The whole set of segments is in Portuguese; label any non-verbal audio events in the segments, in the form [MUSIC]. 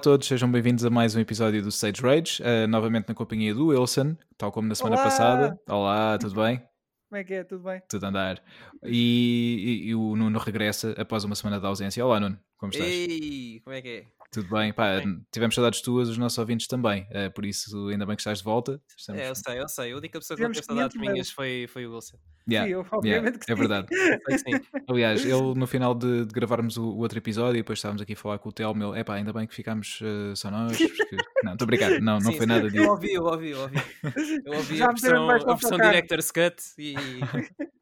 Olá a todos, sejam bem-vindos a mais um episódio do Stage Rage, uh, novamente na companhia do Wilson, tal como na semana Olá! passada. Olá, tudo bem? Como é que é? Tudo bem? Tudo a andar. E, e- e o Nuno regressa após uma semana de ausência. Olá, Nuno, como estás? Ei, como é que é? Tudo bem? Pá, Bem. tivemos saudades tuas, os nossos ouvintes também, uh, por isso ainda bem que estás de volta. Estamos- É, eu sei, eu sei. A única pessoa que não teve saudades 500 minhas foi, foi o Wilson. Yeah, Sim, eu, yeah, obviamente que é sim. verdade. [LAUGHS] Que sim. Aliás, ele no final de, de gravarmos o, o outro episódio e depois estávamos aqui a falar com o Telmo, ele, epá, ainda bem que ficámos uh, só nós. [LAUGHS] porque-" Não, estou a brincar, não, não Sim, foi sim. nada Eu disso. ouvi, eu ouvi, eu ouvi. [LAUGHS] Eu ouvi Já a versão, a versão. Director's Cut e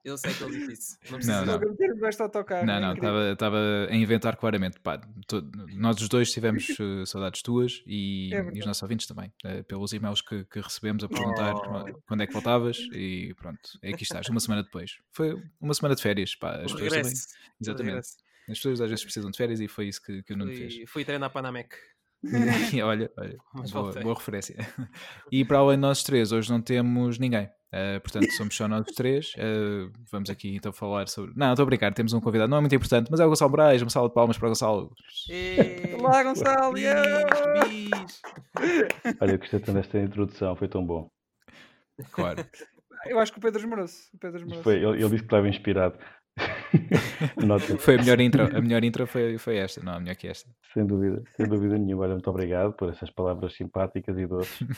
eu sei que ele disse isso. Não precisa Não, não. Logo a meter debaixo do autocarro. Não, é não, estava a inventar claramente. Pá, nós os dois tivemos uh, saudades tuas e, É e os nossos ouvintes também, uh, pelos e-mails que, que recebemos a perguntar Oh. quando é que voltavas e pronto, é aqui estás, uma semana depois. Foi uma semana de férias, pá, as O pessoas também. regresso. Exatamente. As pessoas às vezes precisam de férias e foi isso que, que o Nuno fez. Fui, fui treinar para a Namek. [LAUGHS] [LAUGHS] Olha, olha boa, boa referência. [LAUGHS] E para além de nós três, hoje não temos ninguém. Uh, portanto, somos só nós três. Uh, vamos aqui então falar sobre. Não, estou a brincar, temos um convidado, não é muito importante, mas é o Gonçalo Moraes. Uma salva de palmas para o Gonçalo. Ei, Olá, Gonçalo! bis. Olha, eu gostei tanto desta introdução, foi tão bom. Claro. Eu acho que o Pedro esmerou-se. Ele, ele disse que estava inspirado. [LAUGHS] Nota, Foi a melhor intro. A melhor intro foi, foi esta, não, a melhor que esta. sem dúvida, sem dúvida nenhuma. Olha, muito obrigado por essas palavras simpáticas e doces. [LAUGHS]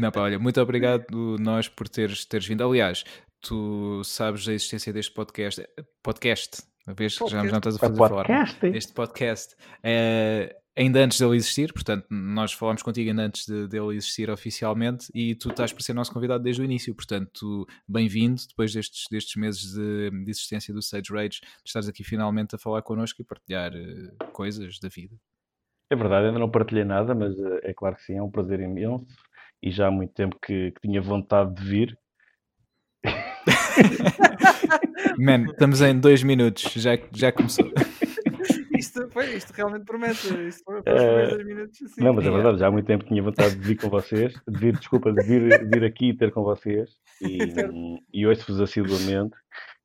Não, pá, olha, muito obrigado nós por teres, teres vindo. Aliás, tu sabes da existência deste podcast. Podcast, a vez que já, já não estás a A fazer podcast, hein? este podcast eh, ainda antes dele existir, portanto, nós falámos contigo ainda antes de- dele existir oficialmente e tu estás para ser nosso convidado desde o início, portanto, bem-vindo depois destes, destes meses de, de existência do Sage Rage, de estares aqui finalmente a falar connosco e partilhar eh, coisas da vida. É verdade, ainda não partilhei nada, mas eh, é claro que sim, é um prazer imenso. E já há muito tempo que, que tinha vontade de vir. [LAUGHS] Man, estamos em dois minutos, já, já começou. [LAUGHS] Isto, foi, isto realmente promete. Isto foi, foi os primeiros 10 minutos. Assim. Não, mas é Yeah. verdade, já há muito tempo que tinha vontade de vir com vocês, de vir, desculpa, de vir, vir aqui e ter com vocês. E, [LAUGHS] e ouço-vos assiduamente.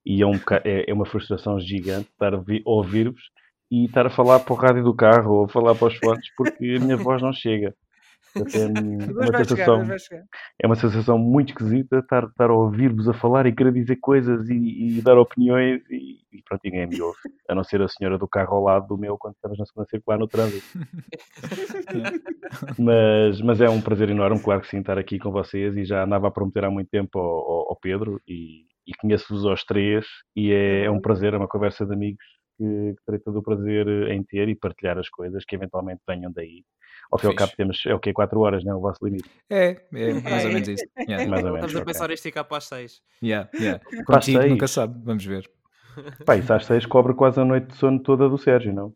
E é, um, boca- é, é uma frustração gigante estar a ouvir-vos e estar a falar para o rádio do carro ou a falar para os fones porque a minha voz não chega. É [LAUGHS] Hoje uma sensação, chegar. é uma sensação muito esquisita estar, estar a ouvir-vos a falar e querer dizer coisas e, e dar opiniões e, e pronto, ninguém me ouve. A não ser a senhora do carro ao lado do meu quando estamos na segunda circular no trânsito. [LAUGHS] Mas, mas é um prazer enorme, claro que sim, estar aqui com vocês e já andava a prometer há muito tempo ao, ao- ao Pedro e, e conheço-vos aos três e é, é um prazer, é uma conversa de amigos que, que terei todo o prazer em ter e partilhar as coisas que eventualmente venham daí. Ao fim e ao cabo temos, é o que? 4 horas, não é? O vosso limite. É, é [LAUGHS] mais ou menos isso. Yeah, Mais ou menos, Estamos a ok. pensar em esticar para as 6. yeah, yeah. [LAUGHS] Contigo seis. nunca sabe, vamos ver. Pá, isso às 6 cobra quase a noite de sono toda do Sérgio, não?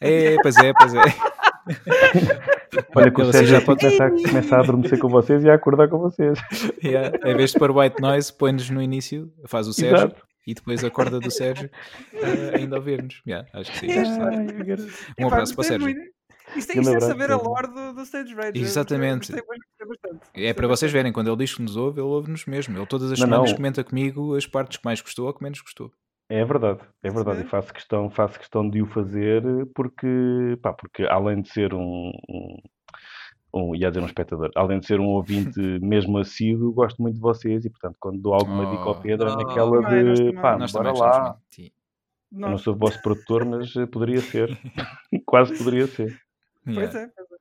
É, pois é, pois é. [LAUGHS] Olha que o Sérgio já pode- começar, começa a adormecer com vocês e a acordar com vocês. Yeah. Em vez de pôr white noise, põe-nos no início, faz o Sérgio Exato. e depois acorda do Sérgio eh, ainda a ouvir-nos. Yeah, acho que sim. acho que sim. Um abraço para o Sérgio. Isto, é- isto é abraço, saber a lore do, do Stage Rage. Eu Exatamente. Gostei, gostei, gostei bastante. É para vocês verem, quando ele diz que nos ouve, ele ouve-nos mesmo. Ele todas as Não, semanas não. comenta comigo as partes que mais gostou ou que menos gostou. É verdade, é verdade. E faço questão, faço questão de o fazer porque, pá, porque além de ser um, um, um, ia dizer um espectador, além de ser um ouvinte [LAUGHS] mesmo assíduo, gosto muito de vocês e, portanto, quando dou alguma dica ao Oh. Pedro, é Oh. naquela nós de, também. pá, Nós bora lá. Eu não sou o vosso produtor, mas eh, poderia ser. [LAUGHS] Quase poderia ser. Pois é, pois é.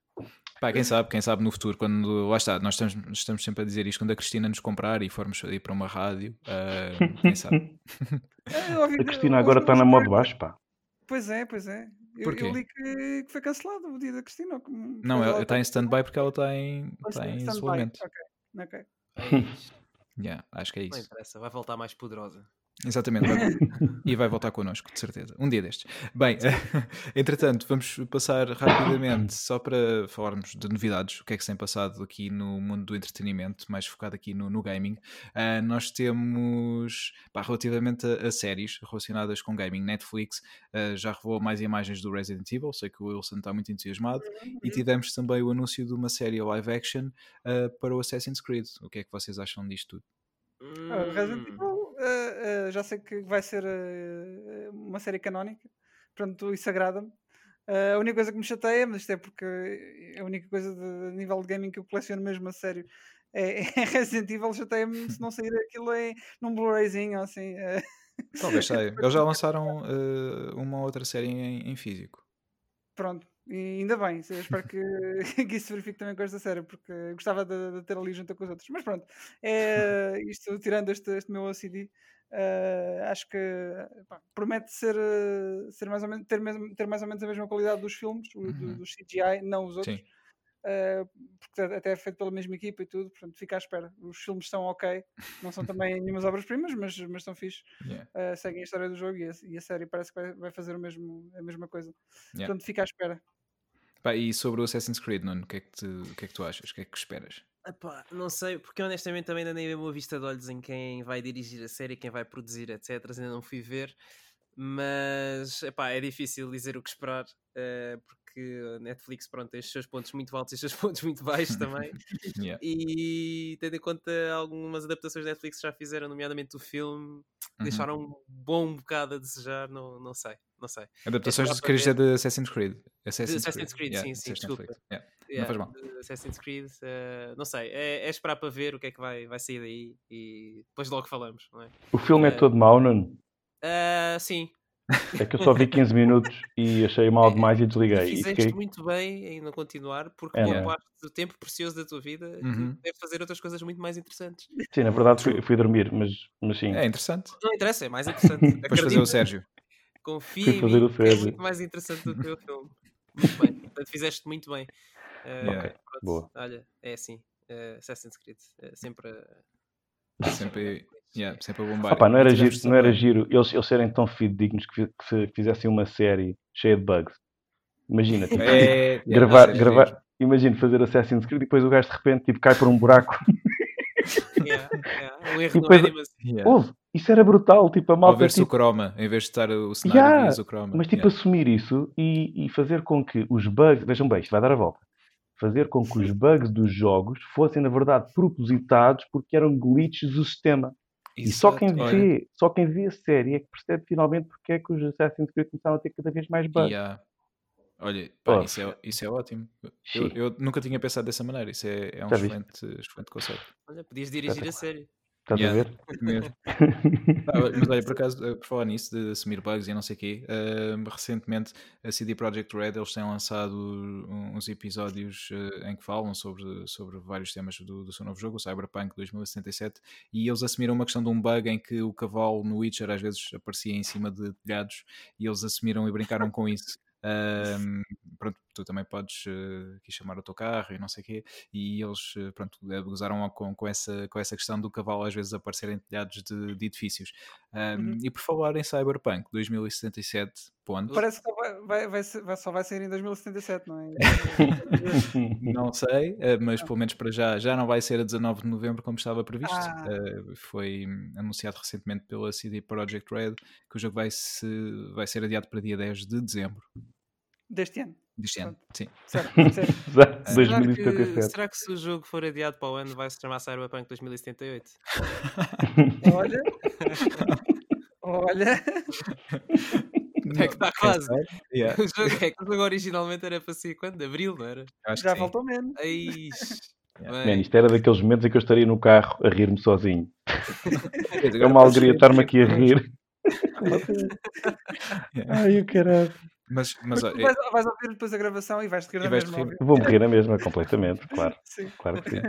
Pá, quem sabe, quem sabe no futuro, quando lá está, nós estamos, estamos sempre a dizer isto, quando a Cristina nos comprar e formos ir para uma rádio, eh, quem sabe? [LAUGHS] É, A Cristina agora está na coisas- baixo, pá. Pois é, pois é. Eu, eu li que, que foi cancelado o dia da Cristina. Não, ela está em stand-by porque ela está em, está é, em isolamento. Ok, ok. [LAUGHS] Yeah, acho que é Não isso. interessa, vai voltar mais poderosa. Exatamente. e vai voltar connosco, de certeza. Um dia destes. Bem, [LAUGHS] entretanto, vamos passar rapidamente só para falarmos de novidades, o que é que se tem passado aqui no mundo do entretenimento, mais focado aqui no, no gaming. Ah, nós temos, pá, relativamente a, a séries relacionadas com gaming, Netflix ah, já revelou mais imagens do Resident Evil, sei que o Wilson está muito entusiasmado, e tivemos também o anúncio de uma série live action ah, para o Assassin's Creed. O que é que vocês acham disto tudo? Ah, Resident. Evil, ah, já sei que vai ser ah, uma série canónica, portanto isso agrada-me. Uh, a única coisa que me chateia, mas isto é porque é a única coisa de, nível de gaming que eu coleciono mesmo a sério é, [LAUGHS] é Resident Evil, chateia-me se não sair aquilo em, num Blu-rayzinho assim. Talvez [LAUGHS] saia. Eles já lançaram uma outra série em, em físico. Pronto, e ainda bem, eu espero que, [LAUGHS] que isso se verifique também com esta série, porque gostava de, de, ter ali junto com os outros. Mas pronto, é, isto tirando este, este meu OCD, uh, acho que pá, promete ser, ser mais ou menos, ter, mesmo, ter mais ou menos a mesma qualidade dos filmes, uhum. do, do, CGI, não os outros. Uh, porque até é feito pela mesma equipa e tudo, portanto fica à espera. Os filmes são ok, não são também [LAUGHS] nenhumas obras-primas, mas, mas são fixe. Yeah. Uh, seguem a história do jogo e a, e a série parece que vai, vai, fazer o mesmo, a mesma coisa. Yeah. Portanto, fica à espera. Pá, e sobre o Assassin's Creed, Nuno, o que, é que, te, o que é que tu achas? O que é que esperas? Epá, não sei, porque honestamente também ainda nem vi uma vista de olhos em quem vai dirigir a série, quem vai produzir, etc. Ainda não fui ver, mas epá, é difícil dizer o que esperar, uh, porque a Netflix pronto, tem os seus pontos muito altos e os seus [LAUGHS] pontos muito baixos também. [LAUGHS] yeah. E tendo em conta algumas adaptações da Netflix já fizeram, nomeadamente o filme, uhum. deixaram um bom bocado a desejar, não, não sei não sei. Adaptações de dizer de Assassin's Creed? Assassin's, de Assassin's Creed, Creed yeah, sim, sim, desculpa. Yeah. Yeah, não faz mal. Assassin's Creed, uh, não sei, é, é, esperar para ver o que é que vai, vai sair daí e depois logo falamos, não é? O filme uh, é todo mau, não? Uh, sim. É que eu só vi 15 minutos e achei mal [LAUGHS] demais e desliguei. E fizeste fiquei... muito bem em não continuar, porque é, boa parte do tempo precioso da tua vida uhum. deve fazer outras coisas muito mais interessantes. Sim, na verdade fui, fui dormir, mas, mas sim. É interessante. Não interessa, é mais interessante. [LAUGHS] Depois fazer o Sérgio. Confia em mim, é muito mais interessante do que o filme. Muito bem, [LAUGHS] portanto fizeste muito bem. Uh, okay. pronto, Boa. Olha, é assim, uh, Assassin's Creed, uh, sempre a... Sempre, yeah, sempre a bombar. Opa, não, era giro, não era giro eles, eles serem tão fidedignos que, que fizessem uma série cheia de bugs. Imagina, tipo, [LAUGHS] é, gravar, é, gravar, imagina fazer Assassin's Creed e depois o gajo de repente tipo, cai por um buraco. [LAUGHS] yeah, yeah. Um erro depois, yeah. Ouve, isso era brutal, tipo, a malta... Ou ver-se tipo... o croma, em vez de estar o cenário yeah, o croma. Mas tipo, yeah. assumir isso e, e fazer com que os bugs... Vejam bem, isto vai dar a volta. Fazer com que os [LAUGHS] bugs dos jogos fossem, na verdade, propositados porque eram glitches do sistema. Exato, e só quem vê, olha. só quem vê a série é que percebe finalmente porque é que os Assassin's Creed começaram a ter cada vez mais bugs. Yeah. Olha, pá, isso, é, isso é ótimo. Eu, eu, nunca tinha pensado dessa maneira. Isso é, é um excelente, excelente conceito. Olha, podias dirigir a série. Estás yeah, a ver? Mesmo. [LAUGHS] ah, mas olha, por acaso, eh, por falar nisso, de assumir bugs e não sei o quê, uh, recentemente a CD Projekt Red eles têm lançado uns episódios uh, em que falam sobre, sobre vários temas do, do seu novo jogo, o Cyberpunk 2077, e eles assumiram uma questão de um bug em que o cavalo no Witcher às vezes aparecia em cima de telhados e eles assumiram e brincaram com isso. Um, pronto, tu também podes uh, aqui chamar o teu carro e não sei o quê, e eles uh, pronto, gozaram com, com, essa, com essa questão do cavalo às vezes aparecer em telhados de, de edifícios. Um, uhum. E por falar em Cyberpunk 2077, ponto. Parece que vai, vai, vai, vai, só vai sair em 2077, não é? [LAUGHS] não sei, uh, mas pelo menos para já já não vai ser a 19 de novembro como estava previsto. Ah. foi anunciado recentemente pela CD Projekt Red que o jogo vai, se, vai ser adiado para dia 10 de dezembro. Deste ano. Deste ano, sim. Certo, certo. [LAUGHS] será, que, será que se o jogo for adiado para o ano vai se chamar Cyberpunk 2078? [LAUGHS] Olha. Olha. É que está quase. Yeah. O, jogo, é que o jogo originalmente era para ser quando? Abril, não era? Acho Já faltou menos. Aí, yeah. Man, isto era daqueles momentos em que eu estaria no carro a rir-me sozinho. [LAUGHS] é uma alegria estar-me aqui a rir. Ai, o caralho. Mas, mas, mas vais, vais, ouvir depois a gravação e vais-te rir na mesma. Vou morrer na mesma, completamente, claro. [LAUGHS] Sim. Claro que sim.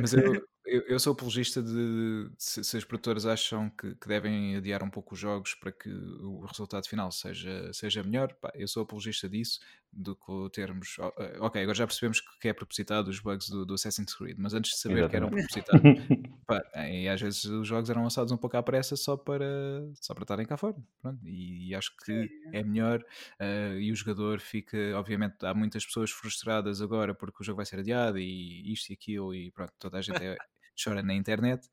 Mas eu, eu, eu sou apologista de se, se as produtoras acham que, que, devem adiar um pouco os jogos para que o resultado final seja, seja melhor, pá, eu sou apologista disso, do que termos. Ok, agora já percebemos que é propositado os bugs do, do Assassin's Creed, mas antes de saber Exatamente. que eram propositados, [LAUGHS] pá, e às vezes os jogos eram lançados um pouco à pressa só para, só para estarem cá fora. Pronto, e, e, acho que é melhor uh, e o jogador fica, obviamente, há muitas pessoas frustradas agora porque o jogo vai ser adiado e isto e aquilo, e pronto, toda a gente é, chora na internet,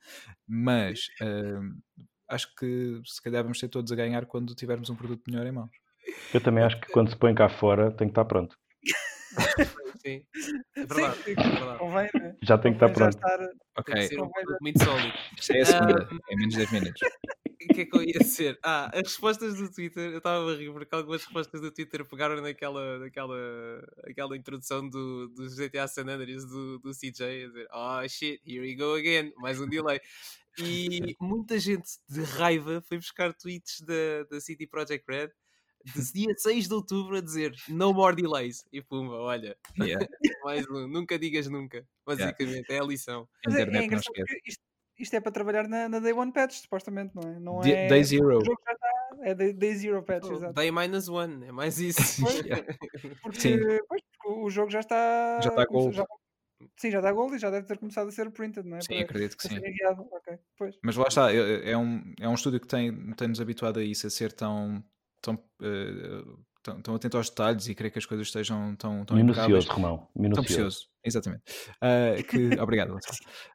mas uh, acho que se calhar vamos ter todos a ganhar quando tivermos um produto melhor em mãos. Eu também acho que quando se põe cá fora tem que estar pronto. Sim, é verdade. Sim, é verdade. Convém, né? Já tem que estar pronto. Estar... Ok. Tem que ser um muito sólido. Isto é a segunda, um... em menos 10 minutos. O que é que eu ia dizer? Ah, as respostas do Twitter, eu estava a rir porque algumas respostas do Twitter pegaram naquela, naquela aquela introdução do, do GTA San Andreas do, do CJ a dizer Oh shit, here we go again, mais um delay. E muita gente de raiva foi buscar tweets da, da City Project Red de [LAUGHS] dia 6 de outubro a dizer no more delays. E pumba, olha, Yeah. [LAUGHS] mais um, nunca digas nunca. Basicamente, é a lição. É, é porque isto, isto é para trabalhar na, na Day One Patch, supostamente, não é? Não Day- é Day Zero. O jogo já está. É Day, day Zero Patch, exato. Day minus one, é mais isso. [LAUGHS] Pois. Porque, Sim. pois, porque o jogo já está. Já está gold. já- sim, já está gold e já deve ter começado a ser printed, não é? Sim, Para- acredito que sim. ser enviado. Ok, pois. Mas lá está, é, é um, é um estúdio que tem, tem-nos habituado a isso, a ser tão, tão, eh, tão, tão atento aos detalhes e querer que as coisas estejam tão, tão. Minucioso, Romão. Tão Minucioso. precioso, exatamente. Ah, que, [LAUGHS] obrigado,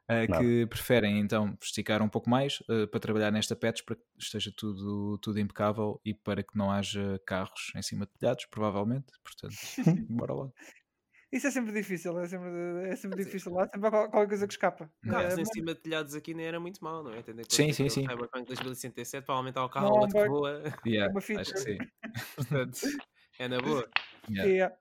Nada. que preferem então esticar um pouco mais ah, para trabalhar nesta patch para que esteja tudo, tudo impecável e para que não haja carros em cima de telhados, provavelmente. Portanto, [LAUGHS] bora lá. Isso é sempre difícil, é sempre, é sempre difícil. Lá sempre há qual- qualquer coisa que escapa. Carros Eh, em mas- cima de telhados aqui nem era muito mal, não é? Tendo conta Sim, que sim, o sim. Cyberpunk 2077 para aumentar o carro Não, ao outro que vai- voa, Yeah, uma feature. acho que sim. [LAUGHS] portanto, é na boa. Yeah. yeah.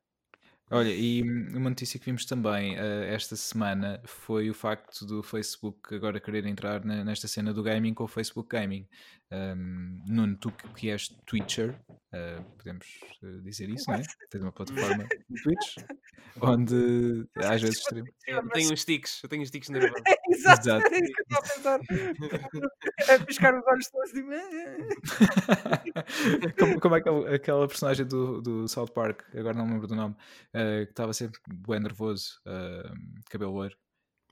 Olha, e uma notícia que vimos também eh, esta semana foi o facto do Facebook agora querer entrar na- nesta cena do gaming com o Facebook Gaming. Um, Nuno, tu que- és Twitcher, eh, podemos eh, dizer isso, não é? [LAUGHS] Tens uma plataforma no Twitch, [LAUGHS] onde às vezes stream. Eu tenho uns tiques, eu tenho uns tiques nervosos. [LAUGHS] Exato, Exato. era isso que eu estava a pensar. a piscar os olhos todos de como, como é que é aquela personagem do, do South Park, agora não me lembro do nome, eh, que estava sempre bem nervoso, eh, cabelo loiro.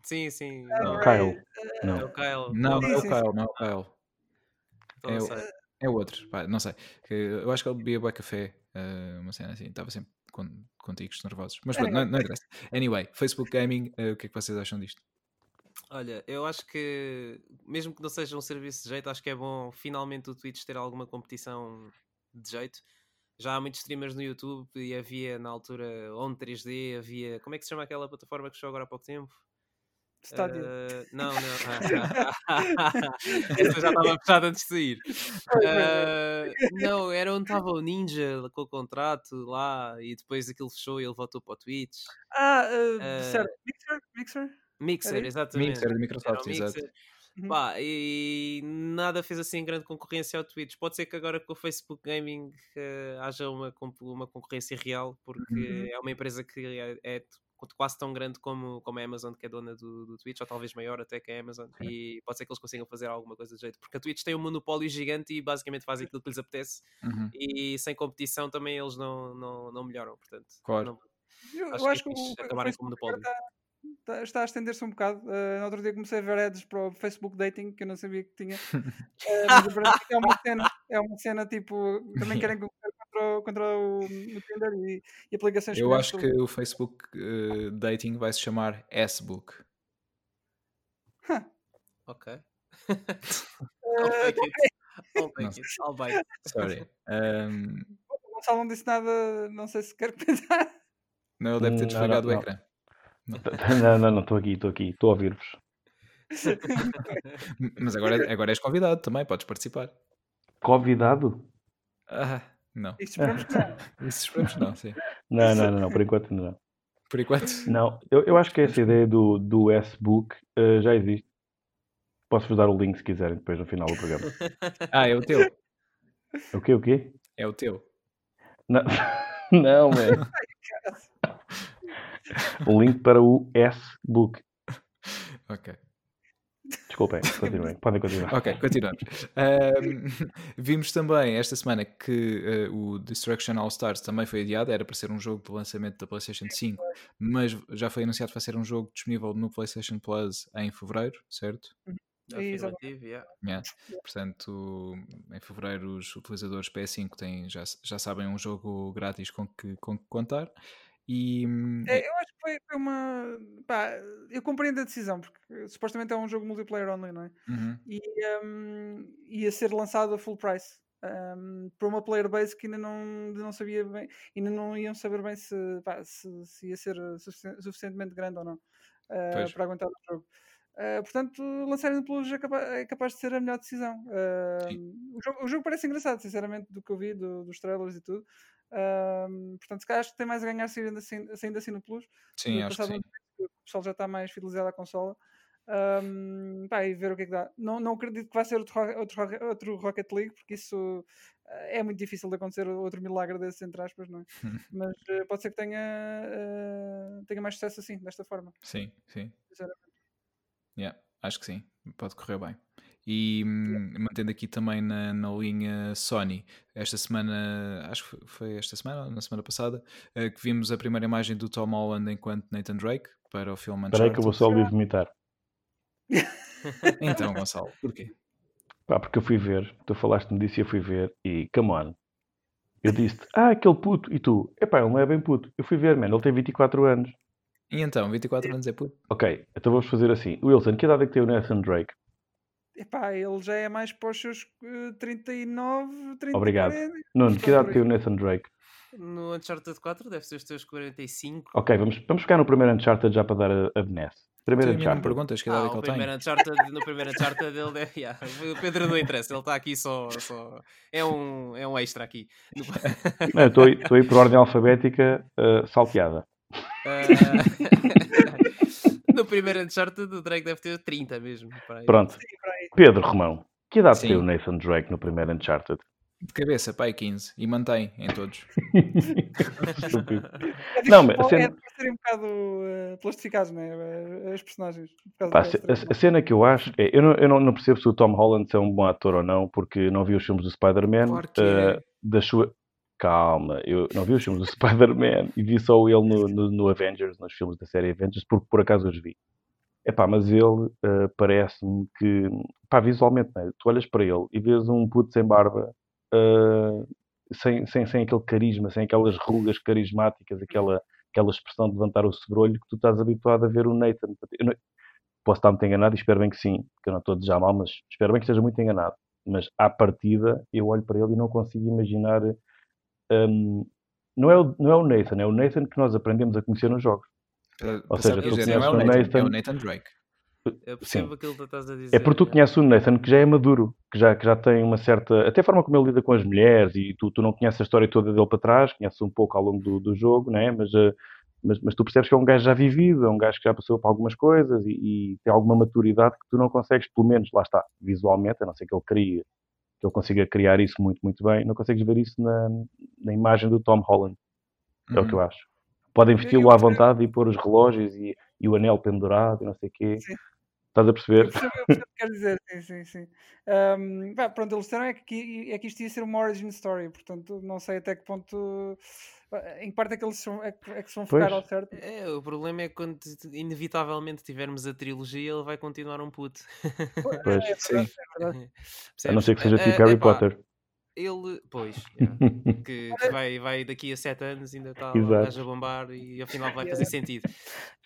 Sim, sim. Ah, Não, Kyle. é Não. o Kyle. Não, não é o Kyle, não é o Kyle. Então é. É outro, pá, não sei. Eu acho que ele bebia bué café, eh, uma cena assim, estava sempre com, com ticos nervosos. Mas pronto, não, não interessa. Anyway, Facebook Gaming, eh, o que é que vocês acham disto? Olha, eu acho que, mesmo que não seja um serviço de jeito, acho que é bom finalmente o Twitch ter alguma competição de jeito. Já há muitos streamers no YouTube e havia na altura On 3D, havia. Como é que se chama aquela plataforma que chegou agora há pouco tempo? Stadia. Eh, não, não. [LAUGHS] Essa já estava fechada antes de sair. Eh, não, era onde estava o Ninja com o contrato lá e depois aquilo fechou e ele voltou para o Twitch. Ah, uh, certo. Mixer? Mixer? Mixer, exatamente. Mixer Era Microsoft, exato. Mixer. Uhum. Pá, e nada fez assim grande concorrência ao Twitch. Pode ser que agora com o Facebook Gaming eh, haja uma, uma concorrência real, porque Uhum. é uma empresa que é, é quase tão grande como, como a Amazon, que é dona do, do Twitch, ou talvez maior até que a Amazon, e pode ser que eles consigam fazer alguma coisa de jeito, porque a Twitch tem um monopólio gigante e basicamente fazem aquilo que lhes apetece, Uhum, e sem competição também eles não, não, não melhoram, portanto. Claro. não- Eu, Acho eu que acho é que o, o acabarem com o Facebook agora monopólio. está, está- a estender-se um bocado. Uh, no outro dia comecei a ver ads para o Facebook Dating que eu não sabia que tinha. Uh, [LAUGHS] mas é uma cena, é uma cena tipo. Também querem [LAUGHS] concorrer contra, o- contra o, o Tinder e, e aplicações Eu semelhantes acho que o Facebook eh, Dating vai se chamar S-Book. Ok. Uh, I'll take it. I'll it. I'll bite. Sorry. Um, o Gonçalo não disse nada, não sei se quer comentar. não, ele deve ter Hum, desligado o ecrã. [LAUGHS] Não, não, não, estou aqui, estou aqui, estou a ouvir-vos. [LAUGHS] Mas agora, agora és convidado também, podes participar. Convidado? Ah, não. Isto esperamos [LAUGHS] que não. Isso esperamos não, sim. Não, não, não, não, por enquanto não. Por enquanto. Não, eu, eu acho que essa ideia do, do S-Book eh, já existe. Posso-vos dar o link se quiserem depois no final do programa. [LAUGHS] Ah, é o teu. O quê, o quê? É o teu. Não, [LAUGHS] não man. O link para o S-Book. Ok. Desculpem, continuem, [LAUGHS] podem continuar. Ok, continuamos. Ahm, [LAUGHS] vimos também esta semana que eh, o Destruction All Stars também foi adiado, era para ser um jogo de lançamento da PlayStation 5, mas já foi anunciado que vai ser um jogo disponível no PlayStation Plus em fevereiro, certo? Afirmativo, yeah. Yeah. Portanto, em fevereiro os utilizadores PS5 têm, já, já sabem um jogo grátis com que, com que contar. E hum, É, eu acho que foi, foi uma. Pá, eu compreendo a decisão, porque supostamente é um jogo multiplayer only, não é? uhum, E um, ia ser lançado a full price. um, para uma player base que ainda não, não sabia bem, ainda não iam saber bem se, pá, se, se ia ser sufici- suficientemente grande ou não uh, para aguentar o jogo. Uh, portanto, lançarem Plus é capaz, é capaz, de ser a melhor decisão. Uh, o, jogo, o, jogo, parece engraçado, sinceramente, do que eu vi, do, dos trailers e tudo. Uh, portanto, se calhar acho que tem mais a ganhar saindo assim, saindo assim no Plus. Sim, acho que sim. o pessoal já está mais fidelizado à consola. Um, pá, e ver o que é que dá. Não, não acredito que vai ser outro, outro, outro Rocket League, porque isso é muito difícil de acontecer outro milagre desses, entre aspas, não é? [LAUGHS] Mas uh, pode ser que tenha, uh, tenha mais sucesso assim, desta forma. Sim, sim. Yeah, acho que sim, pode correr bem. E yeah. mantendo aqui também na, na linha Sony, esta semana, acho que foi esta semana, na semana passada, uh, que vimos a primeira imagem do Tom Holland enquanto Nathan Drake para o filme Uncharted. Espera aí que eu vou só ouvir vomitar. então, Gonçalo, porquê? Pá, porque eu fui ver, tu falaste-me disso e eu fui ver e, come on. Eu disse ah, aquele puto, e tu, epá, ele não é bem puto. Eu fui ver, mano, ele tem 24 anos. E então, 24 anos é puto? Ok, então vamos fazer assim. Wilson, que idade é que tem o Nathan Drake? Epá, ele já é mais para os seus uh, 39, 30 Obrigado. 40. Nuno, que idade tem o Nathan Drake? No Uncharted 4 deve ser os teus 45. Ok, vamos, vamos ficar no primeiro Uncharted já para dar a, a benesse. Primeiro tu Uncharted. perguntas que idade ah, é que ele tem. Uncharted, no primeiro Uncharted ele deve. Yeah. O Pedro não interessa, ele está aqui só. só... É, um, é um extra aqui. Estou aí por ordem alfabética uh, salteada. Uh... [LAUGHS] no primeiro Uncharted o Drake deve ter 30 mesmo. Pronto. Pedro Romão, que idade Sim. tem o Nathan Drake no primeiro Uncharted? De cabeça, pai, 15. E mantém em todos. [LAUGHS] não, mas a cena... É para serem um bocado uh, plastificados, né? As personagens. Pá, a, a, cena que eu acho é. Eu, não, eu não, não, percebo se o Tom Holland é um bom ator ou não, porque não vi os filmes do Spider-Man. Claro que uh, Da sua. Calma, eu não vi os filmes do [LAUGHS] Spider-Man e vi só ele no, no, no, Avengers, nos filmes da série Avengers, porque por acaso os vi. É pá, mas ele uh, parece-me que, pá, visualmente, né? tu olhas para ele e vês um puto sem barba uh, sem, sem, sem aquele carisma, sem aquelas rugas carismáticas, aquela, aquela expressão de levantar o sobrolho que tu estás habituado a ver o Nathan. Não, posso estar muito enganado e espero bem que sim, que eu não estou a desejar mal, mas espero bem que esteja muito enganado. Mas à partida eu olho para ele e não consigo imaginar. Um, não, é o, não é o Nathan, é o Nathan que nós aprendemos a conhecer nos jogos. Uh, Ou seja, tu conheces é o Nathan, Nathan, é o Nathan Drake. Eu percebo Sim. aquilo que estás a dizer. É porque tu conheces o Nathan que já é maduro, que já, que já tem uma certa. Até a forma como ele lida com as mulheres, e tu, tu não conheces a história toda dele para trás, conheces um pouco ao longo do, do jogo, né? mas, uh, mas, mas tu percebes que é um gajo já vivido, é um gajo que já passou por algumas coisas e, e, tem alguma maturidade que tu não consegues, pelo menos, lá está, visualmente, a não ser que ele crie, que ele consiga criar isso muito, muito bem, não consegues ver isso na, na imagem do Tom Holland. É uhum. o que eu acho. Podem vesti-lo à vontade e pôr os relógios e, e o anel pendurado e não sei o quê. Sim. Estás a perceber? Eu percebo, eu percebo o que quer dizer, sim, sim, sim. Um, pronto, eles disseram é que, é que isto ia ser uma origin story, portanto, não sei até que ponto. Em que parte é que eles são, é que, é que se vão focar ao certo? É, o problema é que quando inevitavelmente tivermos a trilogia, ele vai continuar um puto. Pois, é, sim. É [LAUGHS] a não ser que seja tipo uh, Harry Potter. Ele, pois, [LAUGHS] que, que, vai, vai daqui a 7 anos ainda está a bombar e afinal vai [LAUGHS] fazer sentido.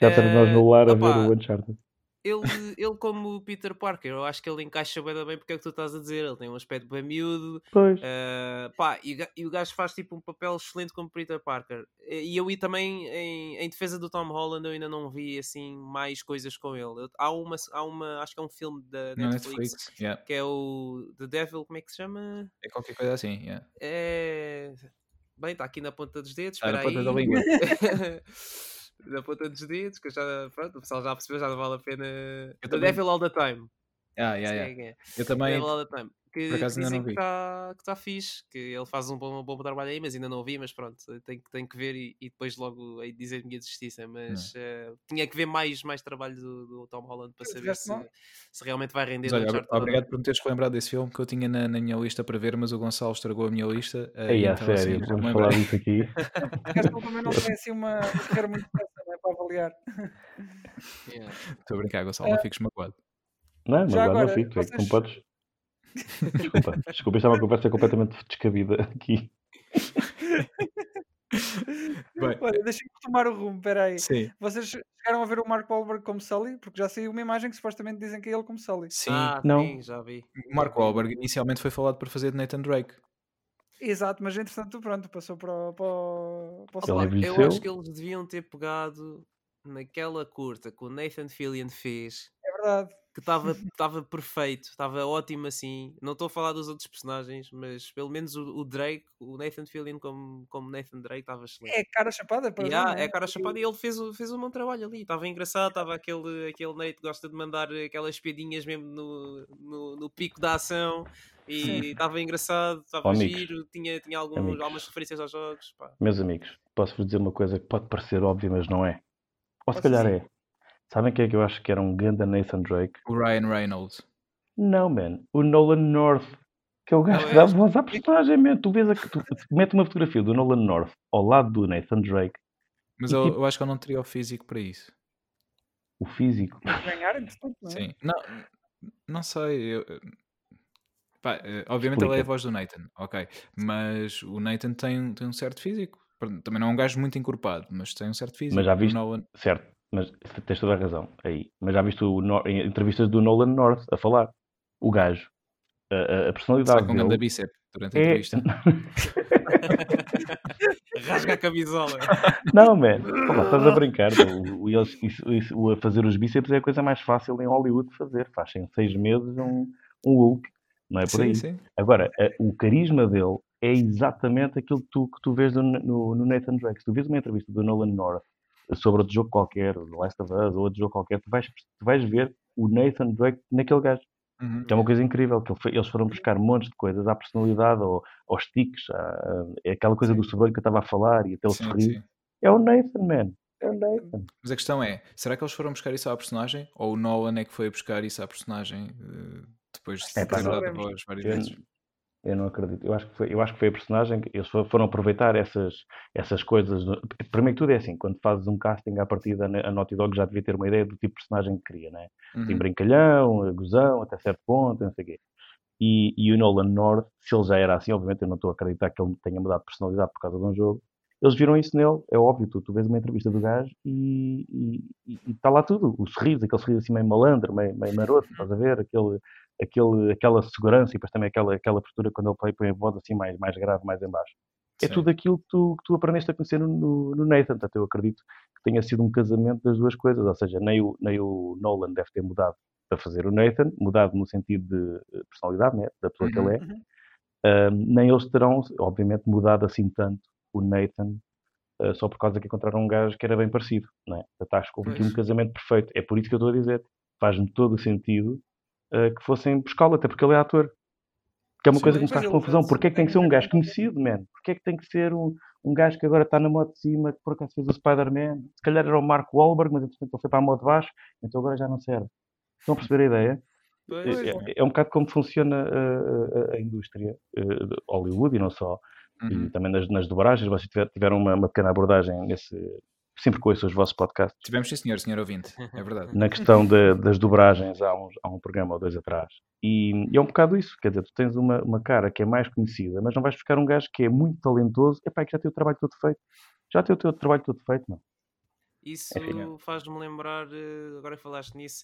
Já estamos nós no lar a ver o Uncharted ele, ele como Peter Parker, eu acho que ele encaixa bem, bem porque é que tu estás a dizer. Ele tem um aspecto bem miúdo. Pois. Uh, pá, e, e, o gajo faz tipo um papel excelente como Peter Parker. E eu e também em, em, defesa do Tom Holland eu ainda não vi assim mais coisas com ele. há uma, há uma, acho que é um filme da Netflix, Netflix yeah. que é o The Devil, como é que se chama? É qualquer coisa assim, yeah. É. Bem, está aqui na ponta dos dedos. Ah, na ponta da língua. [LAUGHS] [LAUGHS] na ponta dos dedos, que já, pronto, o pessoal já percebeu, já não vale a pena. Eu The Devil All the Time. Ah, yeah, yeah. É. Eu também. Que, que dizem que está tá fixe, que ele faz um bom, um bom trabalho aí, mas ainda não vi, mas pronto, tenho, tenho que ver e, e depois logo aí dizer a minha justiça, mas uh, tinha que ver mais, mais trabalho do, do Tom Holland para saber se, se, realmente vai render. Olha, obrigado por me teres lembrado desse filme que eu tinha na, na, minha lista para ver, mas o Gonçalo estragou a minha lista. Uh, Ei, então, sério, assim, vamos falar disso aqui. [LAUGHS] Acho também não tem assim uma carreira muito fácil né, para avaliar. Estou yeah. a brincar, Gonçalo, uh, não fiques magoado. Não, mas agora, não fico, vocês... é que não podes. Desculpa, desculpa, isto é uma conversa completamente descabida aqui. [LAUGHS] Bem. Olha, deixem-me tomar o rumo, peraí. Sim. Vocês chegaram a ver o Mark Wahlberg como Sully? Porque já saiu uma imagem que supostamente dizem que é ele como Sully. Sim, ah, não. Sim, já vi. O Mark Wahlberg inicialmente foi falado para fazer de Nathan Drake. Exato, mas entretanto, pronto, passou para, para, para o Sully. Eu acho que eles deviam ter pegado naquela curta que o Nathan Fillion fez verdade, verdade. Que estava estava perfeito, estava ótimo assim. Não estou a falar dos outros personagens, mas pelo menos o, o Drake, o Nathan Fillion como, como Nathan Drake estava excelente. É cara chapada para já, há- não é cara chapada e ele fez, o- fez um bom trabalho ali. Estava engraçado, estava aquele, aquele Nate que gosta de mandar aquelas piadinhas mesmo no, no, no pico da ação. E estava engraçado, estava Oh, amigos. giro, tinha, tinha alguns, Amigos. algumas referências aos jogos. pá. Meus amigos, posso-vos dizer uma coisa que pode parecer óbvia, mas não é. Ou se Posso calhar dizer? é. Sabem quem é que eu acho que era um ganda Nathan Drake? O Ryan Reynolds. Não, man. O Nolan North. Que é o gajo que dá voz à personagem, man. Tu vês a que tu, mete uma fotografia do Nolan North ao lado do Nathan Drake, Mas E eu, tipo- eu acho que ele não teria o físico para isso. o físico. Ganhar, entretanto, não é? Sim. Não, não sei. eu- pá, eh, obviamente ele é a Explica. voz do Nathan, ok. Mas o Nathan tem, um- tem um certo físico. Também não é um gajo muito encorpado, mas tem um certo físico. Mas já O viste? Nolan- Certo, mas tens toda a razão aí. Mas já viste o, Nor- em entrevistas do Nolan North a falar? O gajo. A, a- personalidade com um grande dele bíceps durante a é... entrevista. [LAUGHS] [LAUGHS] Rasga a camisola. Não, man. Pô, estás a brincar. O, eles- isso- isso- o a fazer os bíceps é a coisa mais fácil em Hollywood de fazer. Faz em seis meses um, um Hulk. Não é por sim, aí. sim. Agora, a- o carisma dele é exatamente aquilo que tu, que tu vês no, no, no Nathan Drake. Se tu vês uma entrevista do Nolan North sobre outro jogo qualquer, o Last of Us ou outro jogo qualquer, tu vais, tu vais ver o Nathan Drake naquele gajo. Uhum. É uma coisa incrível, que eles foram buscar montes de coisas à personalidade, ao, aos tiques, à- é aquela coisa do sobrolho que eu estava a falar e até o Sim, sorriso. sim. É o Nathan, man. É o Nathan. Mas a questão é: será que eles foram buscar isso à personagem? Ou o Nolan é que foi buscar isso à personagem eh, depois de É, ter dado voz várias vezes? Eu não acredito. Eu acho que foi, eu acho que foi a personagem que eles fo- foram aproveitar essas, essas coisas. Primeiro que tudo é assim, quando fazes um casting à partida, a Naughty Dog já devia ter uma ideia do tipo de personagem que queria, né? Tem Uhum. brincalhão, gozão, até certo ponto, não sei o quê. E, e o Nolan North, se ele já era assim, obviamente eu não estou a acreditar que ele tenha mudado de personalidade por causa de um jogo. Eles viram isso nele, é óbvio, tu, tu vês uma entrevista do gajo e está lá tudo. O sorriso, aquele sorriso assim meio malandro, meio, meio maroto, estás a ver? Aquele, aquele, aquela segurança e depois também aquela, aquela postura quando ele põe, a voz assim mais, mais grave, mais em baixo. É Sim. tudo aquilo que tu, que tu aprendeste a conhecer no, no, Nathan. Portanto, eu acredito que tenha sido um casamento das duas coisas. Ou seja, nem o, nem o Nolan deve ter mudado para fazer o Nathan, mudado no sentido de eh, personalidade, né? da pessoa que ele é. Uhum. Ahm, nem eles terão, obviamente, mudado assim tanto o Nathan ah, só por causa que encontraram um gajo que era bem parecido. Não é? Portanto, acho que houve aqui Pois. um casamento perfeito. É por isso que eu estou a dizer. Faz-me todo o sentido ah, que fossem buscá-lo, até porque ele é ator. Que é uma Sim, coisa que me faz confusão. Porquê é que tem que ser um gajo conhecido, man? Porquê é que tem que ser um, um gajo que agora está na moto de cima, que por acaso fez o Spider-Man? Se calhar era o Mark Wahlberg, mas entretanto ele foi para a moto de baixo, então agora já não serve. Estão a perceber a ideia? Pois. É, é- é um bocado como funciona a, a- a indústria eh, de Hollywood e não só. E Uhum. também nas, nas dobragens, vocês tiver- tiveram uma, uma pequena abordagem nesse. Sempre ouço os vossos podcasts. Tivemos sim, senhor, senhor ouvinte. É verdade. Na questão da- das dobragens, há, uns, há um programa ou dois atrás. E, e é um bocado isso. Quer dizer, tu tens uma, uma cara que é mais conhecida, mas não vais buscar um gajo que é muito talentoso. Epá, que já tem o trabalho todo feito. Já tem o teu trabalho todo feito, não. Isso Enfim, faz-me lembrar, eh, agora que falaste nisso,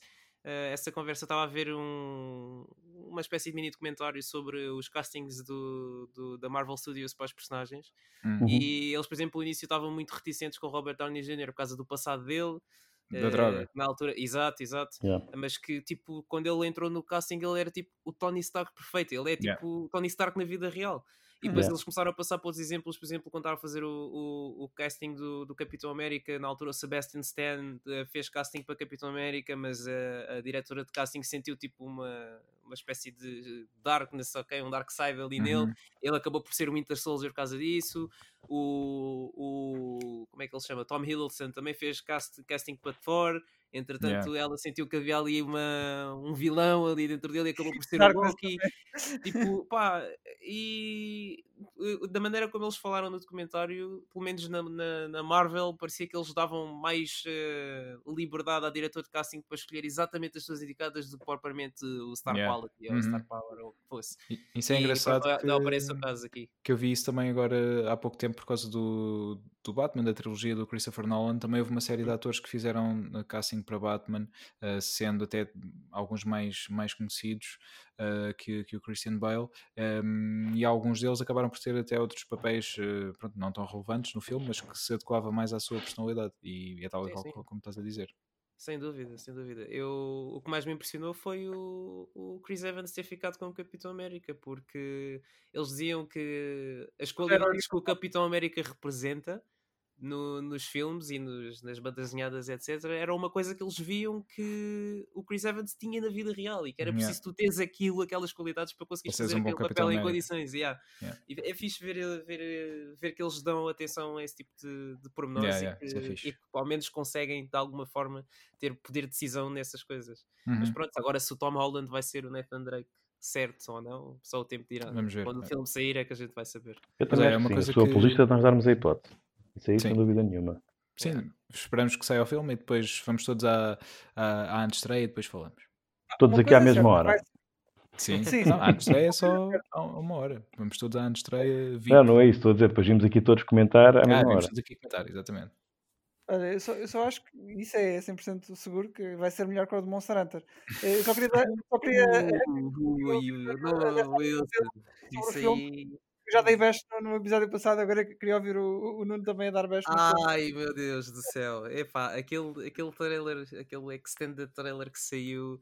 essa conversa estava a ver um, uma espécie de mini documentário sobre os castings do, do- da Marvel Studios para os personagens. Uhum. E eles, por exemplo, no início estavam muito reticentes com o Robert Downey Jr. por causa do passado dele. Da eh, droga. Na altura, exato, exato. Yeah. Mas que, tipo, quando ele entrou no casting, ele era tipo o Tony Stark perfeito. Ele é tipo Yeah. o Tony Stark na vida real. E depois Yeah. eles começaram a passar para outros exemplos, por exemplo, quando estavam a fazer o, o, o casting do, do Capitão América, na altura o Sebastian Stan eh, fez casting para Capitão América, mas a, a diretora de casting sentiu tipo uma, uma espécie de darkness, ok? Um dark side ali nele. Uhum. Ele acabou por ser o Winter Soldier por causa disso. O, o como é que ele se chama? Tom Hiddleston também fez cast, casting para Thor. Entretanto, ela sentiu que havia ali uma, um vilão ali dentro dele e acabou por ser Darkness Loki. Tipo, [LAUGHS] pá, e eh, da maneira como eles falaram no documentário, pelo menos na, na, na Marvel, parecia que eles davam mais eh, liberdade à diretor de casting para escolher exatamente as pessoas indicadas do que propriamente o Star Yeah. Quality ou Uhum. o Star Power ou o que fosse. Isso é E engraçado pronto, que, Não aparece o caso aqui. que eu vi isso também agora há pouco tempo por causa do, do Batman, da trilogia do Christopher Nolan. Também houve uma série de atores que fizeram uh, casting para Batman, uh, sendo até alguns mais, mais conhecidos uh, que, que o Christian Bale. Um, e alguns deles acabaram por ter até outros papéis uh, pronto, não tão relevantes no filme, mas que se adequava mais à sua personalidade. E é tal Sim, sim. como estás a dizer. Sem dúvida, sem dúvida. Eu, o que mais me impressionou foi o, o Chris Evans ter ficado como Capitão América, porque eles diziam que as qualidades que o Capitão América representa no, nos filmes e nos, nas bandas desenhadas, etc., era uma coisa que eles viam que o Chris Evans tinha na vida real e que era preciso yeah. tu teres aquilo, aquelas qualidades para conseguir fazer um aquele papel em condições. Yeah. Yeah. E é fixe ver, ver, ver que eles dão atenção a esse tipo de, de pormenores e, que, é e, que, ao menos conseguem de alguma forma ter poder de decisão nessas coisas. Uhum. Mas pronto, agora se o Tom Holland vai ser o Nathan Drake certo ou não, só o tempo dirá. Vamos ver. Quando o filme sair é que a gente vai saber. Eu também é, uma sim, coisa sou que... apologista de nós darmos a hipótese. Isso aí, Sim. sem dúvida nenhuma. Sim, esperamos que saia o filme e depois vamos todos à, à, à antestreia e depois falamos. Todos aqui à mesma hora. Sim, Sim. Não, a antestreia é só uma hora. Vamos todos à antestreia. Não, não é isso. Estou a dizer, depois vimos aqui todos comentar à ah, mesma hora. todos aqui comentar, exatamente. Olha, eu só, eu só acho que isso é 100% seguro que vai ser melhor que o do Monster Hunter. Eu só queria. Só queria isso aí já dei best no, no, episódio passado, agora queria ouvir o, o Nuno também a dar best. Ai meu Deus do céu, epá, aquele, aquele trailer, aquele extended trailer que saiu,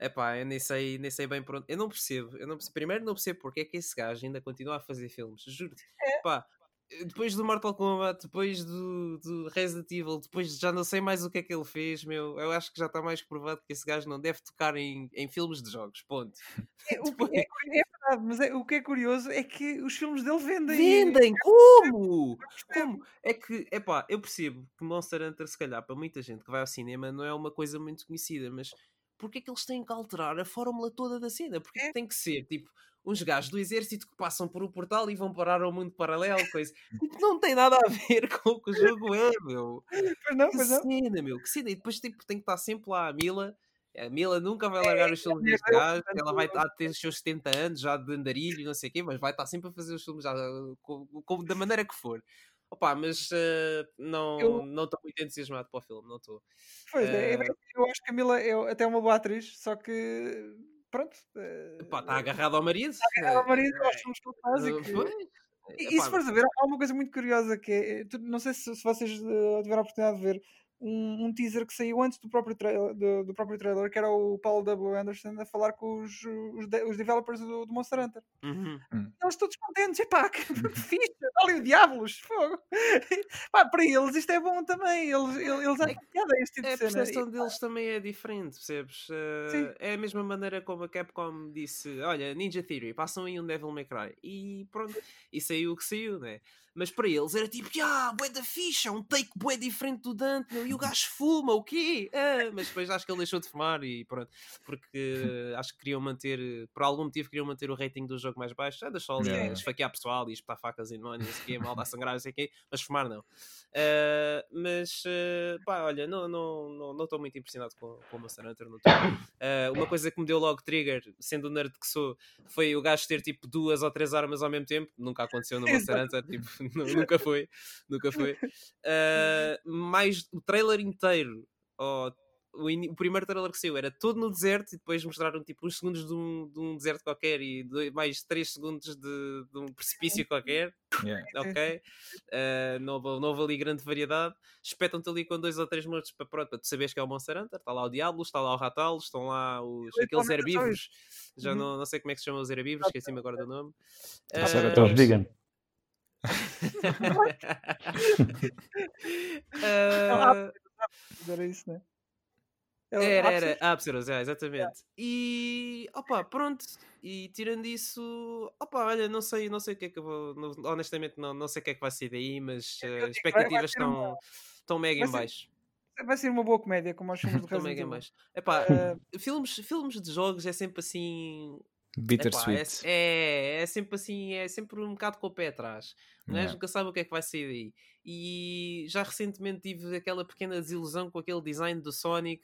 epá, eu nem sei, nem sei bem pronto, eu não percebo, eu não percebo, primeiro não percebo porque é que esse gajo ainda continua a fazer filmes, juro-te, é. Epá, depois do Mortal Kombat, depois do, do, Resident Evil, depois já não sei mais o que é que ele fez, meu. Eu acho que já está mais provado que esse gajo não deve tocar em, em filmes de jogos. Ponto. É, depois... é, é verdade, mas é, o que é curioso é que os filmes dele vendem. Vendem? Como? Como? É que, é pá, eu percebo que Monster Hunter, se calhar, para muita gente que vai ao cinema, não é uma coisa muito conhecida, mas porque é que eles têm que alterar a fórmula toda da cena? Porque é. tem que ser tipo uns gajos do exército que passam por um portal e vão parar ao mundo paralelo, coisa. Tipo, não tem nada a ver [LAUGHS] com o que o jogo é, meu. [LAUGHS] Pois não, que pois cena, meu. Que cena. E depois tipo, tem que estar sempre lá a Mila. A Mila nunca vai largar os filmes deste gajo, ela vai ter os seus 70 anos já de andarilho, não sei o quê, mas vai estar sempre a fazer os filmes já, com, com, da maneira que for. Opa, mas uh, não estou não muito entusiasmado para o filme, não estou. Pois uh... é, eu acho que a Mila é até uma boa atriz, só que pronto. Está uh, agarrado ao marido. Está agarrado ao marido, nós somos capazes. E, e, se fores a ver, há uma coisa muito curiosa que é, não sei se, se vocês tiveram a oportunidade de ver, um, um, teaser que saiu antes do próprio, trailer, do, do, próprio trailer, que era o Paul W. Anderson a falar com os, os, de, os developers do, do, Monster Hunter. Uhum. Hum. Eles todos contentes, epá, que [LAUGHS] fixe, olha o Diablos, fogo. [LAUGHS] Pá, para eles isto é bom também, eles, eles acham piada este tipo é, de cena. A percepção deles também é diferente, percebes? Uh, é a mesma maneira como a Capcom disse: olha, Ninja Theory, passam aí um Devil May Cry. E pronto, e saiu o que saiu, né? Mas para eles era tipo, ah, bué da ficha, um take bué diferente do Dante, meu, e o gajo fuma, o quê? Ah, mas depois acho que ele deixou de fumar e pronto, porque [LAUGHS] acho que queriam manter, por algum motivo queriam manter o rating do jogo mais baixo, anda só ali yeah. a esfaquear pessoal e espetar facas em demónios, não sei o quê, mal dar sangrar, não sei o quê, mas fumar não. Uh, mas, uh, pá, olha, não estou não, não, não muito impressionado com, com o Monster Hunter, não uh, [COUGHS] Uma coisa que me deu logo trigger, sendo o nerd que sou, foi o gajo ter tipo duas ou três armas ao mesmo tempo, nunca aconteceu no Monster Hunter, tipo [LAUGHS] nunca foi, nunca foi. Uh, mais o trailer inteiro, oh, o, o, primeiro trailer que saiu era todo no deserto e depois mostraram tipo uns segundos de um, de um deserto qualquer e dois, mais 3 segundos de, de, um precipício qualquer. Yeah. Ok? Uh, não, houve, não houve ali grande variedade. Espetam-te ali com dois ou três mortos para, pronto, para tu saberes que é o Monster Hunter. Está lá o Diablo, está lá o Ratalos, estão lá os, aqueles herbívoros. Já uhum. não, não sei como é que se chamam os herbívoros, esqueci-me agora do nome. Uh, os vegan uh... Era isso, né? Era, era, Apseros, é, exatamente. E opa, pronto. E tirando isso, opa, olha, não sei, não sei o que é que eu vou. Não, honestamente, não, não sei o que é que vai ser daí, mas uh, expectativas estão, uma... estão mega em baixo. Vai ser uma boa comédia, como aos filmes do [LAUGHS] Resident Evil. Mega Epá, uh... filmes, filmes de jogos é sempre assim Bittersweet. É, é, é, sempre assim, é sempre um bocado com o pé atrás. Não é? Nunca sabe o que é que vai sair daí. E já recentemente tive aquela pequena desilusão com aquele design do Sonic.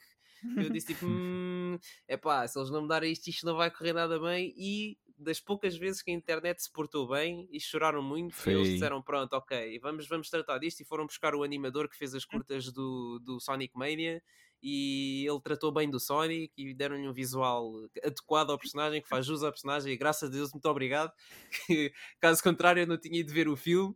Eu disse tipo, [LAUGHS] hum, é pá, se eles não mudarem isto, isto não vai correr nada bem. E das poucas vezes que a internet se portou bem e choraram muito, Foi. eles disseram: Pronto, ok, vamos, vamos tratar disto. E foram buscar o animador que fez as curtas do, do Sonic Mania e ele tratou bem do Sonic e deram-lhe um visual adequado ao personagem, que faz jus ao personagem, e graças a Deus, muito obrigado. [LAUGHS] Que, caso contrário, eu não tinha ido ver o filme.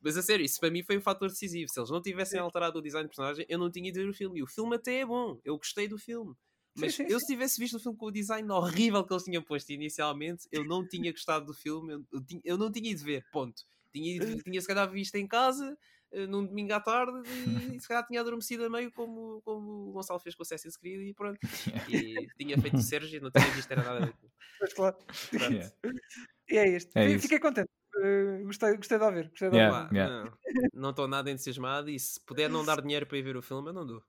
Mas a sério, isso para mim foi o fator decisivo. Se eles não tivessem alterado o design do personagem, eu não tinha ido ver o filme. E o filme até é bom. Eu gostei do filme. Mas sim, eu, sim. se tivesse visto o filme com o design horrível que eles tinham posto inicialmente, eu não tinha gostado do filme. Eu, eu, eu não tinha ido ver, ponto. Tinha, tinha se calhar visto em casa, num domingo à tarde, [LAUGHS] e se calhar tinha adormecido a meio, como, como o Gonçalo fez com o Assassin's Creed, e pronto. E tinha feito o Sérgio, não tinha visto era nada daquilo. Mas claro. Pronto. Yeah. E é isto. É Fi- isso. Fiquei contente. Uh, gostei, gostei de ouvir. Gostei de Yeah. ouvir. Yeah. Não estou nada entusiasmado e se puder não dar dinheiro para ir ver o filme, eu não dou.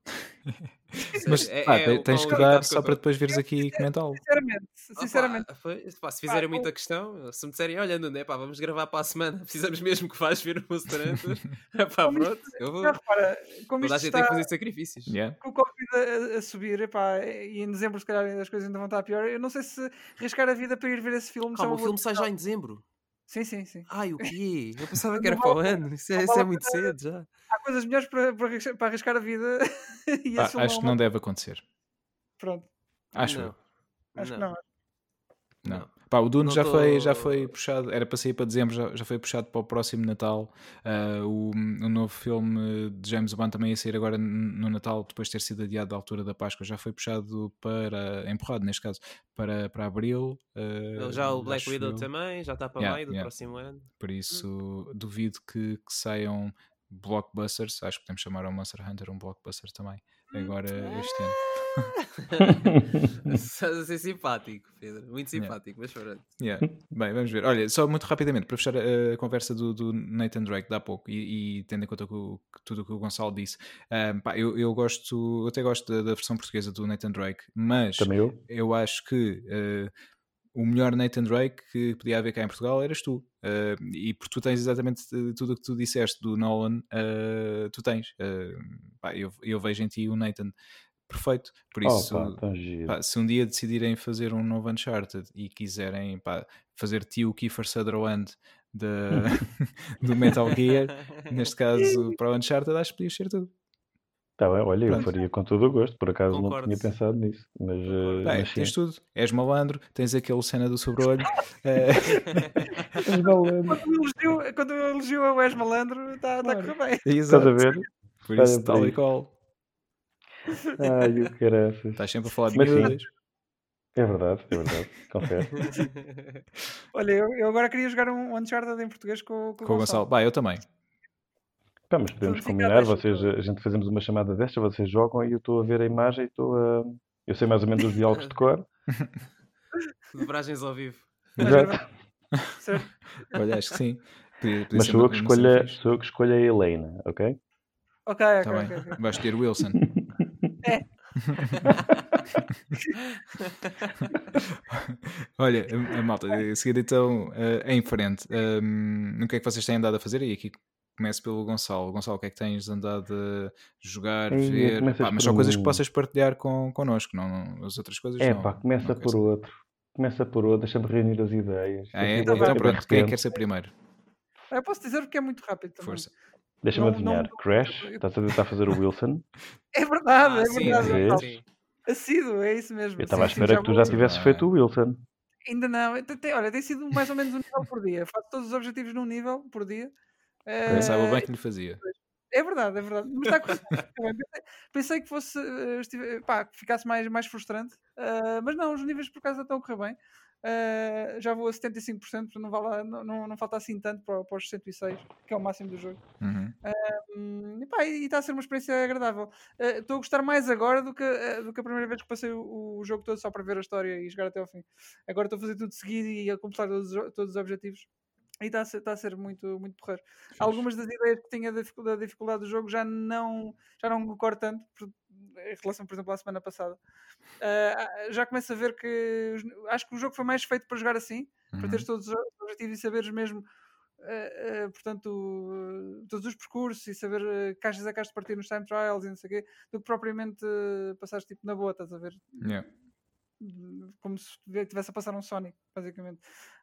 [LAUGHS] Mas É- pá, é tens quão que dar só para depois veres aqui e comentá-lo. Sinceramente, Ah, sinceramente. pá, foi- pá, se fizerem Pá, muita questão, se me disserem, olha, Nuno, é pá, vamos gravar para a semana, [LAUGHS] precisamos mesmo que vais ver o Monster Hunter, [LAUGHS] é pá, Como pronto, eu vou. Não, repara, como Toda a isto gente tem está que fazer sacrifícios. Yeah. com o Covid a, a subir, epá, e em dezembro se calhar as coisas ainda vão estar pior, eu não sei se arriscar a vida para ir ver esse filme. Calma, o filme sai já em dezembro. Sim, sim, sim. Ai, o quê? Eu [LAUGHS] pensava que era Não para o ano. Isso é, não isso é muito cedo já. Há coisas melhores para, para, arriscar, para arriscar a vida [LAUGHS] e filme acho que não deve acontecer. Pronto, Acho não. eu. acho que não. Não. Pá, o Dune Não já, tô- foi, já foi puxado, era para sair para dezembro, já, já foi puxado para o próximo Natal. Ah, o, o novo filme de James Bond também ia sair agora no Natal, depois de ter sido adiado da altura da Páscoa. Já foi puxado para, empurrado neste caso, para, para Abril. ah, Já o Black Widow eu. também, já está para Yeah, maio do yeah. próximo ano. Por isso duvido que, que saiam blockbusters. Acho que podemos chamar o Monster Hunter um blockbuster também. Agora este ano. [LAUGHS] [LAUGHS] Estás a ser simpático, Pedro. Muito Yeah. simpático, mas pronto. Yeah. Bem, vamos ver. Olha, só muito rapidamente, para fechar a, a conversa do, do Nathan Drake de há pouco e, e tendo em conta que o- que tudo o que o Gonçalo disse, ahm, pá, eu, eu gosto, eu até gosto da, da versão portuguesa do Nathan Drake, mas eu. eu acho que eh, o melhor Nathan Drake que podia haver cá em Portugal eras tu. Eh, e porque tu tens exatamente tudo o que tu disseste do Nolan, eh, tu tens. Eh, pá, eu, eu vejo em ti o Nathan perfeito. Por isso, Oh, pá, tão giro. Pá, se um dia decidirem fazer um novo Uncharted e quiserem pá, fazer tio Kiefer Sutherland da- do Metal Gear, neste caso [LAUGHS] para o Uncharted, acho que podia ser tudo. Tá bem, olha, eu Pronto. faria com todo o gosto. Por acaso Concordo. não tinha pensado nisso. Mas, eh. Bem, mas tens tudo. És malandro, tens aquele cena do sobre-olho. [LAUGHS] eh. Quando eu elogio, eu Wes Malandro, está tá a correr bem. Estás a exato. ver? Por isso, tal e qual. Ai, o caraças. Estás sempre a falar de Mas sim. miúdas. É verdade, é verdade. Confere. [LAUGHS] Olha, eu, eu agora queria jogar um Uncharted em português com, com, Com o Gonçalo. Bah, eu também. Pá, mas podemos combinar, vocês, a gente fazemos uma chamada desta, vocês jogam e eu estou a ver a imagem e estou a. Eu sei mais ou menos os diálogos de cor. [LAUGHS] Dobragens ao vivo. Mas Exato. Olha, acho que sim. Podia- podia Mas sou eu, que sou eu que escolho a Helena, ok? Ok, ok, Tá ok. bem. ok. Vais ter Wilson. [LAUGHS] [LAUGHS] Olha, a, a malta, a seguir então eh, em frente. Um, o que é que vocês têm andado a fazer? E aqui começo pelo Gonçalo. Gonçalo, o que é que tens andado a jogar, ver? Pá, mas são coisas que possas partilhar com, connosco, não, não- as outras coisas É não. pá, começa não por outro. Começa por outro, deixa-me reunir as ideias. Ah, é? Então, de pronto, quem é que quer ser primeiro? Eu posso dizer porque é muito rápido também. Força. Deixa-me adivinhar. não- Crash, estás a tentar fazer o Wilson. [LAUGHS] É verdade, Ah, é sim, verdade. sim, Vês? sim. Assíduo, é isso mesmo. Eu estava à espera que tu já tivesses Ah. feito o Wilson. Ainda não. Olha, tem sido mais ou menos um nível por dia. Faço todos os objetivos num nível por dia. Eh, Pensava bem que lhe fazia. É verdade, é verdade. Mas está. [LAUGHS] Pensei- Pensei que fosse eh, estive- pá, que ficasse mais, mais frustrante, eh, mas não, os níveis por acaso estão a correr bem. Eh, já vou a 75%, portanto não, vai lá, não, não, não falta assim tanto para, para os 106, que é o máximo do jogo. Uhum. Hum, e pá, e está a ser uma experiência agradável. Eh, Estou a gostar mais agora do que, eh, do que a primeira vez que passei o, o jogo todo só para ver a história e jogar até ao fim. Agora estou a fazer tudo seguido e a completar todos, os- todos os objetivos. E está a ser, está a ser muito, muito porreiro. Algumas das ideias que tinha da dificuldade, da dificuldade do jogo já não, já não concordo tanto por- em relação, por exemplo, à semana passada. Ah, já começo a ver que acho que o jogo foi mais feito para jogar assim, para Uhum. teres todos os objetivos e saberes mesmo, eh, eh, portanto, todos os percursos e saber caixas a caixas de partir nos time trials e não sei o quê, do que propriamente passares tipo na boa, estás a ver? Yeah. Como se estivesse a passar um Sonic, basicamente.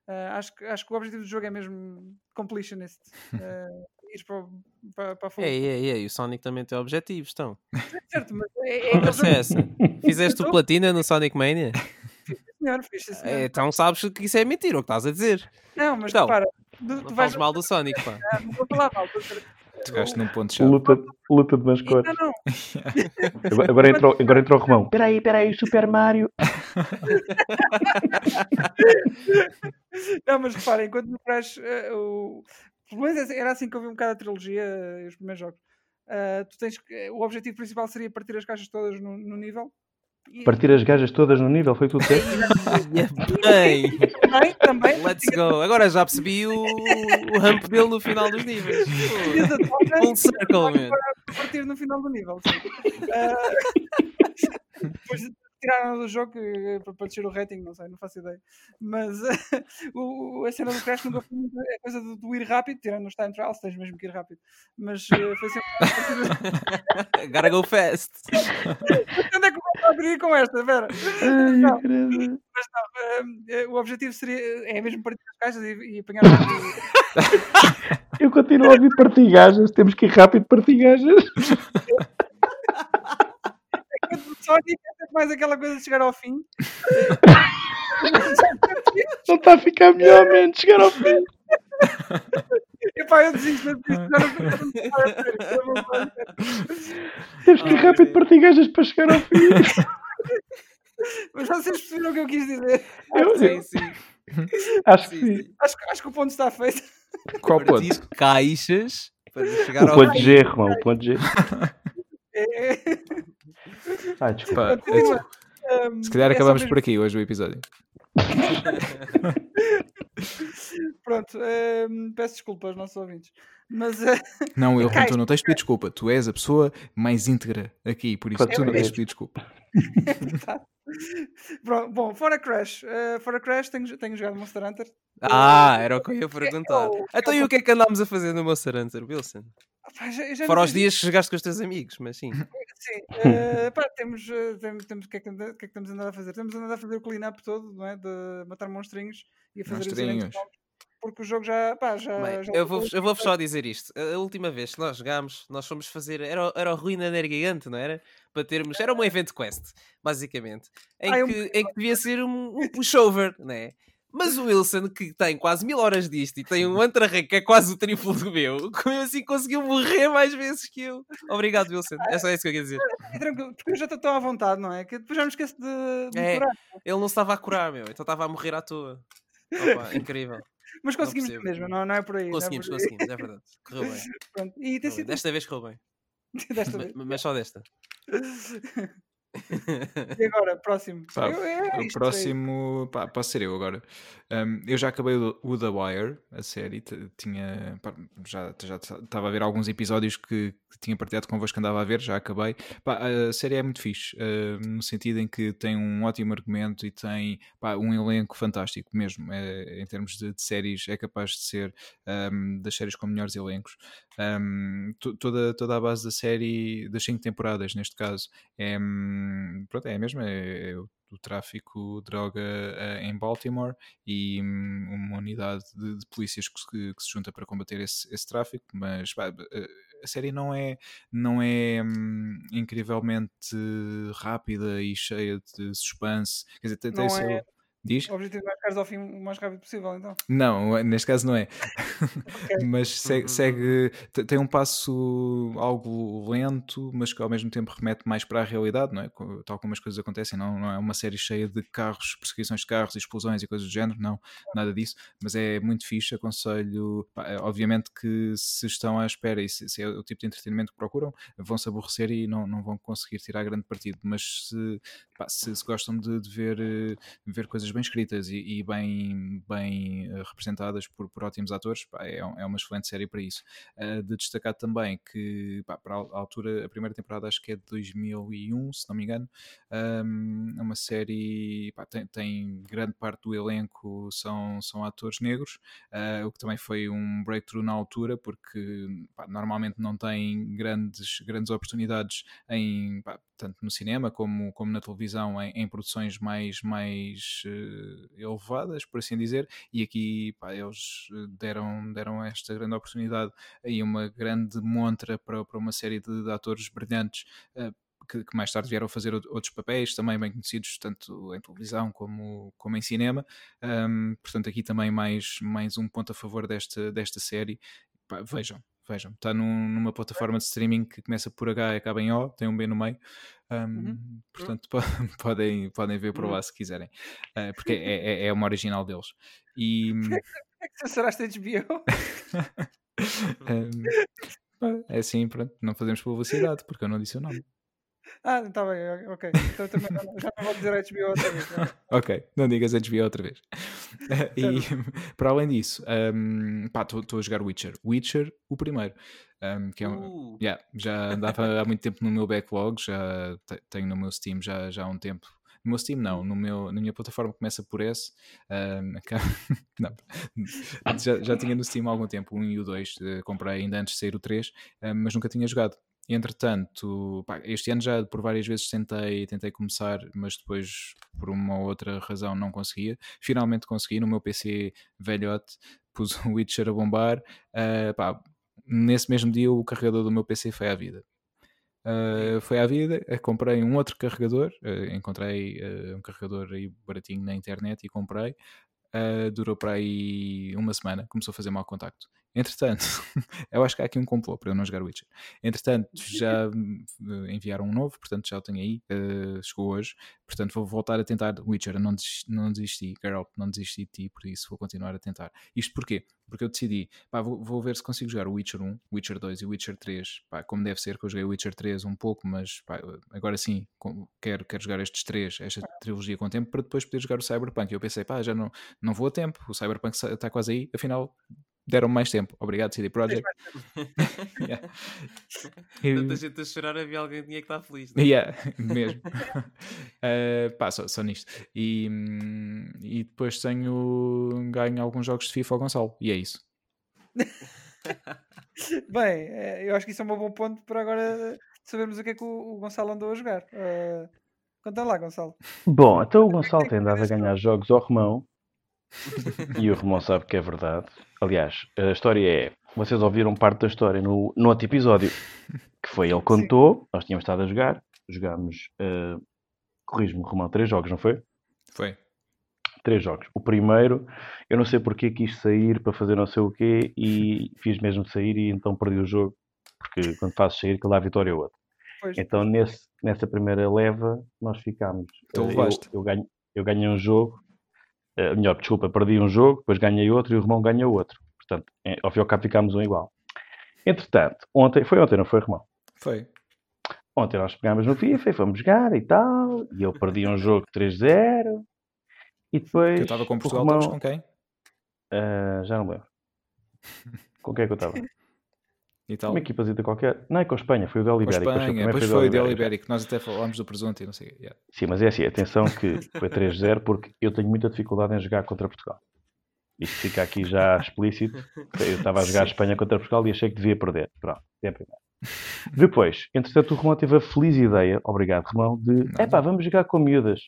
Ah, acho, que, acho que o objetivo do jogo é mesmo completionist. Uh, [LAUGHS] ir para, para, para a full. Ei, ei, ei, o Sonic também tem objetivos, então. Certo, mas é, [LAUGHS] é jogo é essa? [LAUGHS] Fizeste o platina no Sonic Mania? senhor, sim, senhor. É, então sabes que isso é mentira, o que estás a dizer. Não, mas Então. repara, Não tu fales mal do Sonic, pá. Ah, não vou falar mal. Tocaste num ponto-chave. Luta, luta de mascotes. Não, não. [LAUGHS] Agora, agora entrou, agora entrou o Romão. Peraí, peraí, Super Mario. Não, mas reparem, enquanto no Crash, eh, o... pelo menos era assim que eu vi um bocado a trilogia eh, os primeiros jogos. Ah, tu tens que... O objetivo principal seria partir as caixas todas no, no nível. E Partir as gajas todas no nível, foi tudo [LAUGHS] certo? Bem, também, também let's go. Agora já percebi o, o ramp dele no final dos níveis. Full circle, man. partir no final do nível. sim. Ah, [LAUGHS] Depois tiraram do jogo eh, para para descer o rating, não sei, não faço ideia. Mas [LAUGHS] o, a cena do Crash nunca foi muito a coisa do, do ir rápido, tirando os time trials, tens mesmo que ir rápido. Mas eh, foi sempre. [LAUGHS] Gotta go fast. [LAUGHS] Onde é que eu vou abrir com esta? Vera? Não, mas não, eh, o objetivo seria é mesmo partir as caixas e, e apanhar o- Eu continuo a ouvir partir gajas. Temos que ir rápido partir é sempre mais aquela coisa de chegar ao fim. Não está a ficar melhor, man. Chegar ao fim. Epá, eu desisto, eu desisto. Temos que ir Ai, rápido partir gajas para chegar ao fim. [LAUGHS] Mas vocês perceberam o que eu quis dizer. Eu, Sim, eu sim. acho que sim, sim. sim. Acho, que- acho que o ponto está feito. Qual ponto? Caixas para chegar O ao ponto fim. G, Romão. O ponto G. [LAUGHS] É, [LAUGHS] é, Ah, desculpa. Pá, é- Um, se calhar é acabamos mesmo- por aqui hoje o episódio. [LAUGHS] Pronto, um, peço desculpa aos nossos ouvintes. Mas eh, Não, eu, tu não tens de pedir desculpa. Tu és a pessoa mais íntegra aqui, por isso Pode tu não tens de pedir desculpa. é verdade. Pronto, bom, fora Crash, eh, fora Crash tenho, tenho jogado Monster Hunter. Ah, era o que eu ia [LAUGHS] perguntar. É o- Então e o que é que andámos a fazer no Monster Hunter, Wilson? Pá, já- já Fora os dias que jogaste com os teus amigos, mas sim. [LAUGHS] Sim, eh, [LAUGHS] pá, temos, eh, temos, temos o que, é que, que é que temos andado a fazer? Temos andado a fazer o clean-up todo, não é? De matar monstrinhos e a fazer Monstrinhos. porque o jogo já, pá, já, Bem, já eu vou-vos eu vou só dizer isto. A a última vez que nós jogámos, nós fomos fazer. Era, o- era o Ruína Gigante, não era? Para termos. Era um event quest, basicamente. Em, Ah, é um que, em que devia ser um, [LAUGHS] um pushover, não é? Mas o Wilson, que tem quase mil horas disto e tem um antra-rank que é quase o triplo do meu, como assim conseguiu morrer mais vezes que eu. Obrigado, Wilson. É só isso que eu queria dizer. É tranquilo, porque eu já estou tão à vontade, não é? Que depois já me esqueço de, de É. curar. Ele não estava a curar, meu. Então estava a morrer à toa. Opa, [LAUGHS] incrível. Mas conseguimos percebo. mesmo, não, não é por aí. não é Conseguimos, por aí. conseguimos, é verdade. Correu bem. [LAUGHS] Pronto, E tem sido Desta vez correu bem. [LAUGHS] desta vez. ma- Mas só desta. E agora, próximo. Eu- é o próximo, pá, posso ser eu agora. Um, eu já acabei o, o The Wire, a série. Tinha, pá, já já estava a ver alguns episódios que, que tinha partilhado convosco que andava a ver, já acabei. Pá, a série é muito fixe, uh, no sentido em que tem um ótimo argumento e tem um elenco fantástico mesmo. É, em termos de, de séries, é capaz de ser um, das séries com melhores elencos. Um, to- toda, toda a base da série, das cinco temporadas, neste caso, é, hum, pronto, é a mesma. É, é o, o tráfico de droga eh, em Baltimore e hum, uma unidade de, de polícias que se, que se junta para combater esse, esse tráfico. Mas pá, eh, a série não é, não é hum, incrivelmente rápida e cheia de suspense. Quer dizer, tem, tem Não o seu- é- Diz? O objetivo é chegares ao fim o mais rápido possível, então. Não, neste caso não é. [LAUGHS] mas segue, Uhum. segue- te- tem um passo algo lento, mas que ao mesmo tempo remete mais para a realidade, não é? Tal como as coisas acontecem, não, não é uma série cheia de carros, perseguições de carros, explosões e coisas do género, não, nada disso, mas é muito fixe, aconselho, pá, é, obviamente que se estão à espera e se, se é o tipo de entretenimento que procuram, vão se aborrecer e não, não vão conseguir tirar grande partido, mas se, pá, se, se gostam de, de ver, eh, ver coisas bem escritas e, e bem, bem eh, representadas por, por ótimos atores, pá, é, é uma excelente série para isso. Uh, de destacar também que, pá, para a altura, a primeira temporada acho que é de 2001, se não me engano, um, é uma série, pá, tem, tem grande parte do elenco são, são atores negros, uh, o que também foi um breakthrough na altura, porque normalmente não tem grandes, grandes oportunidades em, tanto no cinema como, como na televisão, em, em produções mais, mais eh, elevadas, por assim dizer, e aqui pá, eles eh, deram, deram esta grande oportunidade e uma grande montra para, para uma série de, de atores brilhantes. eh, que, que, mais tarde vieram fazer outros papéis, também bem conhecidos, tanto em televisão como, como em cinema. Um, portanto, aqui também mais, mais um ponto a favor desta, desta série. Pá, vejam, vejam. Está num, numa plataforma de streaming que começa por H e acaba em O, tem um B no meio. Um, uhum. Portanto, [LAUGHS] podem, podem ver por lá uhum. se quiserem, uh, porque é, é, é uma original deles. E. [LAUGHS] É que censuraste HBO? um, é assim, pronto, não fazemos publicidade porque eu não disse o nome. Ah, está bem, ok. Então também não, já não vou dizer HBO outra vez. Né? ok, não digas HBO outra vez. [LAUGHS] e para além disso, um, estou a jogar Witcher. Witcher, o primeiro. Um, que é um, uh. yeah, já andava há muito tempo no meu backlog, já tenho no meu Steam já, já há um tempo. No meu Steam não, no meu, na minha plataforma começa por S. [LAUGHS] Um, não, já, já tinha no Steam há algum tempo, o 1 e o 2, uh, eh, comprei ainda antes de sair o 3, mas nunca tinha jogado. Entretanto, pá, este ano já por várias vezes tentei, tentei começar, mas depois por uma ou outra razão não conseguia. Finalmente consegui no meu PC velhote, [LAUGHS] pus o Witcher a bombar. Uh, pá, nesse mesmo dia o carregador do meu PC foi à vida. Uh, foi à vida, uh, comprei um outro carregador, uh, encontrei um carregador aí baratinho na internet e comprei. durou para aí uma semana, começou a fazer mau contacto. Entretanto, [LAUGHS] eu acho que há aqui um complô para eu não jogar Witcher. Entretanto, já [LAUGHS] enviaram um novo, portanto já o tenho aí, uh, chegou hoje. Portanto, vou voltar a tentar Witcher. não, desisti, não desisti, Geralt, não desisti de ti, por isso vou continuar a tentar. Isto porquê? Porque eu decidi, pá, vou, vou, ver se consigo jogar o Witcher 1, Witcher 2 e Witcher 3, pá, como deve ser, que eu joguei o Witcher 3 um pouco, mas pá, agora sim quero, quero jogar estes três, esta trilogia com tempo, para depois poder jogar o Cyberpunk. E eu pensei, pá, já não, não vou a tempo, o Cyberpunk está quase aí, afinal deram mais tempo. Obrigado, CD Projekt. [LAUGHS] [LAUGHS] yeah. Tanta gente a chorar, havia alguém que tinha que estar feliz. Né? Yeah, [LAUGHS] mesmo. uh, pá, só, só nisto. E, e depois tenho ganho alguns jogos de FIFA ao Gonçalo. E é isso. Bem, eh, eu acho que isso é um bom ponto para agora sabermos o que é que o, Gonçalo andou a jogar. Uh, conta lá, Gonçalo. Bom, então o Gonçalo tem andado a ganhar jogos ao Romão e o Romão sabe que é verdade. Aliás, a história é. Vocês ouviram parte da história no, no outro episódio, que foi ele contou, Sim. nós tínhamos estado a jogar, jogámos, uh, corrijo-me, Romão, três jogos, não foi? Foi. Três jogos. O primeiro, eu não sei porque quis sair para fazer não sei o quê e fiz mesmo sair e então perdi o jogo, porque quando faço sair, que lá a vitória é outra. Pois. Então, nesse, nessa primeira leva, nós ficámos. Então, eu, eu, ganho, eu ganhei um jogo Uh, melhor, desculpa, perdi um jogo, depois ganhei outro e o irmão ganhou outro. Portanto, é, ao fim e ao cabo ficámos um igual. Entretanto, ontem, foi ontem, não foi, irmão? Foi. Ontem nós pegámos no FIFA e fomos jogar e tal, e eu perdi um jogo 3-0, e depois... Eu estava com Portugal, estavas com quem? Uh, já não lembro. com quem é que eu estava? [LAUGHS] Itália. Uma equipazita qualquer. Não é com a Espanha, foi o Del Ibérico. A Espanha, depois foi o Del Ibérico, nós até falámos do presunto e não sei. Yeah. Sim, mas é assim, atenção que foi 3-0 porque eu tenho muita dificuldade em jogar contra Portugal. Isto fica aqui já explícito. Eu estava a jogar a Espanha contra Portugal e achei que devia perder. Pronto, é primeiro. Depois, entretanto, o Romão teve a feliz ideia, obrigado Romão, de epá, vamos jogar com miúdas.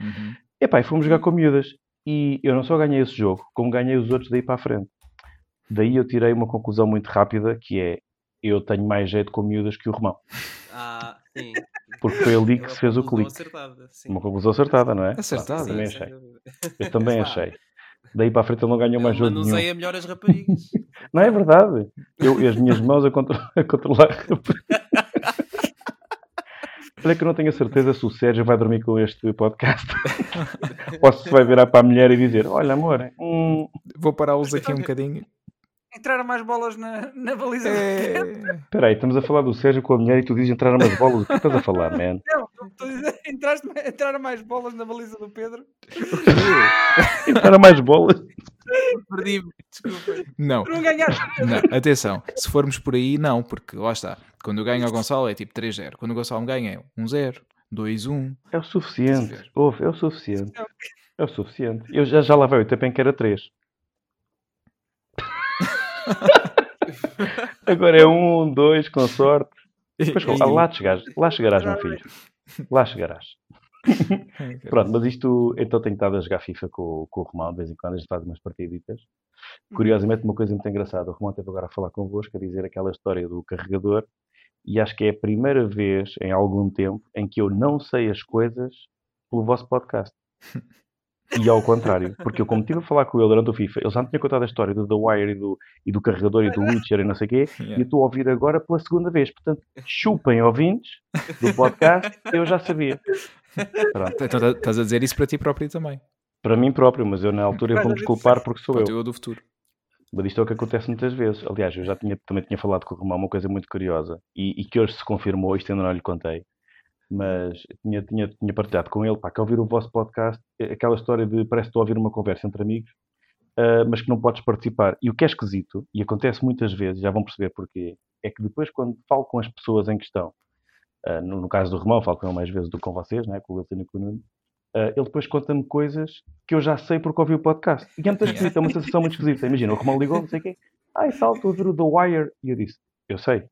Uhum. Epá, e fomos jogar com miúdas. E eu não só ganhei esse jogo, como ganhei os outros daí para a frente. Daí eu tirei uma conclusão muito rápida, que é eu tenho mais jeito com miúdas que o Romão. Ah, sim. Porque foi ali que se fez o clique. Acertada, uma conclusão acertada, não é? Acertada. Sim, também achei. Eu também [LAUGHS] achei. Daí para a frente ele não ganhou mais jogo nenhum. Não usei a melhor as raparigas. [LAUGHS] não é verdade. Eu e as minhas mãos a, a controlar raparigas. [LAUGHS] Olha que eu não tenho a certeza se o Sérgio vai dormir com este podcast. Ou se vai virar para a mulher e dizer: Olha, amor, hum... vou pará-los aqui um bocadinho entraram mais bolas na, na baliza é... Espera aí, estamos a falar do Sérgio com a mulher e tu dizes entraram mais bolas. O que estás a falar, man? [LAUGHS] Não, estou a dizer, [LAUGHS] entraste, entraram mais bolas na baliza do Pedro. entraram mais bolas? Perdi-me, desculpa. Não. não ganhaste. Não, atenção, se formos por aí, não, porque lá está. Quando eu ganho ao Gonçalo é tipo 3-0. Quando o Gonçalo me ganha é 1-0, 2-1. É o suficiente. Ouve, é o suficiente. É o suficiente. Eu já, já lá vai o tempo em que era 3. [LAUGHS] Agora é um, dois, com sorte. Depois, e... lá, chegarás, lá chegarás, meu filho. Lá chegarás. Pronto, mas isto, então tenho estado a jogar FIFA com, com o Romão, de vez em quando a gente faz umas partiditas. Curiosamente, uma coisa muito engraçada, o Romão teve agora a falar convosco, a dizer aquela história do carregador, e acho que é a primeira vez em algum tempo em que eu não sei as coisas pelo vosso podcast. [LAUGHS] E ao contrário, porque eu como estive a falar com ele durante o FIFA, ele já me tinha contado a história do The Wire e do, e do carregador e do Witcher e não sei o quê, Yeah. e eu estou a ouvir agora pela segunda vez. Portanto, chupem ouvintes do podcast, eu já sabia. Pronto, Então tá- estás a dizer isso para ti próprio também. para mim próprio, mas eu na altura eu vou-me desculpar porque sou eu. eu do futuro. Mas isto é o que acontece muitas vezes. Aliás, eu já tinha, também tinha falado com o Romão uma coisa muito curiosa e, e que hoje se confirmou, isto ainda não lhe contei, mas tinha, tinha, tinha partilhado com ele, pá, que ouvir o vosso podcast, é aquela história de parece que estou a ouvir uma conversa entre amigos, ah, mas que não podes participar. E o que é esquisito, e acontece muitas vezes, já vão perceber porquê, é que depois quando falo com as pessoas em questão, ah, no, no caso do Romão, falo com ele mais vezes do que com vocês, né, com o Wilson e com o Nuno, ah, ele depois conta-me coisas que eu já sei porque ouvi o podcast. E é muito esquisito, é uma sensação muito esquisita. Imagina, o Romão ligou, não sei o quê, ah, tal, estou a ver o The Wire, e eu disse, eu sei.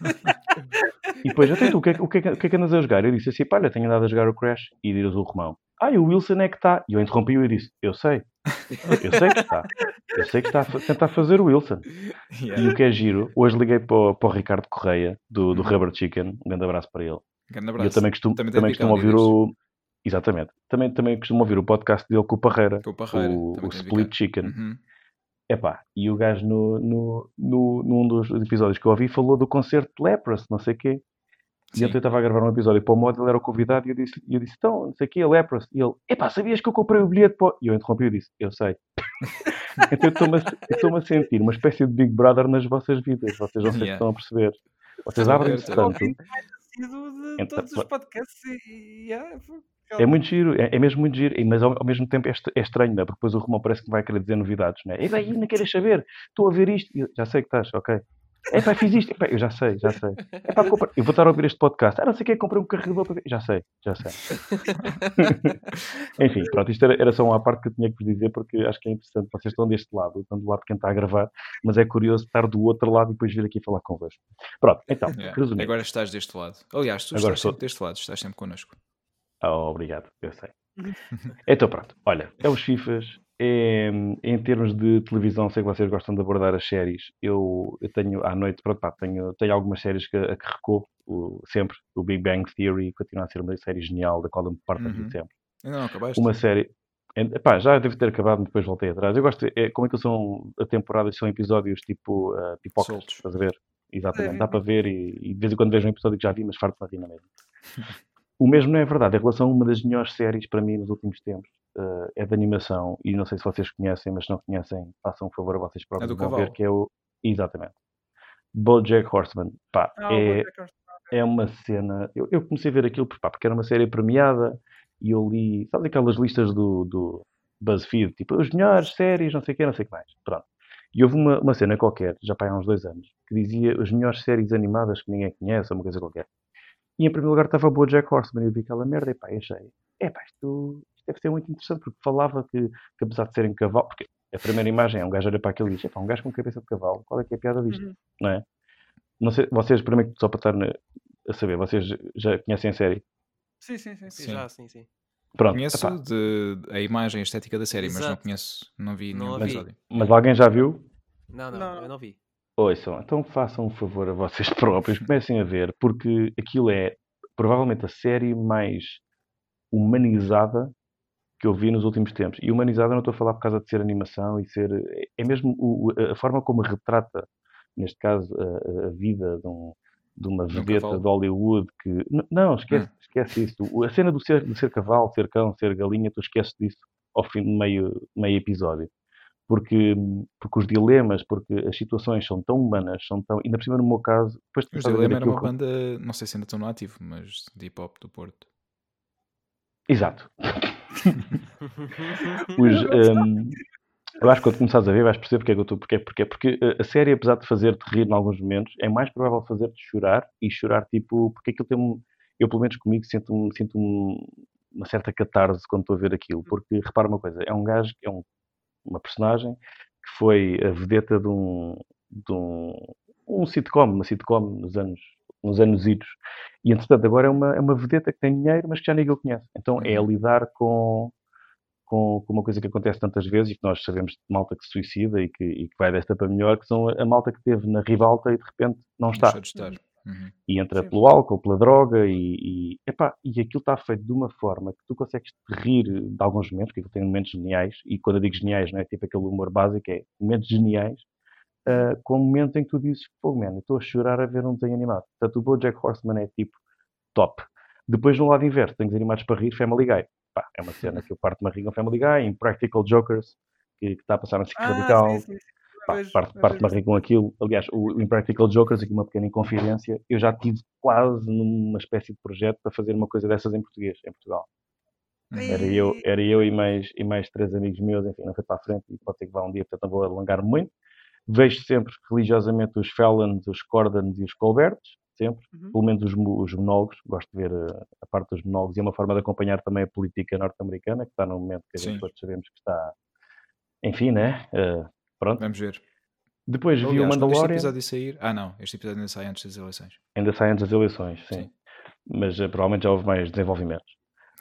[LAUGHS] E depois, até tu, o que, é, o, que é, que- o que é que andas a jogar? Eu disse assim, pá, olha, tenho andado a jogar o Crash. E diz o Romão, ah, e o Wilson é que está. E eu interrompi-o e disse, eu sei. Eu sei que está. Eu sei que está a tentar fazer o Wilson. E Yeah. o que é giro, hoje liguei para o, para o Ricardo Correia, do, do Uhum. Rubber Chicken, um grande abraço para ele. Grande E abraço. eu também costumo, Também também, costumo ouvir o... Exatamente. Também, também costumo ouvir o podcast dele com o Parreira, Com o Parreira, o, o Split. Chicken. Uhum. Epá, e o gajo no, no, no, num dos episódios que eu ouvi falou do concerto de Leprous, não sei o quê. E Sim. ontem eu estava a gravar um episódio para o mod, ele era o convidado e eu disse, e eu disse então, não sei o quê, Leprous. E ele, epá, sabias que eu comprei o bilhete para... o-" E eu interrompi e disse, eu sei. [LAUGHS] então eu estou-me a, sentir uma espécie de Big Brother nas vossas vidas, vocês não sei se Yeah. estão a perceber. Vocês abrem-se tanto. De Então, todos os podcasts e, e yeah, foi- É muito giro, é, é mesmo muito giro, mas ao, ao mesmo tempo é, é estranho, né? porque depois o Romão parece que vai querer dizer novidades, né? E bem, ainda queres saber? Estou a ver isto, eu, já sei que estás, ok. É pá, fiz isto, Epá, eu já sei, já sei. É pá, compra- eu vou estar a ouvir este podcast, ah, não sei o que, comprei um carregador para ver. Já sei, já sei. [LAUGHS] Enfim, pronto, isto era, era só uma parte que eu tinha que vos dizer, porque acho que é interessante, vocês estão deste lado, estão do lado de quem está a gravar, mas é curioso estar do outro lado e depois vir aqui falar convosco. Pronto, então, resumindo. Agora estás deste lado. Aliás, tu Agora estás deste lado, estás sempre connosco. Ah, obrigado, eu sei. Então pronto, olha, é os FIFAs. É, em termos de televisão, sei que vocês gostam de abordar as séries. Eu, eu tenho à noite, pronto, pá, tenho, tenho algumas séries que, a que recorro o- sempre. O Big Bang Theory continua a ser uma série genial, da qual eu me parto Uhum. sempre. Não acabaste? Uma série. é- Pá, já devo ter acabado, depois voltei atrás. Eu gosto, é, como é que são a temporada, são episódios tipo uh, pipocas, Soltos. estás a ver? Exatamente, dá para ver e, e de vez em quando vejo um episódio que já vi, mas farto para rir na mesma. [LAUGHS] O mesmo não é verdade. Em relação a uma das melhores séries para mim nos últimos tempos, eh, é de animação, e não sei se vocês conhecem, mas se não conhecem, façam um favor a vocês próprios do vão cavalo. ver, que é o... Exatamente. BoJack Horseman. Pá, Ah, é, Horseman. é uma cena... Eu, eu comecei a ver aquilo pá, porque era uma série premiada, e eu li... Sabes aquelas listas do, do BuzzFeed? Tipo, as melhores séries, não sei o quê, não sei o que mais. Pronto. E houve uma, uma cena qualquer, já pá, há uns dois anos, que dizia as melhores séries animadas que ninguém conhece, ou uma coisa qualquer. E em primeiro lugar estava o BoJack Horseman. E eu vi aquela merda e pá, achei, é pá, isto, isto deve ser muito interessante, porque falava que, que apesar de serem cavalo, porque a primeira imagem é um gajo olha para aquilo e diz, é pá, um gajo com cabeça de cavalo, qual é que é a piada disto? Uhum. Não é? Não sei, vocês, primeiro, só para estar na- a saber, vocês já conhecem a série? Sim, sim, sim. Sim. Já, sim, sim. Pronto, Conheço de, a imagem, a estética da série, mas não Exato. conheço, não vi Não nenhum vi. episódio. mas alguém já viu? Não, não, Não. eu não vi. Ouçam, então façam um favor a vocês [LAUGHS] próprios, comecem a ver, porque aquilo é provavelmente a série mais humanizada que eu vi nos últimos tempos. E humanizada não estou a falar por causa de ser animação e ser. é- É mesmo o- a forma como retrata, neste caso, a, a vida de, um- de uma De um vedeta de Hollywood que. Não, esquece, esquece isso. A cena do ser, de ser cavalo, ser cão, ser galinha, tu esqueces disso ao fim de meio, meio episódio porque, porque os dilemas, porque as situações são tão humanas, são tão. Ainda por cima, no meu caso, depois de Os Dilema era uma banda, não sei se ainda estão no ativo, mas de hip hop do Porto. Exato. [LAUGHS] Os, hum, eu acho que quando começares a ver vais perceber porque é que eu estou. Porque, porque, porque a série, apesar de fazer-te rir em alguns momentos, é mais provável fazer-te chorar e chorar tipo. Porque aquilo tem um. Eu, pelo menos comigo, sinto, um, sinto um- uma certa catarse quando estou a ver aquilo. Porque repara uma coisa: é um gajo, é um, uma personagem que foi a vedeta de um, de um, um sitcom, uma sitcom nos anos, nos anos idos. E entretanto agora é uma, é uma vedeta que tem dinheiro, mas que já ninguém o conhece. Então é a Uhum. lidar com, com, com uma coisa que acontece tantas vezes e que nós sabemos de malta que se suicida e que, e que vai desta para melhor, que são a, malta que teve na ribalta e de repente não está. De estar. Uhum. E entra Sim. pelo álcool, pela droga, e, e, epá, e aquilo está feito de uma forma que tu consegues rir de alguns momentos, porque tem momentos geniais, e quando eu digo geniais, não é tipo aquele humor básico, é momentos geniais, ah, com momentos em que tu dizes, pô, man, eu estou a chorar a ver um desenho animado. Portanto, o BoJack Horseman é tipo top. Depois, no lado inverso, desenhos animados para rir, Family Guy. Pá, é uma cena [LAUGHS] que eu parto-me a rir com Family Guy, Impractical Jokers, que, está a passar na SIC Ah, Radical, sim, sim, sim. Parte- parte-me a vejo rir com aquilo. Aliás, o Impractical Jokers, aqui uma pequena inconfidência, eu já tive quase numa espécie de projeto para fazer uma coisa dessas em português, em Portugal. Uhum. Era eu, era eu e, mais, e mais três amigos meus, enfim, não foi para a frente e pode ser que vá um dia, portanto não vou alongar muito. Vejo sempre religiosamente os Fallons, os Cordons e os Colberts, sempre, Uhum. pelo menos os, os monólogos, gosto de ver eh, a, parte dos monólogos e é uma forma de acompanhar também a política norte-americana, que está num momento que a gente todos sabemos que está, enfim, né? Eh, pronto. Vamos ver. Depois vi o Aliás, quando este Mandalorian, episódio sair. Ah, não, este episódio ainda sai antes das eleições. ainda sai antes das eleições, sim. Sim. Mas eh, provavelmente já houve mais desenvolvimentos.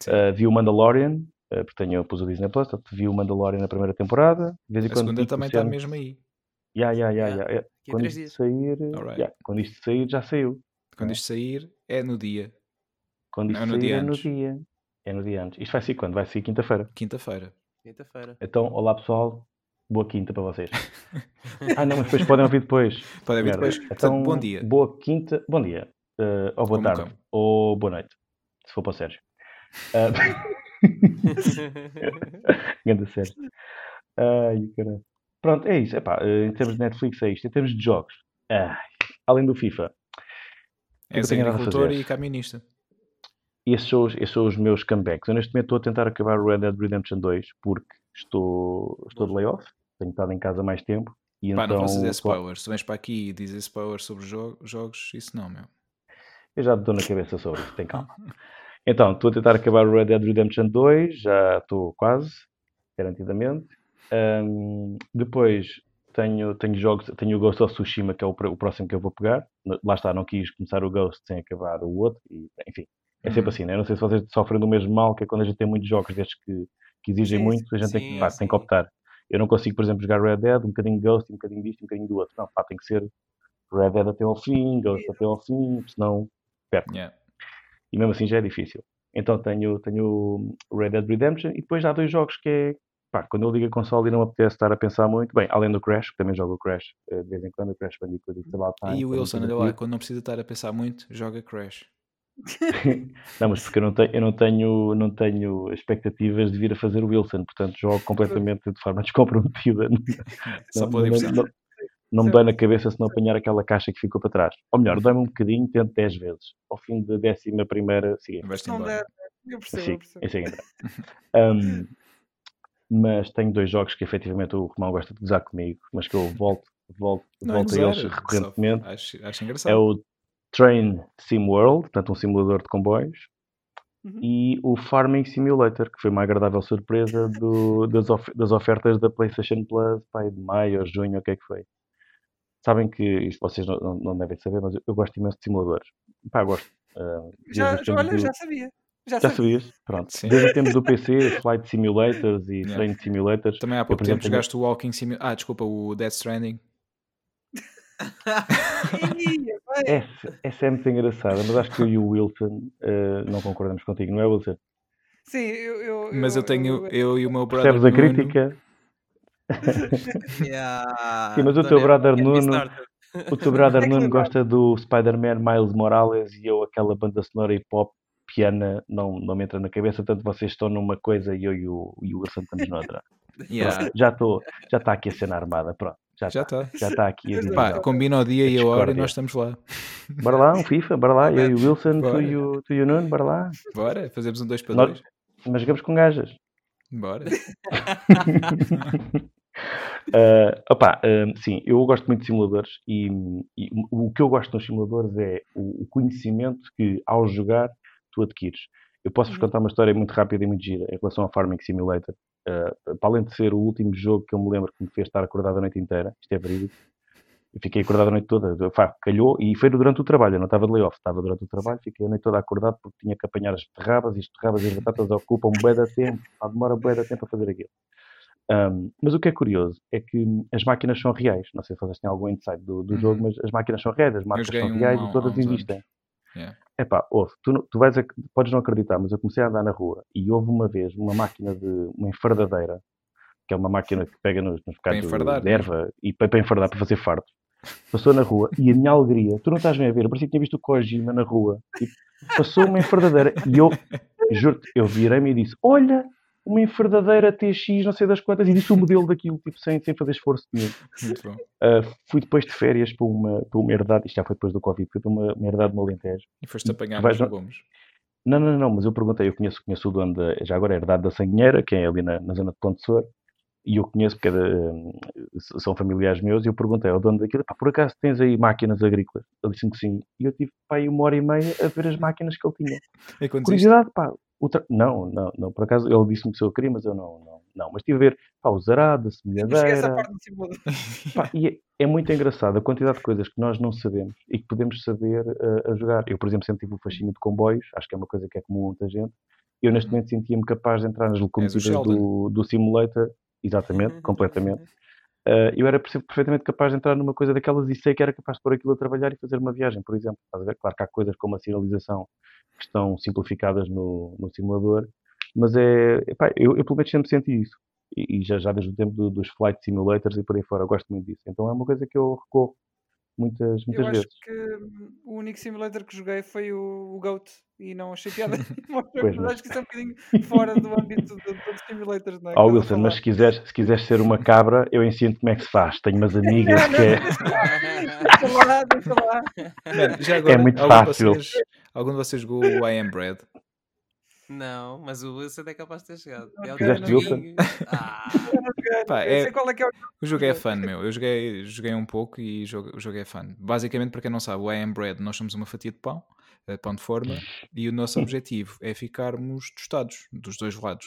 Uh, vi o Mandalorian, uh, porque tenho, pus o Disney Plus, portanto, vi o Mandalorian na primeira temporada. De vez em a quando segunda também está mesmo aí. Yeah. ya, ya. Daqui a Quando três isto dias. sair, Alright. ya, quando isto sair, já saiu. Quando É. isto sair, é no dia. Quando Não, isto é no sair, dia é no antes. dia. É no dia antes. Isto vai ser quando? Vai ser quinta-feira. Quinta-feira. Quinta-feira. Então, olá pessoal, boa quinta para vocês. ah, não, mas depois podem ouvir depois. [LAUGHS] Podem Merda. depois. Então, Portanto, bom dia. Boa quinta, bom dia. Uh, ou boa Como tarde. cão. Ou boa noite. Se for para o Sérgio. [LAUGHS] Uh, [LAUGHS] Grande Sérgio. Ai, caralho. Pronto, é isso. Epá, eh, em termos de Netflix é isto. Em termos de jogos, ai, além do FIFA, nada a agricultor e camionista. esses são, os, esses são os meus comebacks. Eu neste momento estou a tentar acabar o Red Dead Redemption 2 porque estou, estou de layoff. Tenho estado em casa mais tempo. E Pá, então não dizer estou- spoilers. Se vens para aqui e dizes spoilers sobre jo- jogos, isso não, meu. Eu já te dou na cabeça sobre isso, tem calma. [LAUGHS] Então, estou a tentar acabar o Red Dead Redemption 2, já estou quase, garantidamente. Ahm, depois tenho, tenho jogos, tenho o Ghost of Tsushima, que é o, o próximo que eu vou pegar. Lá está, não quis começar o Ghost sem acabar o outro, e, enfim, é sempre Uhum. assim, né? Eu não sei se vocês sofrem do mesmo mal, que é quando a gente tem muitos jogos destes que, que exigem Sim, muito, a gente tem, sim, que, pá, tem que optar. Eu não consigo, por exemplo, jogar Red Dead, um bocadinho Ghost, um bocadinho disto, um bocadinho do outro. Não, pá, tem que ser Red Dead até ao fim, Ghost até ao fim, senão Yeah. e mesmo assim já é difícil. Então tenho, tenho o Red Dead Redemption e depois há dois jogos que é. Pá, quando eu ligo a console e não apetece estar a pensar muito, bem, além do Crash, que também jogo o Crash eh, de vez em quando, o Crash Bandicoot Time. E o Wilson, olha lá, divertido. quando não precisa estar a pensar muito, joga Crash. Não, mas porque eu não tenho, eu não tenho, não tenho expectativas de vir a fazer o Wilson, portanto jogo completamente de forma [LAUGHS] descomprometida. Só não, pode não, não, não me dói na cabeça se não apanhar aquela caixa que ficou para trás. Ou melhor, dói-me um bocadinho, tento 10 vezes. Ao fim da décima primeira, seguinte. Vais-te Não der, eu percebo, Sim, eu percebo. é. Um, mas tenho dois jogos que efetivamente o Romão gosta de gozar comigo, mas que eu volto, volto, Não é volto a gozar, eles recorrentemente. Acho, acho engraçado. É o Train Sim World, portanto um simulador de comboios, Uhum. e o Farming Simulator, que foi uma agradável surpresa [LAUGHS] do- das, of- das ofertas da PlayStation Plus, pai, de maio ou junho, o que é que foi. Sabem que, isto vocês não, não- não devem saber, mas eu, eu gosto imenso de simuladores. Pá, gosto. Uh, Já, olha, do- já sabia. Já, já sabia. sabias? Pronto. Sim. Desde o tempo do [LAUGHS] PC, Flight Simulators e Yeah. Train Simulators. Também há pouco por tempo exemplo, jogaste o Walking Simulator. Ah, desculpa, o Death Stranding. [LAUGHS] Essa, essa é muito engraçada, mas acho que eu e o Wilson eh, não concordamos contigo, não é, Wilson? Sim, eu, eu, Mas eu tenho, eu e o meu brother Percebes a crítica? [LAUGHS] Yeah, Sim, mas o teu brother Nuno-. O teu brother [LAUGHS] É Nuno eu gosta do Spider-Man Miles Morales e eu aquela banda sonora hip hop piana não, não me entra na cabeça, tanto vocês estão numa coisa e eu e o, e o Wilson estamos noutra. Yeah. Pronto, já estou, já está aqui a cena armada, pronto, já está, já está aqui a Pá, divisão. Pá, combina o dia A e a hora e nós estamos lá. Bora lá, um FIFA, bora lá, eu e o Wilson, tu e o, tu e o Nuno, bora lá. Bora, fazemos um 2 para Nós- 2. Mas jogamos com gajas. Bora. Uh, [LAUGHS] [LAUGHS] opá, um, sim, eu gosto muito de simuladores e, e o o que eu gosto nos simuladores é o, o conhecimento que ao jogar tu adquires. Eu posso-vos Uhum. contar uma história muito rápida e muito gira em relação ao Farming Simulator. Uh, para além de ser o último jogo que eu me lembro que me fez estar acordado a noite inteira, isto é verídico, eu fiquei acordado a noite toda, Fá, calhou e foi durante o trabalho, eu não estava de layoff, estava durante o trabalho, fiquei a noite toda acordado porque tinha que apanhar as terrabas e as terrabas e as batatas [LAUGHS] ocupam bué da tempo, pá, demora bué da tempo a fazer aquilo. Um, mas o que é curioso é que as máquinas são reais. Não sei se vocês têm algum insight do, do Uhum. jogo, mas as máquinas são reais, as marcas joguei são um reais há- e todas anos. existem. Yeah. Epá, ouve, tu, tu vais podes não acreditar, mas eu comecei a andar na rua e houve uma vez uma máquina de uma enfardadeira, que é uma máquina que pega nos, nos bocados de erva e para, para enfardar, para fazer fartos. Passou na rua e a minha alegria, tu não estás bem a ver, eu parecia que tinha visto o Kojima na rua. E passou uma enfardadeira e eu, juro-te, eu virei-me e disse: Olha, uma enfardadeira TX, não sei das quantas, e disse o [LAUGHS] modelo daquilo, tipo, sem, sem fazer esforço nenhum. Muito bom. Uh, fui depois de férias para uma, para uma herdade, isto já foi depois do Covid, fui para uma, uma herdade no Alentejo. E foste apanhar vais nos no- legumes. Não, não, não, mas eu perguntei, eu conheço, conheço o dono da, já agora é herdade da Sanguinheira, que é ali na, na zona de Ponte e eu conheço porque é da, hum, são familiares meus, e eu perguntei ao dono daquilo, pá, por acaso tens aí máquinas agrícolas? Ele disse-me que sim, e eu tive, pá, aí uma hora e meia a ver as máquinas que ele tinha. [LAUGHS] Curiosidade, pá, tra- não, não, não, por acaso ele disse-me se eu queria, mas eu não, não, não, mas estive a ver, pá, os arados, a Eu cheguei a essa semeadeira, parte do simulador. Pá, e é, é muito engraçado a quantidade de coisas que nós não sabemos e que podemos saber eh, a jogar. Eu, por exemplo, sempre tive o fascínio de comboios, acho que é uma coisa que é comum a muita gente. Eu, neste Uhum. momento, sentia-me capaz de entrar nas locomotivas Sheldon. do, do simulator, exatamente, completamente. [LAUGHS] Eh, eu era perfeitamente capaz de entrar numa coisa daquelas e sei que era capaz de pôr aquilo a trabalhar e fazer uma viagem, por exemplo. Estás a ver? Claro que há coisas como a sinalização que estão simplificadas no, no simulador, mas é, epá, eu, eu pelo menos sempre senti isso. E, e já, já desde o tempo do- dos flight simulators e por aí fora, eu gosto muito disso. Então é uma coisa que eu recorro muitas, muitas Eu vezes. acho que hum, o único simulator que joguei foi o, o Goat e não achei piada [LAUGHS] mas [LAUGHS] acho que isso é um bocadinho fora do âmbito de todos os simulators, não é? A Wilson, mas se quiseres, se quiseres ser uma [LAUGHS] cabra, eu ensino como é que se faz. Tenho umas amigas que é. Deixa lá, deixa lá. Mano, já agora, É muito algum de fácil. Vocês, algum de vocês jogou o I Am Bread? Não, mas o Wilson é capaz de ter chegado. Não, Ele Fizeste tem Wilson? [LAUGHS] Ah, Pá, é- sei qual é que é o O jogo é fun, meu. Eu joguei, joguei um pouco e jogo- o jogo é fun. Basicamente, para quem não sabe, o I Am Bread, nós somos uma fatia de pão, eh, pão de forma, e o nosso objetivo é ficarmos tostados dos dois lados.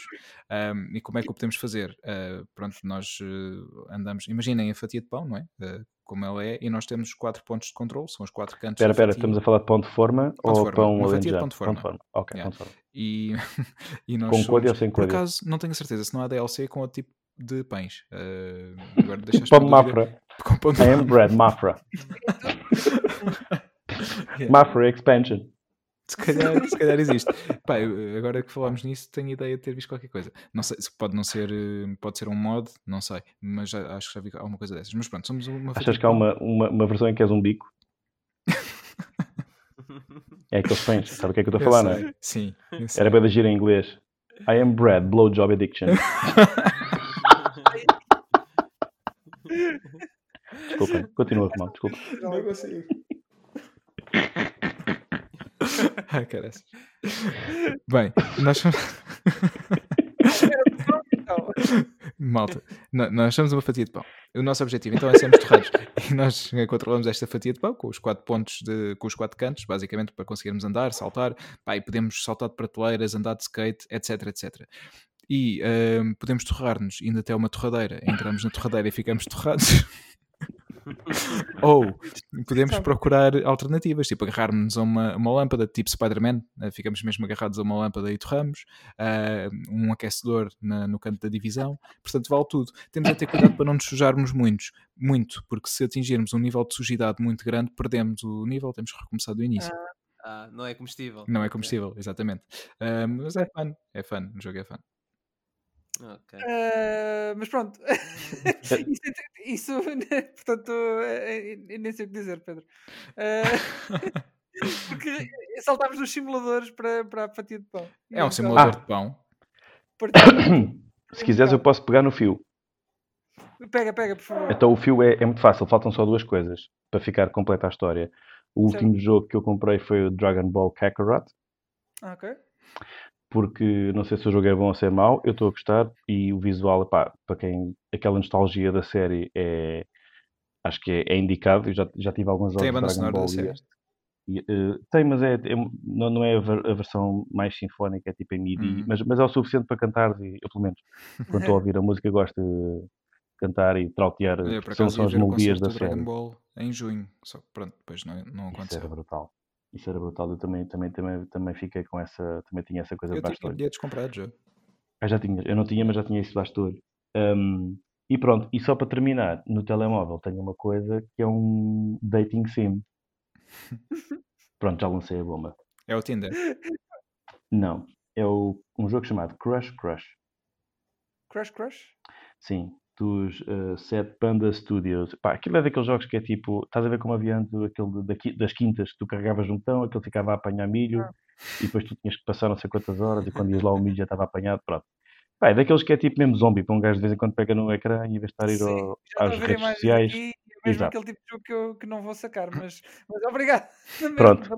Ahm, e como é que o podemos fazer? Ah, pronto, nós eh, andamos, imaginem a fatia de pão, não é? Ah, como ela é, e nós temos quatro pontos de controle, são os quatro cantos Espera, espera, estamos a falar de pão de forma de ou forma, pão uma fatia de alentejano? pão de forma. Ok, Yeah. pão de forma. E, [LAUGHS] e nós Com códia ou somos- sem Por códia? acaso, não tenho certeza se não há DLC com outro tipo de pães. Ah, agora [LAUGHS] deixaste Pão de Mafra. [LAUGHS] Com pão de I am bread, Mafra. Yeah. Mafra Expansion. Se calhar, se calhar existe. Pá, eu- agora que falámos nisso, tenho ideia de ter visto qualquer coisa. Não sei, se pode não ser, eh, pode ser um mod, não sei, mas já- acho que já vi alguma coisa dessas. Mas pronto, somos uma Achas que há uma, uma, uma versão em que és um bico? [LAUGHS] É aqueles pães, sabe o que é que eu estou a Eu falar, não é? Sim, eu. Era da gira em inglês. I am bread, blowjob addiction. [LAUGHS] Desculpem, continua, Romão, desculpa. Não consigo. [LAUGHS] Ai, caraças. Bem, nós somos... [LAUGHS] Malta, nós somos uma fatia de pão. O nosso objetivo então é sermos torrados. E nós controlamos esta fatia de pão com os quatro pontos, de, com os quatro cantos, basicamente para conseguirmos andar, saltar. Pá, e podemos saltar de prateleiras, andar de skate, etc, etc. E ahm, podemos torrar-nos indo até uma torradeira. Entramos na torradeira e ficamos torrados. [LAUGHS] [LAUGHS] Ou podemos procurar alternativas, tipo agarrarmos a uma, uma lâmpada, tipo Spider-Man, eh, ficamos mesmo agarrados a uma lâmpada e torramos, ah, um aquecedor na- no canto da divisão, portanto vale tudo. Temos a ter cuidado para não nos sujarmos muitos, muito, porque se atingirmos um nível de sujidade muito grande, perdemos o nível, temos que recomeçar do início. Ah, não é combustível. Não é Ok, combustível, exatamente. Ah, mas é fun, é fun, o jogo é fun. Ok. eh, mas pronto. [LAUGHS] isso, é- isso, [LAUGHS] portanto, eh, eh, nem sei o que dizer, Pedro. Eh, [LAUGHS] porque saltámos dos simuladores para, para a fatia de pão. É um simulador Ah. de pão. [COUGHS] Se quiseres, eu posso pegar no fio. Pega, pega, por favor. Então o fio é, é muito fácil, faltam só duas coisas para ficar completa a história. O último jogo que eu comprei foi o Dragon Ball Kakarot, Ah, ok. Porque não sei se o jogo é bom ou se é mau, eu estou a gostar e o visual, epá, para quem aquela nostalgia da série é acho que é, é indicado. Eu já, já tive alguns jogos Tem a banda sonora da série? e eh, tem, mas é, é- não, não é a, ver- a versão mais sinfónica, é tipo em MIDI, Uhum. mas, mas é o suficiente para cantar e eu pelo menos quando estou a ouvir a música gosto de cantar e trautear, [LAUGHS] são, são as melodias da série. Em junho, só que pronto, depois não, não Isso era aconteceu. brutal. Isso era brutal. Eu também, também, também, também fiquei com essa. Também tinha essa coisa Eu debaixo do olho. bilhetes comprados já. Ah, já tinha. Eu não tinha, mas já tinha isso debaixo do olho. Um, e pronto, e só para terminar, no telemóvel tenho uma coisa que é um dating sim. [LAUGHS] Pronto, já lancei a bomba. É o Tinder. Não, é o, um jogo chamado Crush Crush. Crush Crush? Sim, dos uh, Set Panda Studios. Pá, aquilo é daqueles jogos que é tipo, estás a ver como havia antes aquele daqui, das quintas que tu carregavas um botão, aquele ficava a apanhar milho Ah. e depois tu tinhas que passar não sei quantas horas e quando ias lá o milho já estava apanhado, pronto. Pá, é daqueles que é tipo mesmo zombie, para um gajo de vez em quando pega no ecrã e em vez de estar a ir ao- redes sociais. aqui, mesmo Exato. aquele tipo de jogo que eu que não vou sacar, mas, mas obrigado. [LAUGHS] Pronto.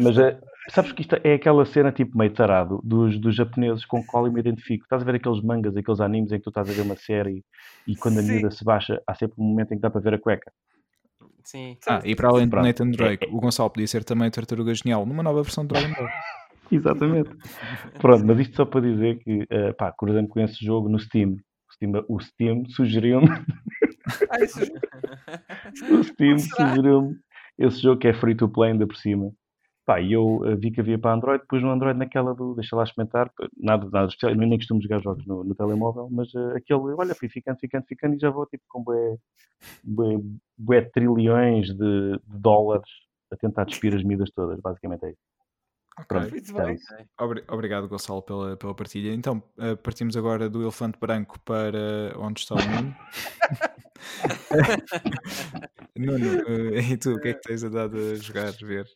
Mas é, sabes que isto é aquela cena tipo meio tarado dos, dos japoneses com a qual eu me identifico. Estás a ver aqueles mangas, aqueles animes em que tu estás a ver uma série e quando a Sim. miúda se baixa, há sempre um momento em que dá para ver a cueca. Sim. Ah, e para além de. Nathan Drake, o Gonçalo podia ser também Tartaruga Genial numa nova versão de Dragon Ball. [LAUGHS] Exatamente. Pronto, mas isto só para dizer que, eh, pá, cruzando com esse jogo no Steam. O Steam, o Steam sugeriu-me, Ah, isso, o Steam sugeriu-me esse jogo que é free to play ainda por cima. Pá, e eu eh, vi que havia para Android, pus no Android naquela do deixa lá experimentar, nada, nada especial, eu nem costumo jogar jogos no, no telemóvel, mas eh, aquele, olha, fui ficando, ficando, ficando e já vou tipo com bué, bué, bué trilhões de, de dólares a tentar despir as medidas todas, basicamente é isso. Pronto, Muito é bem. isso. Obri- Obrigado, Gonçalo, pela, pela partilha. Então, eh, partimos agora do elefante branco para onde está o Nuno. [LAUGHS] Nuno, eh, e tu, o que é que tens andado a jogar, ver?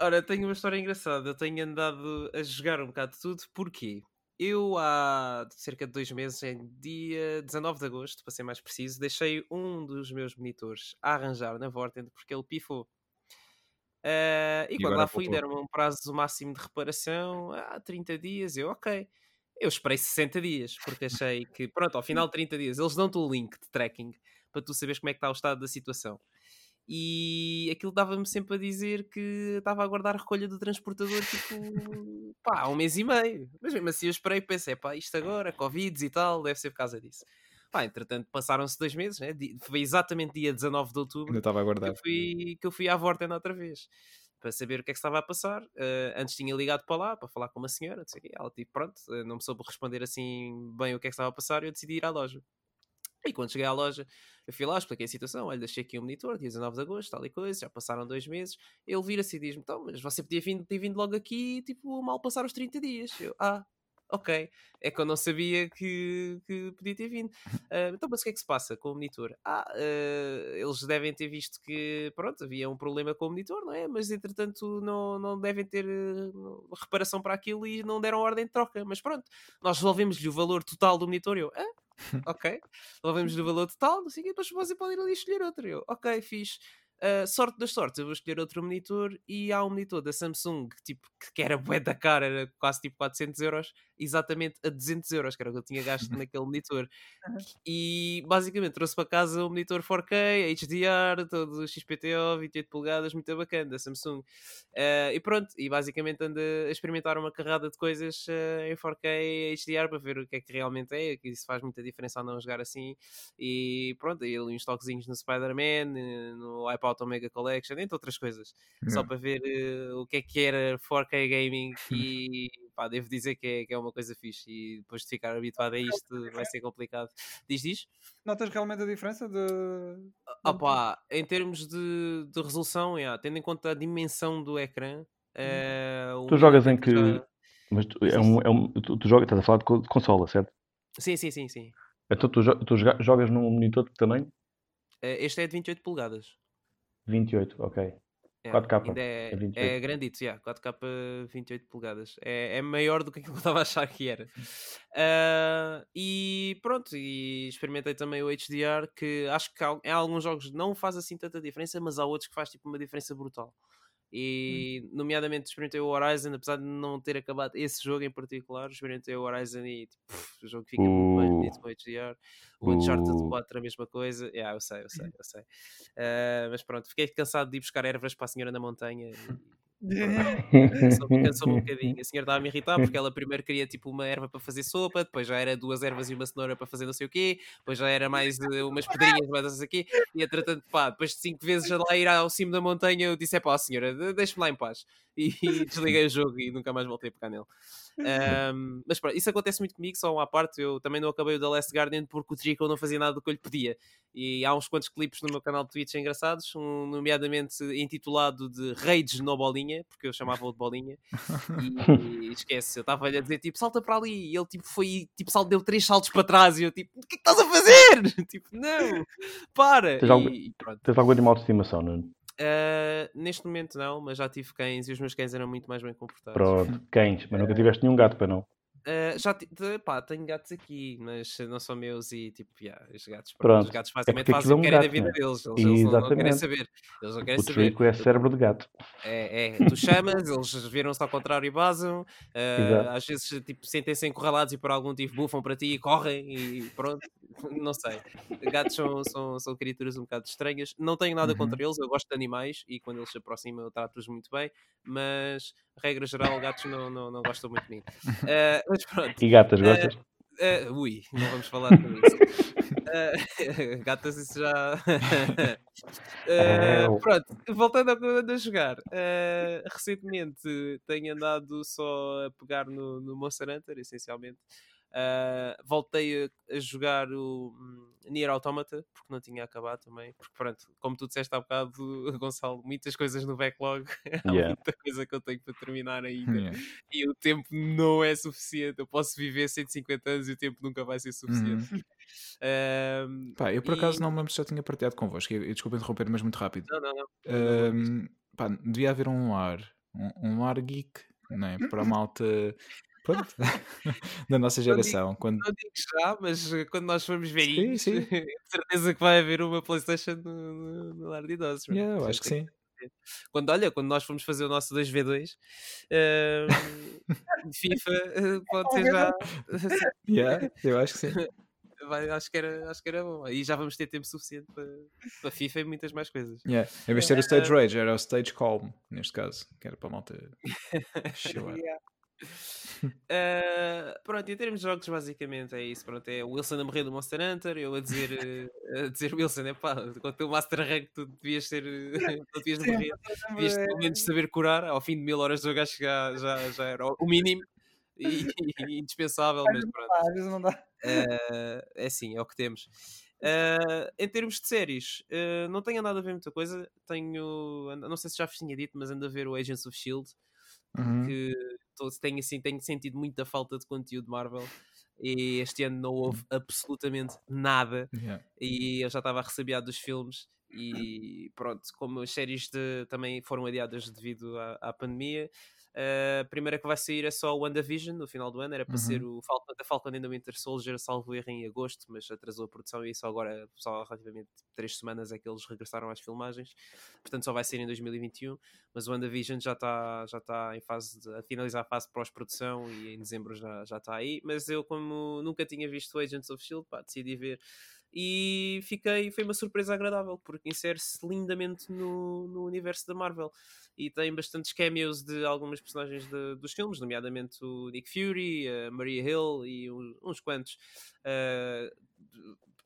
Ora, tenho uma história engraçada. Eu tenho andado a jogar um bocado de tudo. Porquê? Eu há cerca de dois meses, em dia 19 de agosto, para ser mais preciso, deixei um dos meus monitores a arranjar na Vortend porque ele pifou. Ah, e, E quando lá fui, deram-me um prazo máximo de reparação há 30 dias. Eu, ok. Eu esperei 60 dias, porque achei que, pronto, ao final de 30 dias, eles dão-te o link de tracking para tu saberes como é que está o estado da situação. E aquilo dava-me sempre a dizer que estava a aguardar a recolha do transportador, tipo, pá, há um mês e meio. Mas mesmo assim eu esperei e pensei, pá, isto agora, Covid e tal, deve ser por causa disso. Pá, entretanto, passaram-se dois meses, né? Foi exatamente dia 19 de outubro Ainda estava a que eu fui, que eu fui à Vorten outra vez para saber o que é que estava a passar. Eh, antes tinha ligado para lá para falar com uma senhora, não sei o quê. ela tipo, pronto, eh, não me soube responder assim bem o que é que estava a passar e eu decidi ir à loja. E quando cheguei à loja, eu fui lá, expliquei a situação. Olha, deixei aqui um monitor, dia 19 de agosto, tal e coisa, já passaram dois meses. Ele vira-se e diz-me: então, mas você podia vir, ter vindo logo aqui, tipo, mal passar os 30 dias. Eu, ah, ok. É que eu não sabia que, que podia ter vindo. Ah, então, mas o que é que se passa com o monitor? Ah, ah, eles devem ter visto que, pronto, havia um problema com o monitor, não é? Mas entretanto não, não devem ter eh, reparação para aquilo e não deram ordem de troca. Mas pronto, nós resolvemos-lhe o valor total do monitor. Eu, ah, [LAUGHS] ok. Resolvemos-lhe o valor total, não sei o quê, depois você pode ir ali escolher outro. Eu, ok, fiz. Uh, sorte das sortes, eu vou escolher outro monitor e há um monitor da Samsung tipo, que, que era bué da cara, era quase tipo 400 euros, exatamente a 200 euros, que era o que eu tinha gasto [LAUGHS] naquele monitor. E basicamente trouxe para casa um monitor 4K, HDR, todo XPTO, 28 polegadas, muito bacana da Samsung. Uh, e pronto, e basicamente ando a experimentar uma carrada de coisas uh, em 4K HDR para ver o que é que realmente é, que isso faz muita diferença ao não jogar assim. E pronto, aí ali uns toquezinhos no Spider-Man, eh, no iPod Omega Collection, entre outras coisas, só para ver eh, o que é que era 4K Gaming [LAUGHS] e pá, devo dizer que é, que é uma coisa fixe e depois de ficar habituado a isto vai ser complicado. Diz, diz? Notas realmente a diferença de. Ah pá, em termos de, de resolução, yeah, tendo em conta a dimensão do ecrã, o Tu jogas em que. Mas tu, é um, é um, tu, tu jogas, estás a falar de co- de consola, certo? Sim, sim, sim, sim. Então tu, tu joga- jogas num monitor de que tamanho? Eh, este é de 28 polegadas. 28, ok. Yeah, 4K, ainda é, é 28. é grandito, yeah, 4K 28 polegadas. É, é maior do que eu estava a achar que era. Ah, e pronto, e experimentei também o HDR, que acho que em alguns jogos não faz assim tanta diferença, mas há outros que faz tipo uma diferença brutal. E, nomeadamente, experimentei o Horizon, apesar de não ter acabado esse jogo em particular, experimentei o Horizon e tipo, pff, o jogo fica muito mais Uh. bonito com HDR. O Uncharted Uh. 4 a mesma coisa. Yeah, eu sei, eu sei, eu sei. Ah, mas pronto, fiquei cansado de ir buscar ervas para a senhora na montanha. [LAUGHS] e Cansou-me cansou-me um [LAUGHS] bocadinho. A senhora estava a me irritar porque ela primeiro queria tipo uma erva para fazer sopa, depois já era duas ervas e uma cenoura para fazer não sei o quê, depois já era mais eh, umas pedrinhas, mais não sei o quê, e entretanto, pá, depois de cinco vezes já lá ir ao cimo da montanha, eu disse: é pá, senhora, de- deixe-me lá em paz. [LAUGHS] e desliguei o jogo e nunca mais voltei a pegar nele. Um, mas pronto, isso acontece muito comigo, só uma parte. Eu também não acabei o The Last Guardian porque o Trico não fazia nada do que eu lhe pedia. E há uns quantos clipes no meu canal de Twitch engraçados, um, nomeadamente intitulado de Rage no Bolinha, porque eu chamava-o de Bolinha. E, e esquece, eu estava-lhe a dizer tipo, salta para ali. E ele tipo foi, tipo, salto, deu três saltos para trás. E eu tipo, o que é que estás a fazer? [LAUGHS] tipo, não, para. Tens, e, algum, e tens algum animal de estimação, Nuno? Uh, neste momento não, mas já tive cães e os meus cães eram muito mais bem comportados. Pronto, cães, mas nunca tiveste nenhum gato para não. Uh, já pá, tenho gatos aqui, mas não são meus e tipo, yeah, os gatos, pronto, os gatos é basicamente porque fazem o que é um querem da vida não é? deles, eles, eles não, não querem saber, eles não querem O saber. Trico é cérebro de gato. É, é, tu chamas, eles viram-se ao contrário e basam, uh, às vezes tipo, sentem-se encurralados e por algum motivo bufam para ti e correm e pronto, [LAUGHS] não sei. Gatos são, são, são criaturas um bocado estranhas, não tenho nada Uhum. contra eles, eu gosto de animais e quando eles se aproximam eu trato-os muito bem, mas regra geral, gatos não, não, não gostam muito de mim. Uh, mas pronto. E gatas, gostas? Uh, ui, não vamos falar sobre isso. Uh, [LAUGHS] [LAUGHS] gatas, isso já. [LAUGHS] Uh, pronto, voltando ao que eu ando a jogar. uh, recentemente tenho andado só a pegar no, no Monster Hunter, essencialmente. Uh, voltei a, a jogar o hum, Nier Automata, porque não tinha acabado também. Porque, pronto, como tu disseste há bocado, [LAUGHS] Gonçalo, muitas coisas no backlog. [LAUGHS] Há Yeah. muita coisa que eu tenho para terminar ainda Yeah. e o tempo não é suficiente. Eu posso viver 150 anos e o tempo nunca vai ser suficiente. Uhum. [LAUGHS] Ahm, Pá, eu por E- acaso não me lembro se já tinha partilhado convosco. e- e Desculpa interromper, mas muito rápido. não, não, não. Ahm, pá, devia haver um ar, um, um ar geek, não é? Para a malta pronto, [LAUGHS] da nossa digo- geração. Quando... Não digo já, mas eh, quando nós formos ver Sim, isso, sim. [LAUGHS] certeza que vai haver uma PlayStation no, no, no lar de idosos. mano. Yeah, eu acho que sim. Quando, olha, quando nós formos fazer o nosso 2v2 ahm, de FIFA, eh, pode ser já. [LAUGHS] Yeah, eu acho que sim. vai- acho, que era, acho que era bom. Aí já vamos ter tempo suficiente para, para FIFA e muitas mais coisas. Yeah. Em vez de ter o Stage Rage, era o Stage Calm, neste caso, que era para a malta chill out. Yeah. Uh, [LAUGHS] pronto, em termos de jogos, basicamente é isso. Pronto, é o Wilson a morrer do Monster Hunter, eu a dizer, uh, a dizer Wilson, é pá, com o teu Master Rank tu devias ser, [LAUGHS] tu devias de Sim, morrer, devias pelo menos saber curar. Ao fim de mil horas de jogo, acho que já, já, já era o mínimo e, e indispensável, mas pronto. Às vezes não dá. Uh, é assim, é o que temos. Uh, em termos de séries, uh, não tenho andado a ver muita coisa. Tenho, não sei se já vos tinha dito, mas ando a ver o Agents of Shield Uhum. que tô- tenho, assim, tenho sentido muita falta de conteúdo Marvel e este ano não houve absolutamente nada Yeah. e eu já estava ressabiado dos filmes e pronto, como as séries de- também foram adiadas devido à, à pandemia a primeira que vai sair é só o WandaVision no final do ano, era para ser o Falcon, The Falcon the Winter Soldier, salvo erro em agosto, mas atrasou a produção e só agora, só há relativamente três semanas é que eles regressaram às filmagens, portanto só vai ser em 2021, mas o WandaVision já está já tá em fase de, a finalizar a fase pós-produção e em dezembro já já está aí, mas eu como nunca tinha visto Agents of S.H.I.E.L.D., pá, decidi ver e fiquei, foi uma surpresa agradável porque insere-se lindamente no, no universo da Marvel e tem bastantes cameos de algumas personagens de- dos filmes, nomeadamente o Nick Fury, a Maria Hill e uns quantos. Uh,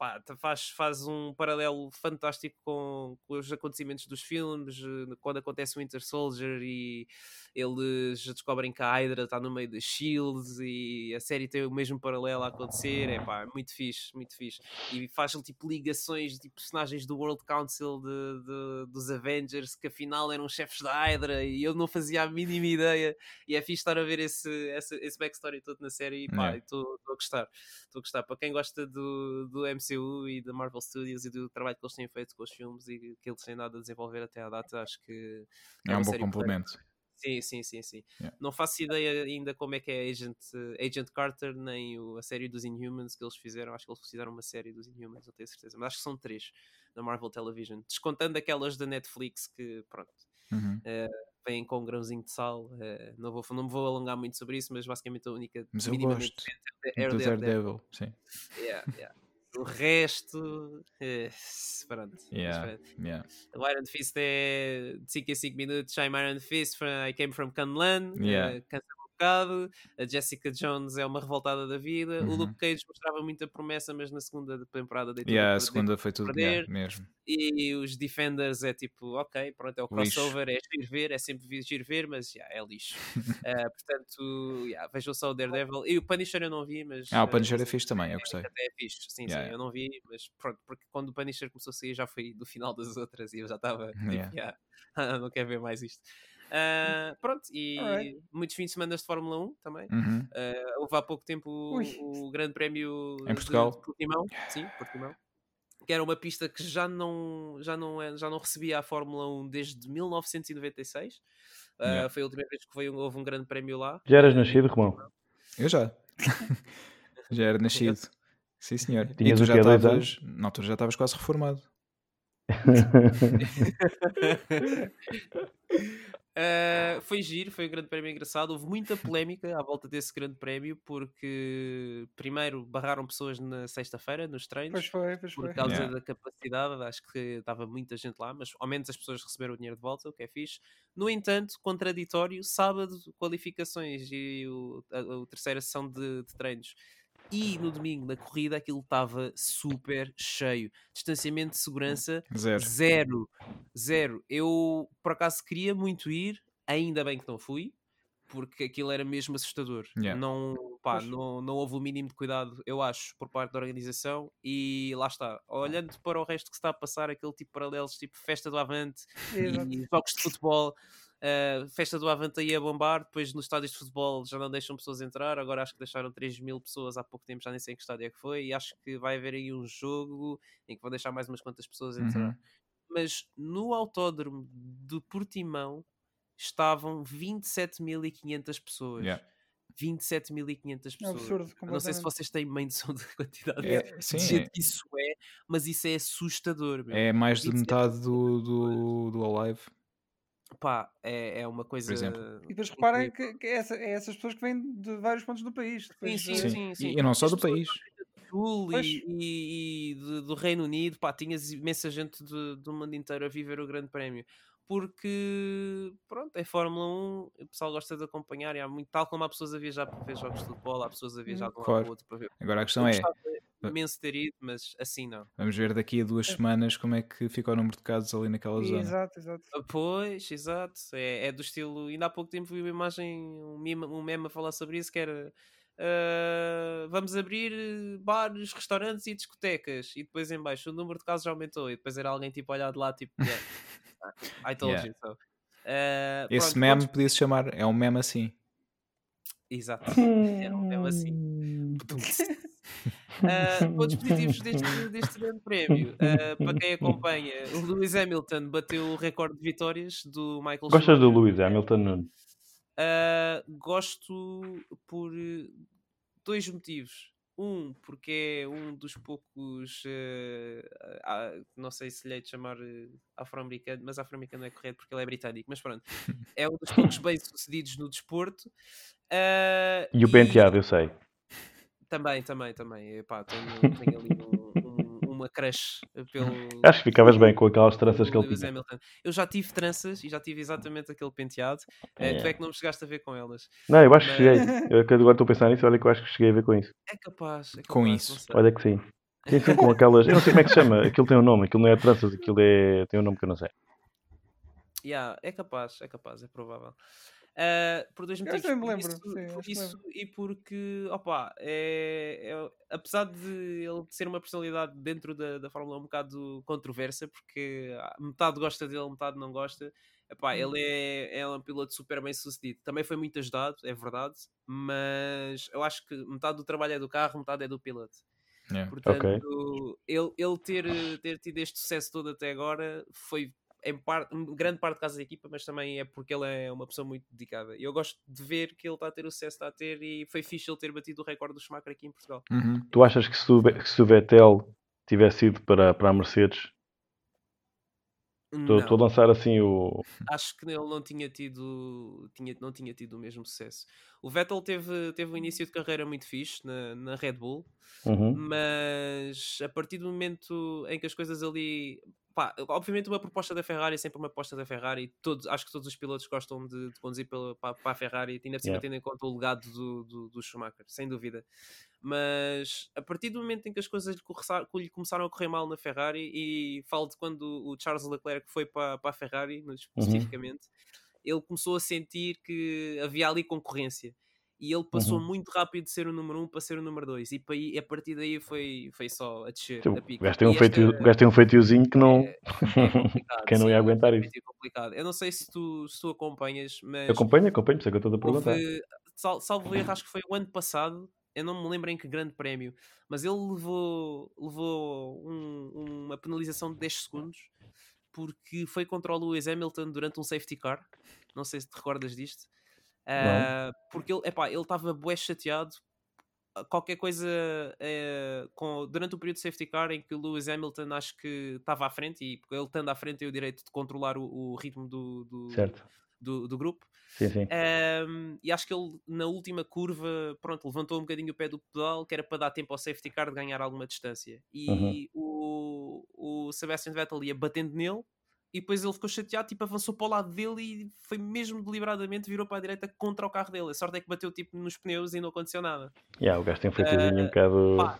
pá, faz, faz um paralelo fantástico com, com os acontecimentos dos filmes, eh, quando acontece o Winter Soldier e eles descobrem que a Hydra está no meio da Shield e a série tem o mesmo paralelo a acontecer, é pá, muito fixe, muito fixe. E faz tipo ligações de personagens do World Council de, de- dos Avengers que afinal eram chefes da Hydra e eu não fazia a mínima ideia. E é fixe estar a ver esse, esse, esse backstory todo na série e pá, estou a gostar. Estou a gostar. Para quem gosta do, do MCU e da Marvel Studios e do trabalho que eles têm feito com os filmes e que eles têm dado a desenvolver até à data, acho que É uma um bom complemento. Sim, sim, sim, sim. Yeah. Não faço ideia ainda como é que é Agent, Agent Carter, nem o- a série dos Inhumans que eles fizeram. Acho que eles fizeram uma série dos Inhumans, não tenho certeza. Mas acho que são três na Marvel Television. Descontando aquelas da Netflix que, pronto, Uhum. vêm com um grãozinho de sal. eh, não, vou, não me vou alongar muito sobre isso, mas basicamente a única Mas eu gosto é Daredevil. Daredevil, sim. Yeah, yeah. O resto, eh, pronto. Yeah, yeah. O Iron Fist é de 5 em 5 minutos. I'm Iron Fist, from, I came from Canlan. Yeah. um bocado, a Jessica Jones é uma revoltada da vida, o Uhum. Luke Cage mostrava muita promessa, mas na segunda temporada deitou Yeah, a segunda foi tudo perder. yeah, mesmo. e os Defenders é tipo, ok, pronto, é o Lixo. crossover, é giro ver, é sempre giro ver, mas yeah, é lixo. [LAUGHS] Ah, portanto, yeah, vejam só o Daredevil. E o Punisher eu não vi, mas. Ah, o ah, Punisher é esse fixe também, eu gostei. até é fixe, sim, Yeah, sim, eu não vi, mas pronto, porque quando o Punisher começou a sair já foi do final das outras e eu já estava [LAUGHS] tipo, yeah, [LAUGHS] não quero ver mais isto. Ah, pronto, e Alright. muitos fins de semana de Fórmula 1 também. Uhum. Ah, houve há pouco tempo o, Ui. o Grande Prémio Em Portugal? de Portimão, sim, Portimão, que era uma pista que já não, já não, é- já não recebia a Fórmula 1 desde 1996. Ah, Yeah. Foi a última vez que foi um- houve um grande prémio lá. Já eras nascido, Romão? Eu já. [LAUGHS] já era nascido. Sim, senhor. E Tinhas tu o já estavas. Não, tu já estavas quase reformado. [LAUGHS] [LAUGHS] Uh, foi giro, foi um grande prémio engraçado. Houve muita polémica à volta desse grande prémio, porque primeiro barraram pessoas na sexta-feira nos Pois treinos foi, pois por causa Yeah. da capacidade. Acho que estava muita gente lá, mas ao menos as pessoas receberam o dinheiro de volta, o que é fixe. No entanto, contraditório, sábado, qualificações e o, a, a terceira sessão de, de treinos. E no domingo, na corrida, aquilo estava super cheio. Distanciamento de segurança Zero. Zero. Zero. Eu, por acaso, queria muito ir, ainda bem que não fui, porque aquilo era mesmo assustador. Yeah. Não, pá, Pois. não, não houve o mínimo de cuidado, eu acho, por parte da organização. E lá está. Olhando para o resto que se está a passar, aquele tipo de paralelos, tipo festa do Avante Exato. e jogos de futebol. Uh, festa do Avante aí a bombar, depois nos estádios de futebol já não deixam pessoas entrar, agora acho que deixaram 3 mil pessoas há pouco tempo, já nem sei em que estádio é que foi, e acho que vai haver aí um jogo em que vão deixar mais umas quantas pessoas entrar Uhum. mas no autódromo do Portimão estavam 27.500 pessoas. Yeah. 27.500 É pessoas. absurdo. Eu não sei se vocês têm bem noção da quantidade É, de sim, gente que isso é, mas isso é assustador. Meu. é mais de 27 metade do, do, do Alive. Pá, é, é uma coisa. exemplo. E depois reparem que, que é, essa, é essas pessoas que vêm de vários pontos do país. Sim, Depois, sim, Sim. sim, sim. E, e não só do país. Sul Pois. e, e- e de- do Reino Unido, pá, tinhas imensa gente de- do mundo inteiro a viver o Grande Prémio. Porque, pronto, é Fórmula 1, o pessoal gosta de acompanhar, e há muito, tal como há pessoas a viajar para ver jogos de futebol, há pessoas a viajar de um lado Claro. para o outro para ver. Agora a Eu questão é, gostava imenso de ter ido, mas assim não. vamos ver daqui a duas semanas como é que fica o número de casos ali naquela zona. Exato, exato. Ah, Pois, exato. É, é do estilo. Ainda há pouco tempo vi uma imagem, um meme, um meme a falar sobre isso que era. ah, vamos abrir eh, bares, restaurantes e discotecas. E depois em baixo o número de casos já aumentou. E depois era alguém tipo a olhar de lá, tipo, yeah, [LAUGHS] I told Yeah. you so. Ah, Esse pronto, meme pontos- podia se chamar, é um meme assim. Exato. Era um meme assim. [LAUGHS] Ah, [LAUGHS] pontos positivos deste, deste grande prémio. Ah, para quem acompanha, o Lewis Hamilton bateu o recorde de vitórias do Michael Gostas do Schumacher. Lewis Hamilton Nunes? Uh, gosto por dois motivos. Um, porque é um dos poucos, ah, não sei se lhe hei de chamar afro-americano, mas afro-americano é correto porque ele é britânico, mas pronto, [LAUGHS] é um dos poucos bem-sucedidos no desporto. Uh, E o penteado, eu sei. Também, também, também. Epá, tenho, tenho ali um- um- uma crush pelo. [LAUGHS] Acho que ficavas bem com aquelas tranças que ele tinha. Hamilton. Eu já tive tranças e já tive exatamente aquele penteado. Eh, tu é que não me chegaste a ver com elas. Não, eu acho que Mas- cheguei. Eu que agora estou a pensar nisso, olha que eu acho que cheguei a ver com isso. É capaz. é Com capaz, isso. não sei. Olha que sim. Sim, sim, com aquelas. Eu não sei como é que se chama. Aquilo tem um nome. Aquilo não é tranças, aquilo é... tem um nome que eu não sei. Yeah, é capaz, é capaz, é provável. Ah, por dois Eu motivos. também me por lembro, isso, sim, por isso e porque, opa, é, é- apesar de ele ser uma personalidade dentro da, da Fórmula 1 um bocado controversa, porque ah, metade gosta dele, metade não gosta, epá, Uhum. ele é, é um piloto super bem sucedido. Também foi muito ajudado, é verdade, mas eu acho que metade do trabalho é do carro, metade é do piloto. Yeah. Portanto, ele, ele ter, ter tido este sucesso todo até agora foi em, parte, em grande parte causa da equipa, mas também é porque ele é uma pessoa muito dedicada. E eu gosto de ver que ele está a ter o sucesso que está a ter e foi fixe ele ter batido o recorde do Schumacher aqui em Portugal. Uhum. Tu achas que se o, que se o Vettel tivesse ido para, para a Mercedes, estou a lançar assim o. acho que ele não tinha tido tinha, não tinha tido o mesmo sucesso. O Vettel teve, teve um início de carreira muito fixe na, na Red Bull, Uhum. mas a partir do momento em que as coisas ali pá, obviamente uma proposta da Ferrari é sempre uma proposta da Ferrari. Todos, acho que todos os pilotos gostam de, de conduzir pela, para, para, a Ferrari, ainda por cima Yeah. tendo em conta o legado do, do, do Schumacher, sem dúvida. Mas a partir do momento em que as coisas lhe, começaram a correr mal na Ferrari, e falo de quando o Charles Leclerc foi para, para a Ferrari, no- especificamente, ele começou a sentir que havia ali concorrência. E ele passou Uhum. muito rápido de ser o número 1 um para ser o número 2. E, aí- a partir daí foi, foi só a descer. A o pique. gajo tem um, E feitio, tem um feitiozinho que não. é, é [LAUGHS] Quem não ia sim, aguentar é isso? complicado. Eu não sei se tu, se tu acompanhas, mas Acompanha, acompanha, por isso é que eu estou a perguntar. houve, sal, salvo erro, acho que foi o ano passado, eu não me lembro em que grande prémio, mas ele levou, levou um- uma penalização de 10 segundos porque foi contra o Lewis Hamilton durante um safety car. Não sei se te recordas disto. Ah, porque ele epá, ele estava bué chateado. Qualquer coisa eh, com, durante o período de safety car em que o Lewis Hamilton acho que estava à frente e ele estando à frente tem o direito de controlar o, o ritmo do, do, do, do grupo. Sim, sim. Um, e acho que ele na última curva, pronto, levantou um bocadinho o pé do pedal, que era para dar tempo ao safety car de ganhar alguma distância. E o, o Sebastian Vettel ia batendo nele, e depois ele ficou chateado, tipo, avançou para o lado dele e foi mesmo deliberadamente, virou para a direita contra o carro dele. A sorte é que bateu tipo nos pneus e não aconteceu nada. Yeah, o gajo tem um feitiozinho um bocado. pá,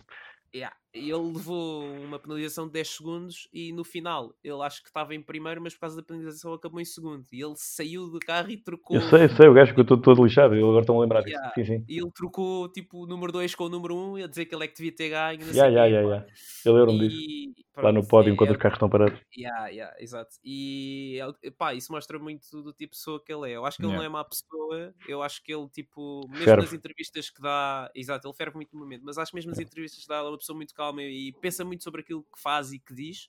Yeah. Ele levou uma penalização de 10 segundos e no final ele acho que estava em primeiro, mas por causa da penalização acabou em segundo. E ele saiu do carro e trocou. Eu sei, sei, o gajo que eu estou todo lixado. Eu agora estou-me a lembrar disso. Yeah. Sim, sim. E ele trocou tipo o número 2 com o número 1 um, e a dizer que ele é que devia ter ganho. não Yeah, yeah, yeah, yeah. Eu lembro-me disso. Lá no pódio é- enquanto é- os carros estão parados. Yeah, yeah, exato. E ele- pá, isso mostra muito do tipo de pessoa que ele é. Eu acho que ele Yeah. não é má pessoa. Eu acho que ele, tipo, mesmo Ferve. nas entrevistas que dá, exato, ele ferve muito no momento, mas acho que mesmo nas entrevistas que dá, ele é uma pessoa muito calma e pensa muito sobre aquilo que faz e que diz.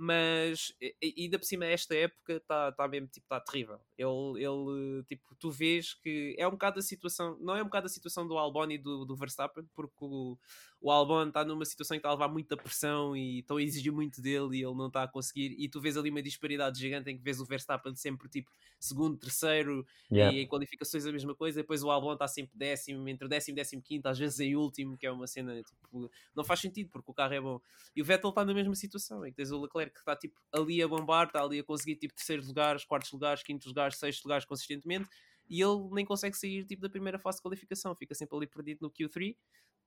Mas e- e ainda por cima, esta época está tá mesmo tipo, tá terrível. Ele, ele, tipo, tu vês que é um bocado a situação, não é um bocado a situação do Albon e do, do Verstappen, porque o, o Albon está numa situação que está a levar muita pressão e estão a exigir muito dele e ele não está a conseguir. E tu vês ali uma disparidade gigante em que vês o Verstappen sempre tipo segundo, terceiro Yeah. e em qualificações a mesma coisa. Depois o Albon está sempre décimo, entre décimo e décimo quinto, às vezes em último, que é uma cena tipo, não faz sentido porque o carro é bom. E o Vettel está na mesma situação em que tens o Leclerc que está tipo ali a bombar, está ali a conseguir tipo terceiros lugares, quartos lugares, quintos lugares, sextos lugares consistentemente. E ele nem consegue sair tipo, da primeira fase de qualificação, fica sempre ali perdido no Q3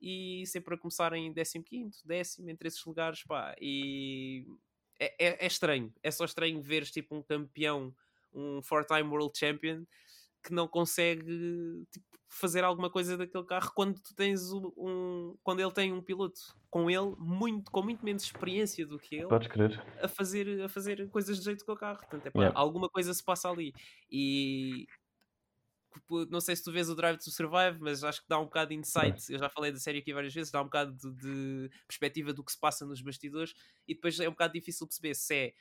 e sempre a começar em 15, décimo, entre esses lugares, pá, e é, é, é estranho, é só estranho veres tipo um campeão, um four-time world champion que não consegue tipo, fazer alguma coisa daquele carro quando tu tens um, um- quando ele tem um piloto com ele muito, com muito menos experiência do que ele Podes crer. a fazer, a fazer coisas de jeito com o carro. Portanto, epá, Yeah. alguma coisa se passa ali. E não sei se tu vês o Drive to Survive, mas acho que dá um bocado de insight. Eu já falei da série aqui várias vezes, dá um bocado de, de perspectiva do que se passa nos bastidores e depois é um bocado difícil perceber se é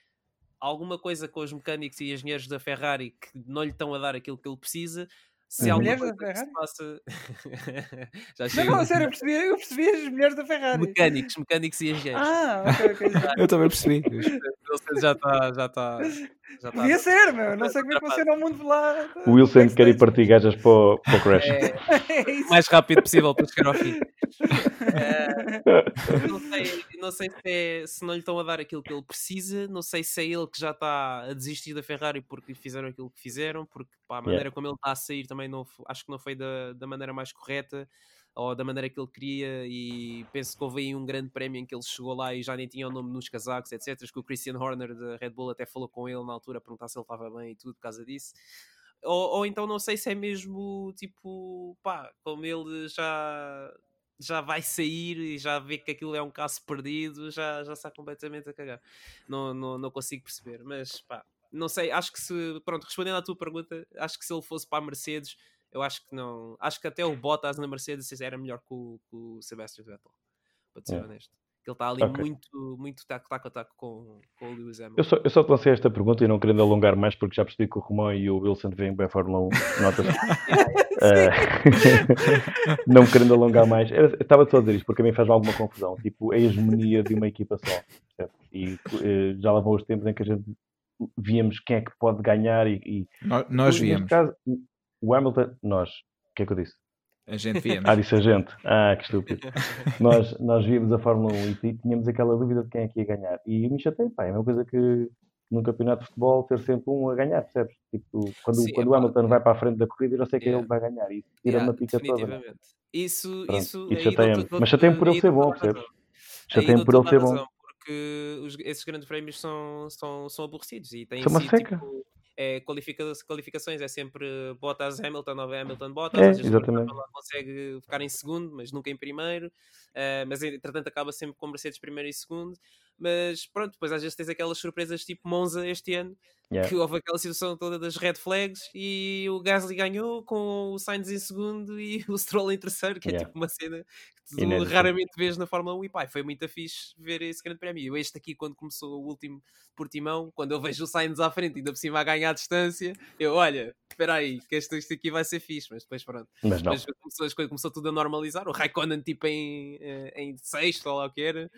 alguma coisa com os mecânicos e engenheiros da Ferrari que não lhe estão a dar aquilo que ele precisa. Se alguma Mulheres da se passa. [LAUGHS] já Não, não, a sério, eu percebi, eu percebi as mulheres da Ferrari. Mecânicos, mecânicos e engenheiros. Ah, ok, ok. já. [LAUGHS] Eu também percebi. Ele já está. Já está. Já está. Podia ser, meu. Não sei como é que funciona o mundo lá. O Wilson quer ir partir gajas para o, para o Crash. É, [LAUGHS] É isso. o mais rápido possível para chegar ao fim. Eh, não sei, não sei se, é- se não lhe estão a dar aquilo que ele precisa, não sei se é ele que já está a desistir da Ferrari porque lhe fizeram aquilo que fizeram, porque pá, a maneira como ele está a sair também não, acho que não foi da, da maneira mais correta ou da maneira que ele queria e penso que houve aí um grande prémio em que ele chegou lá e já nem tinha o nome nos casacos, etc. Que o Christian Horner da Red Bull até falou com ele na altura a perguntar se ele estava bem e tudo por causa disso. Ou, ou então não sei se é mesmo tipo, pá, como ele já, já vai sair e já vê que aquilo é um caso perdido, já, já está completamente a cagar. Não, não, não consigo perceber, mas pá, não sei, acho que se, pronto, respondendo à tua pergunta, acho que se ele fosse para a Mercedes, eu acho que não, acho que até o Bottas na Mercedes era melhor que o, que o Sebastian Vettel, para ser Yeah. honesto. Que ele está ali Ok. muito, muito taco, taco a taco com, com o Lewis Hamilton. Eu só, eu só te lancei esta pergunta e não querendo alongar mais, porque já percebi que o Romão e o Wilson vêm bem a Fórmula 1. Notas? [LAUGHS] [LAUGHS] Eh, [LAUGHS] não querendo alongar mais. Era- eu Estava só a dizer isto porque a mim faz alguma confusão. Tipo, a hegemonia de uma equipa só. E eh, já lá vão os tempos em que a gente víamos quem é que pode ganhar e. e Nó- Nós neste viemos. caso, o Hamilton, nós. O que é que eu disse? A gente via. Ah, disse a gente. Ah, que estúpido. nós, nós víamos a Fórmula 1 e tínhamos aquela dúvida de quem é que ia ganhar. E me chatei, pá, é uma coisa que num campeonato de futebol ter sempre um a ganhar, percebes? Tipo, quando, Sim, quando epá, o Hamilton vai para a frente da corrida, eu já sei que é Yeah. ele vai ganhar. E tira Yeah, uma pica toda. né? Isso, Pronto, isso, Mas chateia-me por ele ser bom, a percebes? Chateia-me por ele ser a bom. porque esses grandes prémios são, são, são aborrecidos e têm São uma seca. tipo. É, qualifica qualificações é sempre Bottas Hamilton ou Hamilton Bottas, É, às vezes o exatamente. Lá consegue ficar em segundo, mas nunca em primeiro, Eh, mas entretanto acaba sempre com Mercedes primeiro e segundo. Mas pronto, depois às vezes tens aquelas surpresas tipo Monza este ano, Yeah. que houve aquela situação toda das red flags e o Gasly ganhou com o Sainz em segundo e [LAUGHS] o Stroll em terceiro, que é Yeah. tipo uma cena que tu Inédita. raramente vês na Fórmula 1 e pá, foi muito fixe ver esse grande prémio. Este aqui, quando começou o último Portimão, quando eu vejo o Sainz à frente, ainda por cima a ganhar a distância, eu, olha, espera aí, que este, este aqui vai ser fixe, mas depois pronto. Mas não. Mas começou, as coisas começou tudo a normalizar. O Raikkonen, tipo, em, eh, em sexto, ou lá o que era.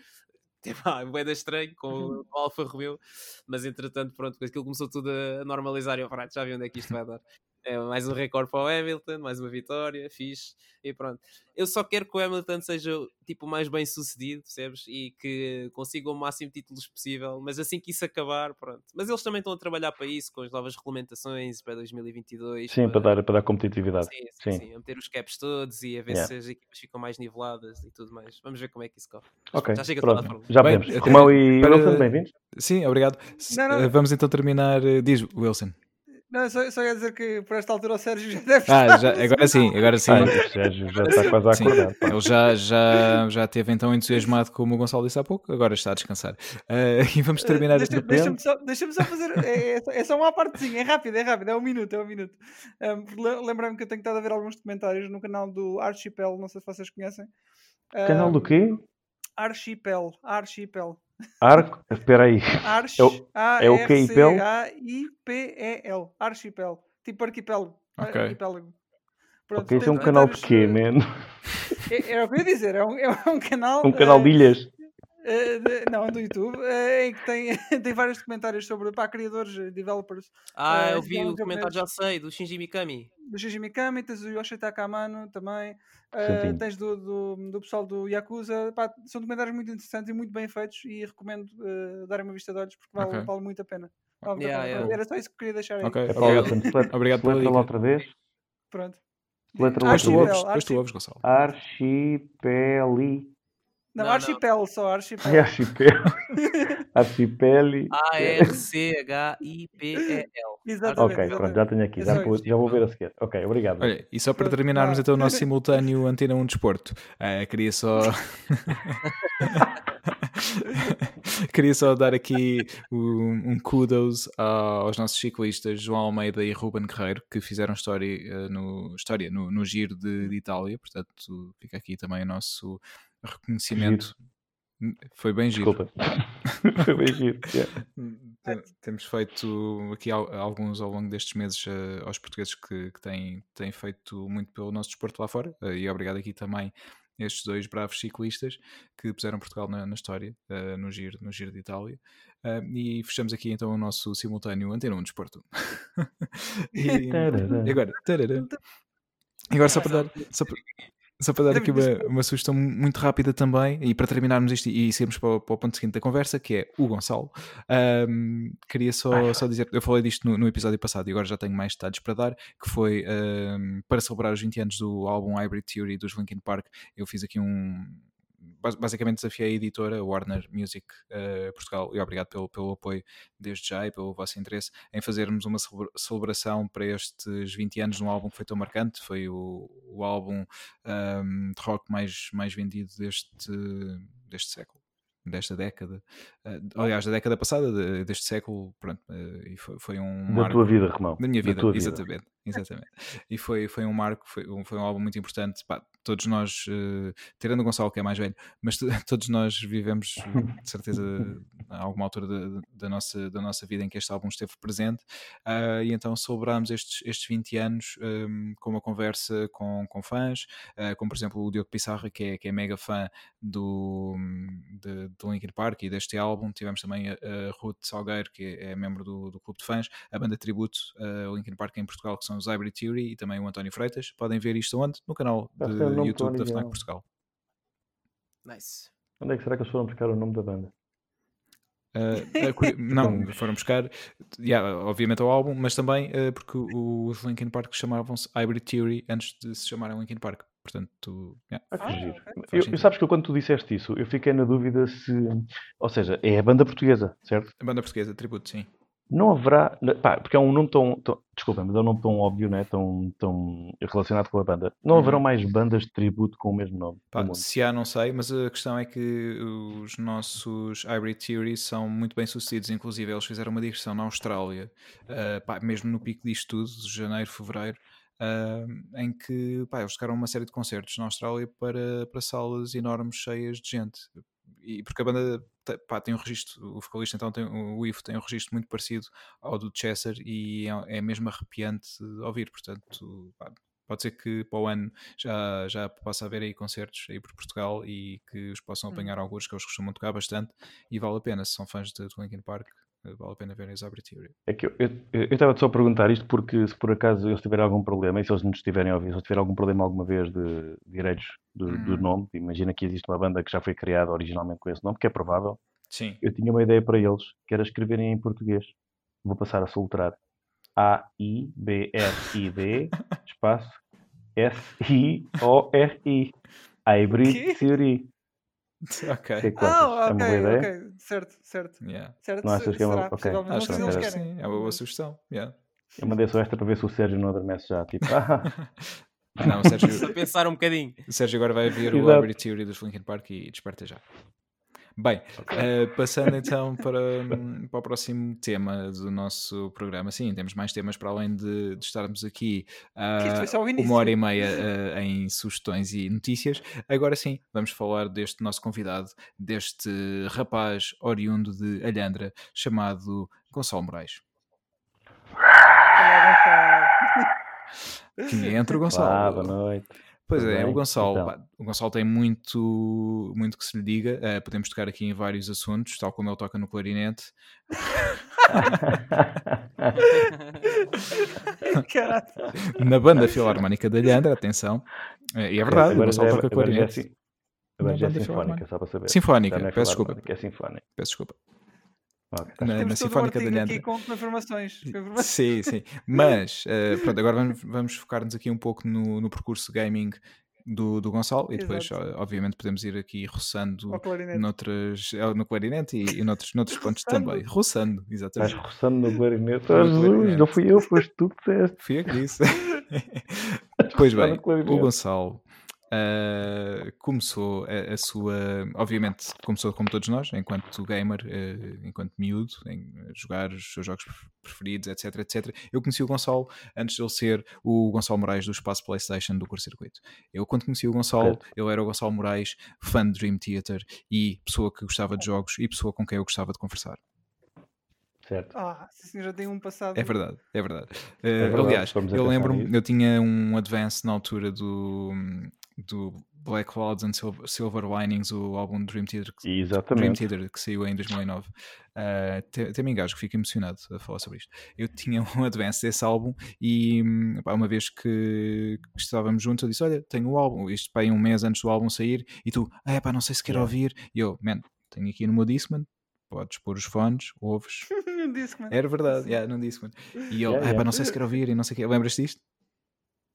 Tipo, [LAUGHS] ah, bué da estranho com o Alfa Romeo, mas entretanto, pronto, aquilo começou tudo a normalizar. e Eu, já vi onde é que isto vai dar. É mais um recorde para o Hamilton, mais uma vitória, fixe, e pronto. Eu só quero que o Hamilton seja tipo o mais bem sucedido, percebes? E que consiga o máximo de títulos possível, mas assim que isso acabar, pronto. Mas eles também estão a trabalhar para isso, com as novas regulamentações para 2022. Sim, para dar, para dar competitividade. Sim, sim, Sim. sim, a meter os caps todos e a ver Yeah. se as equipas ficam mais niveladas e tudo mais. Vamos ver como é que isso corre. Ok, Já chega pronto. Já podemos. Romão e para- Wilson, bem-vindos. Sim, obrigado. Não, não. eh, Vamos então terminar. eh, Diz, Wilson. Não, só, só ia dizer que por esta altura o Sérgio já deve Ah, estar. já, agora sim, agora sim. Ah, este gajo já está quase a Sim, acordar. pá. ele já, já, já teve então entusiasmado como o Gonçalo disse há pouco, agora está a descansar. Eh, e vamos terminar Deixa- este Deixa-me só, deixa só fazer. É, é só- é só uma partezinha, é rápido, é rápido, é um minuto, é um minuto. Um, Lembrei-me que eu tenho estado a ver alguns documentários no canal do Archipel, não sei se vocês conhecem. Canal do Um, quê? Archipel, Archipel. Arco? Espera aí. Arch, É o- é o que, Ipel? A-R-C-H-I-P-E-L. Archipel. Tipo arquipélago. Ok. Arquipélago. Pronto, Ok, isso é um canal de quê, eh, man? [LAUGHS] é- Era o que eu ia dizer, é um, é um canal. Um canal eh, de ilhas. Eh, não, do YouTube, eh, em que tem, tem vários documentários sobre pá, criadores, eh, developers Ah, eh, eu vi o comentário, já sei, do Shinji Mikami. do Shinji Mikami, tens o Yoshi Takamano também, eh, Santinho. tens do, do, do pessoal do Yakuza, pá, são documentários muito interessantes e muito bem feitos e recomendo eh, darem uma vista de olhos porque vale, Ok. vale muito a pena. Vale a Yeah, pena. yeah. Era só isso que eu queria deixar aí. Ok, É pá, obrigado. Obrigado pela outra vez. Pronto. Letra lá Depois tu Archipel, ouves, depois tu Archipel. ouves, Gonçalo. Archipeli. Não, Não, não. Archipel só, Archipel. Ai, Archipel. [LAUGHS] Archipeli. A-R-C-H-I-P-E-L. [LAUGHS] Exatamente. Ok, pronto, já tenho aqui. É Já vou, já vou ver a seguir. Ok, obrigado. Olha, e só para terminarmos então o nosso simultâneo Antena 1 Desporto, eh, queria só. [LAUGHS] queria só dar aqui um, um kudos aos nossos ciclistas João Almeida e Ruben Guerreiro que fizeram história, eh, no, história no, no Giro de, de Itália, portanto fica aqui também o nosso reconhecimento. Foi bem giro. Desculpa. [LAUGHS] Foi bem giro. yeah. Tem- Temos feito aqui al- alguns ao longo destes meses eh, aos portugueses que, que têm, têm feito muito pelo nosso desporto lá fora eh, e obrigado aqui também a estes dois bravos ciclistas que puseram Portugal na, na história eh, no, giro, no Giro de Itália Eh, e fechamos aqui então o nosso simultâneo Antena 1 Desporto [LAUGHS] e, [LAUGHS] e agora tarará. Agora só para dar só para, só para dar aqui uma, uma sugestão muito rápida também, e para terminarmos isto e, e irmos para, o- para o ponto seguinte da conversa, que é o Gonçalo. Ahm, queria só, só dizer, eu falei disto no, no episódio passado e agora já tenho mais detalhes para dar, que foi ahm, para celebrar os 20 anos do álbum Hybrid Theory dos Linkin Park, eu fiz aqui um. Bas- Basicamente desafiei a editora, Warner Music eh, Portugal, e obrigado pelo, pelo apoio desde já e pelo vosso interesse em fazermos uma celebra- celebração para estes 20 anos de um álbum que foi tão marcante. Foi o, o álbum um, de rock mais, mais vendido deste, deste século, desta década. Uh, aliás, da década passada, de- deste século, pronto, uh, e foi, foi um Da marco. tua vida, Romão. Da minha Da vida, tua vida. [LAUGHS] exatamente. E foi, foi um marco, foi um, foi um álbum muito importante. Pá, todos nós, eh, tirando o Gonçalo, que é mais velho, mas to- [LAUGHS] todos nós vivemos, de certeza, a alguma altura da, da nossa, da nossa vida em que este álbum esteve presente. Ah, e então celebrámos estes, estes 20 anos ehm, com uma conversa com, com fãs, ah, como por exemplo o Diogo Pissarra, que é, que é mega fã do, de, do Linkin Park e deste álbum. Tivemos também a, a Ruth Salgueiro, que é membro do, do Clube de Fãs, a banda tributo, uh, Linkin Park em Portugal, que são são os Hybrid Theory e também o António Freitas. Podem ver isto onde? No canal de do YouTube da. FNAC Portugal. Nice. Onde é que será que eles foram buscar o nome da banda? Uh, [LAUGHS] não, foram buscar, yeah, obviamente, ao álbum, mas também uh, porque o- os Linkin Park chamavam-se Hybrid Theory antes de se chamarem Linkin Park. Portanto, yeah. Ah, Ah. Eu, sabes que eu, quando tu disseste isso, eu fiquei na dúvida se. Ou seja, é a banda portuguesa, certo? a banda portuguesa, tributo, sim. Não haverá. Pá, porque é um nome tão. tão desculpa, mas é um nome tão óbvio, né? tão, tão relacionado com a banda. Não Uhum. haverão mais bandas de tributo com o mesmo nome. Pá, se há, não sei, mas a questão é que os nossos Hybrid Theories são muito bem sucedidos. Inclusive, eles fizeram uma digressão na Austrália, uh, pá, mesmo no pico disto tudo, de janeiro, fevereiro, uh, em que pá, eles tocaram uma série de concertos na Austrália para, para salas enormes cheias de gente. E porque a banda pá, tem um registro, o vocalista então tem, o Ivo tem um registro muito parecido ao do Chester e é, é mesmo arrepiante ouvir. Portanto, pá, pode ser que para o ano já, já possa haver aí concertos aí por Portugal e que os possam Hum. apanhar alguns que eles costumam tocar bastante e vale a pena, se são fãs de, de Linkin Park, vale a pena verem os Theory. É que eu eu- eu estava só a perguntar isto porque se por acaso eles tiverem algum problema, e se eles nos estiverem a ouvir, se eles tiverem algum problema alguma vez de direitos do, do Uhum. nome, imagina que existe uma banda que já foi criada originalmente com esse nome, que é provável, Sim. eu tinha uma ideia para eles, que era escreverem em português. Vou passar a soletrar. A-I-B-R-I-D, [LAUGHS] espaço, S-I-O-R-I. Hybrid? Theory. [LAUGHS] ok. Que é que? Ah, É uma boa ok, ideia? ok. Certo, certo. Yeah. Certo, Não achas se- que é uma- ok. possivelmente. Acho Não que eles querem. sim, é uma boa sugestão. Yeah. Eu mandei só esta para ver se o Sérgio não adormece já. Tipo, ah, [LAUGHS] Não, o Sérgio, [LAUGHS] pensar um bocadinho. o Sérgio agora vai ver o. Hybrid Theory dos Linkin Park e desperta já. Bem, eh, passando então para, hum, para o próximo tema do nosso programa. Sim, temos mais temas para além de, de estarmos aqui início. uma hora e meia eh, em sugestões e notícias. Agora sim, vamos falar deste nosso convidado, deste rapaz oriundo de Alhandra, chamado Gonçalo Moraes. Olá, Gonçalo. Que entra o Olá, Gonçalo. boa noite. Pois Tudo é, o? Gonçalo, Então. pá, o Gonçalo tem muito, muito que se lhe diga. eh, podemos tocar aqui em vários assuntos, tal como ele toca no clarinete. [LAUGHS] Na banda filarmónica da Alhandra, atenção. Eh, e é verdade, o Agora Gonçalo já é- toca é clarinete. Agora já é banda sinfónica, só para saber. Sinfónica, é peço desculpa. É sinfónica. Peço desculpa. Na, na Temos um Sinfónica da Alhandra. aqui com, com informações. com informações. Sim, sim. [LAUGHS] Mas, eh, pronto, agora vamos, vamos focar-nos aqui um pouco no, no percurso gaming do, do Gonçalo e depois, Exato. obviamente, podemos ir aqui roçando noutras, eh, no clarinete e, e noutros, noutros pontos também. Roçando, Estás exatamente. roçando no clarinete. Oh, Jesus, clarinete. não fui eu, foste tu que disseste. Fui eu que disse. [LAUGHS] pois bem, o Gonçalo ah, começou a, a sua. Obviamente, começou como todos nós, enquanto gamer, ah, enquanto miúdo, em jogar os seus jogos pref- preferidos, etc, etc. Eu conheci o Gonçalo antes de ele ser o Gonçalo Moraes do espaço PlayStation do Curso Circuito. Eu, quando conheci o Gonçalo, Certo. ele era o Gonçalo Moraes, fã de Dream Theater e pessoa que gostava de jogos e pessoa com quem eu gostava de conversar. Certo. Ah, senhor já tem um passado. É verdade, é verdade. Eh, verdade, aliás, eu lembro-me, eu tinha um advance na altura do, do Black Clouds and Silver, Silver Linings, o álbum Dream Theater, que, Dream. Theater que saiu em 2009. Uh, até, até me engasgo, fico emocionado a falar sobre isto. Eu tinha [LAUGHS] um advance desse álbum e pá, uma vez que, que estávamos juntos, eu disse: Olha, tenho o álbum, isto pá, um mês antes do álbum sair, e tu, ah, pá, não sei se quero Yeah. ouvir. E eu, man, tenho aqui no meu Discman, podes pôr os fones, ouves. [LAUGHS] Não disse, mano. Era verdade, yeah, não disse, mano. E ele, Yeah, ah, pá, yeah. não sei se quero ouvir e não sei o quê. Lembras disto?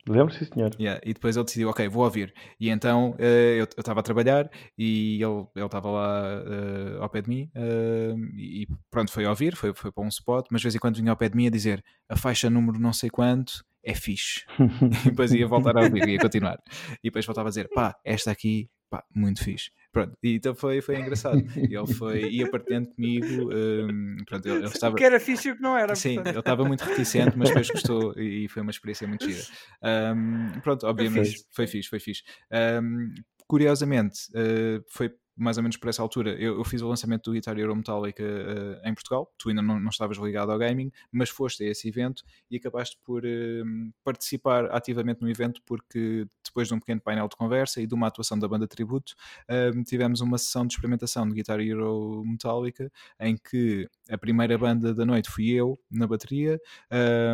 Lembro, sim, senhor. Yeah, E depois ele decidiu, ok, vou ouvir. E então eh, eu estava a trabalhar e ele ele estava lá eh, ao pé de mim eh, e pronto, foi ouvir, foi, foi para um spot, mas de vez em quando vinha ao pé de mim a dizer a faixa número não sei quanto é fixe. [LAUGHS] E depois ia voltar a ouvir, ia continuar. E depois voltava a dizer, pá, esta aqui, pá, muito fixe. Pronto, e então foi, foi engraçado. Ele foi, ia partilhando comigo, hum, pronto, ele, ele estava... Que era fixe o que não era. Sim, portanto. ele estava muito reticente, mas depois [LAUGHS] gostou e foi uma experiência muito gira. Ahm, pronto, obviamente fixe. foi fixe, foi fixe. Ahm, curiosamente, eh, foi mais ou menos por essa altura, eu, eu fiz o lançamento do Guitar Hero Metallica uh, em Portugal. Tu ainda não, não, estavas ligado ao gaming, mas foste a esse evento e acabaste por uh, participar ativamente no evento, porque depois de um pequeno painel de conversa e de uma atuação da banda Tributo, uh, tivemos uma sessão de experimentação de Guitar Hero Metallica, em que a primeira banda da noite fui eu na bateria,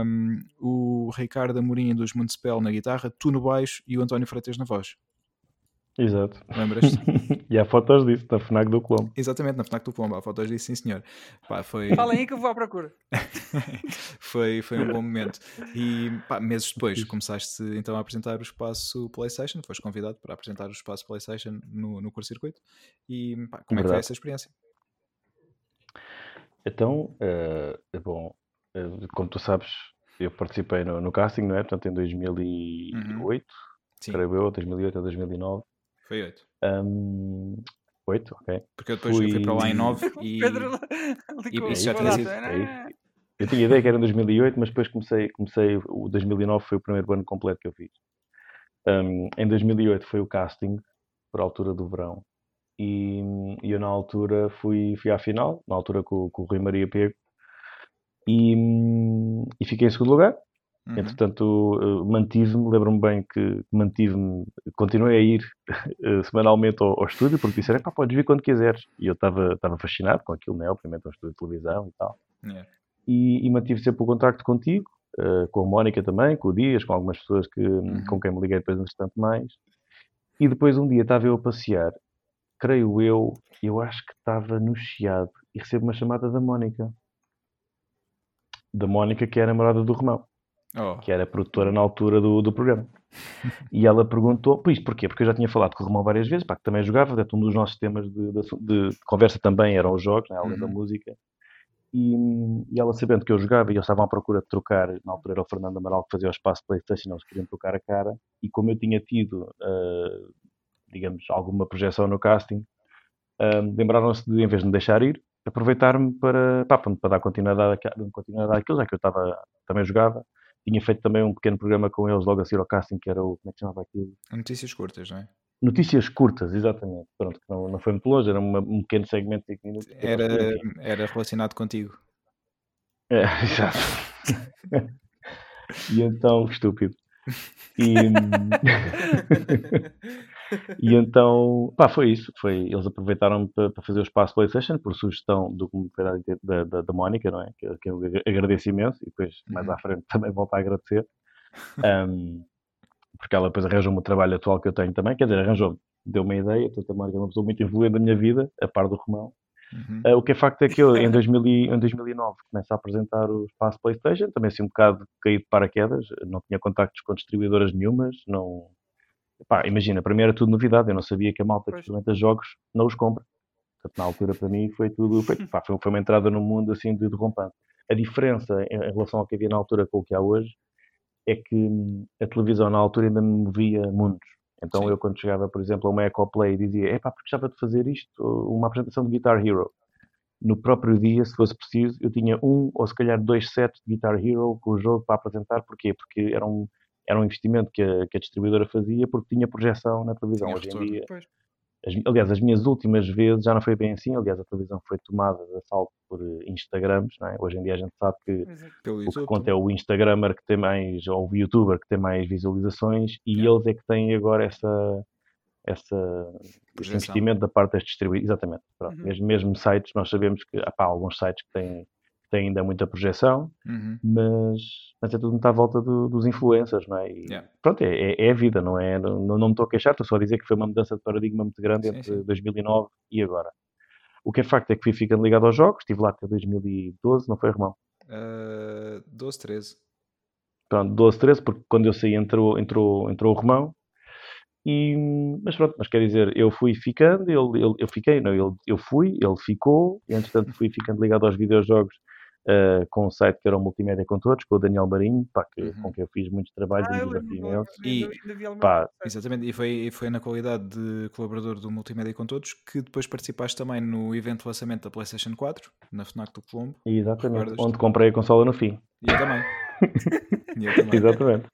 um, o Ricardo Amorim dos Municipal na guitarra, tu no baixo e o António Freitas na voz. Exato. Lembras-te? [LAUGHS] e há fotos disso, na FNAC do Colombo. Exatamente, na FNAC do Colombo, há fotos disso, sim senhor. Pá, foi... Fala aí que eu vou à procura. [LAUGHS] foi, foi um bom momento. E pá, meses depois começaste então a apresentar o espaço PlayStation, foste convidado para apresentar o espaço PlayStation no, no curso-circuito. E pá, como Verdade. é que foi essa experiência? Então, uh, bom, uh, como tu sabes, eu participei no, no, casting, não é? Portanto, em 2008, uhum. creio eu, 2008 a 2009. Foi 8. Um, 8, ok. Porque eu depois fui... eu fui para lá em 9 [LAUGHS] e, Pedro e isso já tinha sido. É eu tinha ideia que era em 2008, mas depois comecei, comecei, o 2009 foi o primeiro ano completo que eu fiz. Um, em 2008 foi o casting, por altura do verão, e, e eu na altura fui, fui à final, na altura com, com o Rui Maria Pego, e, e fiquei em segundo lugar. Uhum. Entretanto, mantive-me, lembro-me bem que mantive-me, continuei a ir uh, [LAUGHS] semanalmente ao, ao, estúdio, porque disseram, pá, podes vir quando quiseres. E eu estava fascinado com aquilo, né? Obviamente, ao estúdio de televisão e tal. Yeah. E, e, mantive sempre o contacto contigo, uh, com a Mónica também, com o Dias, com algumas pessoas que, uhum. com quem me liguei depois, entretanto, mais. E depois, um dia, estava eu a passear, creio eu, eu acho que estava no Chiado, e recebo uma chamada da Mónica. Da Mónica, que era a namorada do Romão oh. que era produtora na altura do, do programa. e ela perguntou, por isto porquê? Porque eu já tinha falado com o Romão várias vezes, pá, que também jogava, um dos nossos temas de, de, de conversa também eram os jogos, né, além uhum. da música. E, e, ela sabendo que eu jogava e eles estavam à procura de trocar, na altura era o Fernando Amaral que fazia o espaço Playstation, eles queriam trocar a cara, e como eu tinha tido, uh, digamos, alguma projeção no casting, uh, lembraram-se de, em vez de me deixar ir, aproveitar-me para, pá, para dar continuidade, continuidade àquilo, já que eu estava, também jogava, tinha feito também um pequeno programa com eles logo a seguir ao casting, que era o. Como é que chamava aquilo? Notícias curtas, não é? Notícias curtas, exatamente. Pronto, não, não foi muito longe, era uma, um pequeno segmento de 5 minutos. Era, era relacionado contigo. É, [LAUGHS] exato. e então, estúpido. E, [LAUGHS] [LAUGHS] e então, pá, foi isso. Foi, eles aproveitaram para, para fazer o espaço PlayStation por sugestão do da, da, da Mónica, não é? Que, que eu agradeço imenso e depois mais à uhum. frente [LAUGHS] também volto a agradecer. Um, porque ela depois arranjou-me o trabalho atual que eu tenho também, quer dizer, arranjou-me, deu-me uma ideia, portanto a Mónica é uma pessoa muito influente na minha vida, a par do Romão. Uhum. Uh, o que é facto é que eu, em, [LAUGHS] 2000, em 2009, começo a apresentar o espaço PlayStation, também assim um bocado caído de paraquedas, não tinha contactos com distribuidoras nenhumas, não, Pá, imagina, para mim era tudo novidade, eu não sabia que a malta que experimenta jogos não os compra. Portanto, na altura para mim foi tudo, foi, [LAUGHS] pá, foi, uma entrada no mundo assim de, de rompante. A diferença em, em, relação ao que havia na altura com o que há hoje é que hum, a televisão na altura ainda me movia mundos. Então Sim. eu quando chegava, por exemplo, a uma Ecoplay dizia, é pá, porque estava de fazer isto, uma apresentação de Guitar Hero. No próprio dia, se fosse preciso, eu tinha um ou se calhar dois sets de Guitar Hero com o jogo para apresentar. Porquê? Porque era um, era um investimento que a, que a distribuidora fazia porque tinha projeção na televisão. Hoje em dia, as, aliás, as minhas últimas vezes já não foi bem assim. Aliás, a televisão foi tomada de assalto por eh, Instagrams. É? Hoje em dia a gente sabe que o que conta é o Instagramer que tem mais, ou o YouTuber que tem mais visualizações e é. eles é que têm agora essa, essa, esse investimento da parte das distribuidoras. Exatamente. Uhum. Mesmo, mesmo sites, nós sabemos que há alguns sites que têm tem ainda muita projeção, uhum. mas, mas é tudo muito à volta do, dos influencers, não é? E, yeah. Pronto, é, é, é, a vida, não é? Não, não me estou a queixar, estou só a dizer que foi uma mudança de paradigma muito grande sim, entre sim. 2009 e agora. O que é facto é que fui ficando ligado aos jogos, estive lá até 2012, não foi, irmão? Uh, 12, 13. Pronto, 12, 13, porque quando eu saí entrou, entrou, entrou o Romão, e, mas pronto, mas quer dizer, eu fui ficando, ele, ele, eu fiquei, não, ele, eu fui, ele ficou, e entretanto fui ficando ligado aos videojogos uh, com um site que era o Multimédia com Todos, com o Daniel Marinho, pá, que, uhum. com quem eu fiz muitos trabalhos ah, e imenso. E, pá, exatamente, e foi, foi na qualidade de colaborador do Multimédia com Todos que depois participaste também no evento de lançamento da PlayStation 4, na FNAC do Colombo. Exatamente, onde comprei a consola no fim. E eu também. [LAUGHS] e eu também. Exatamente.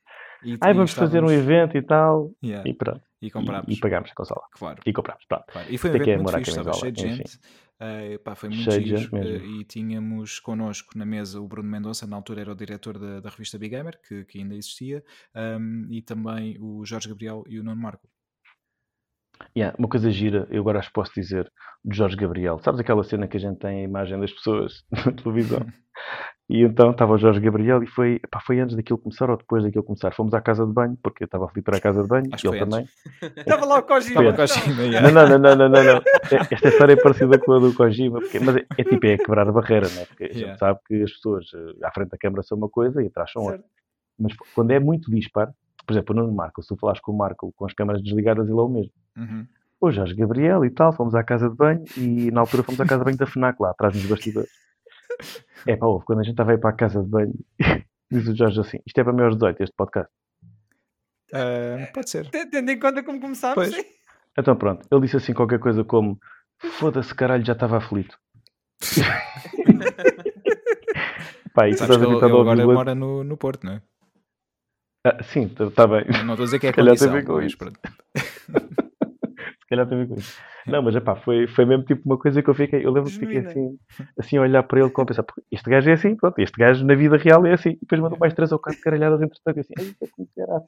E, Ai, vamos fazer um evento e tal. Yeah. E pronto. E comprámos. E, e pagámos a consola. Claro. E comprámos, pronto. claro. E foi um evento é muito fixe, estava cheio de enfim. gente. Eh, pá, foi muito Cheio giro, eh, e tínhamos connosco na mesa o Bruno Mendonça, na altura era o diretor da, da revista Big Gamer, que, que ainda existia, um, e também o Jorge Gabriel e o Nuno Marco. Yeah, uma coisa gira, eu agora acho que posso dizer, de Jorge Gabriel. Sabes aquela cena que a gente tem a imagem das pessoas [LAUGHS] na televisão? E então estava o Jorge Gabriel e foi, pá, foi antes daquilo começar ou depois daquilo começar. Fomos à casa de banho, porque eu estava a para a casa de banho Acho e ele também. [LAUGHS] Estava lá o Kojima. Estava com a China, yeah. Não, não, não, não, não, não. Esta história é parecida com a do Kojima, porque, mas é, é tipo, é quebrar a barreira, né? Porque a gente Yeah. sabe que as pessoas eh, à frente da câmara são uma coisa e atrás são outra. Mas quando é muito dispar, por exemplo, o Nuno Marco, se tu falares com o Marco com as câmaras desligadas, ele é o mesmo. Uhum. O Jorge Gabriel e tal, fomos à casa de banho e na altura fomos à casa de banho da FNAC lá, atrás nos bastidores. [LAUGHS] É pá, ouve, quando a gente estava a ir para a casa de banho, [LAUGHS] diz o Jorge assim: Isto é para maiores de 18, este podcast. Ah, pode ser. Te- Tendo em conta como começámos, Pois. sim. Então pronto, ele disse assim qualquer coisa como: Foda-se, caralho, já estava aflito. [LAUGHS] Pá, e tu Sabes estás que ele, ele agora mora no, no Porto, não é? Ah, sim, está bem. Não estou a dizer que é Se calhar tem condição, a ver com mas isso. pronto. Se calhar tem a ver com isso. Não, mas epá, foi, foi mesmo tipo uma coisa que eu fiquei. Eu lembro que fiquei assim, assim a olhar para ele como a pensar, "Pô, este gajo é assim, pronto, este gajo na vida real é assim. E depois mandou mais três ou quatro caralhadas entretanto, e assim, ai, é como caralho.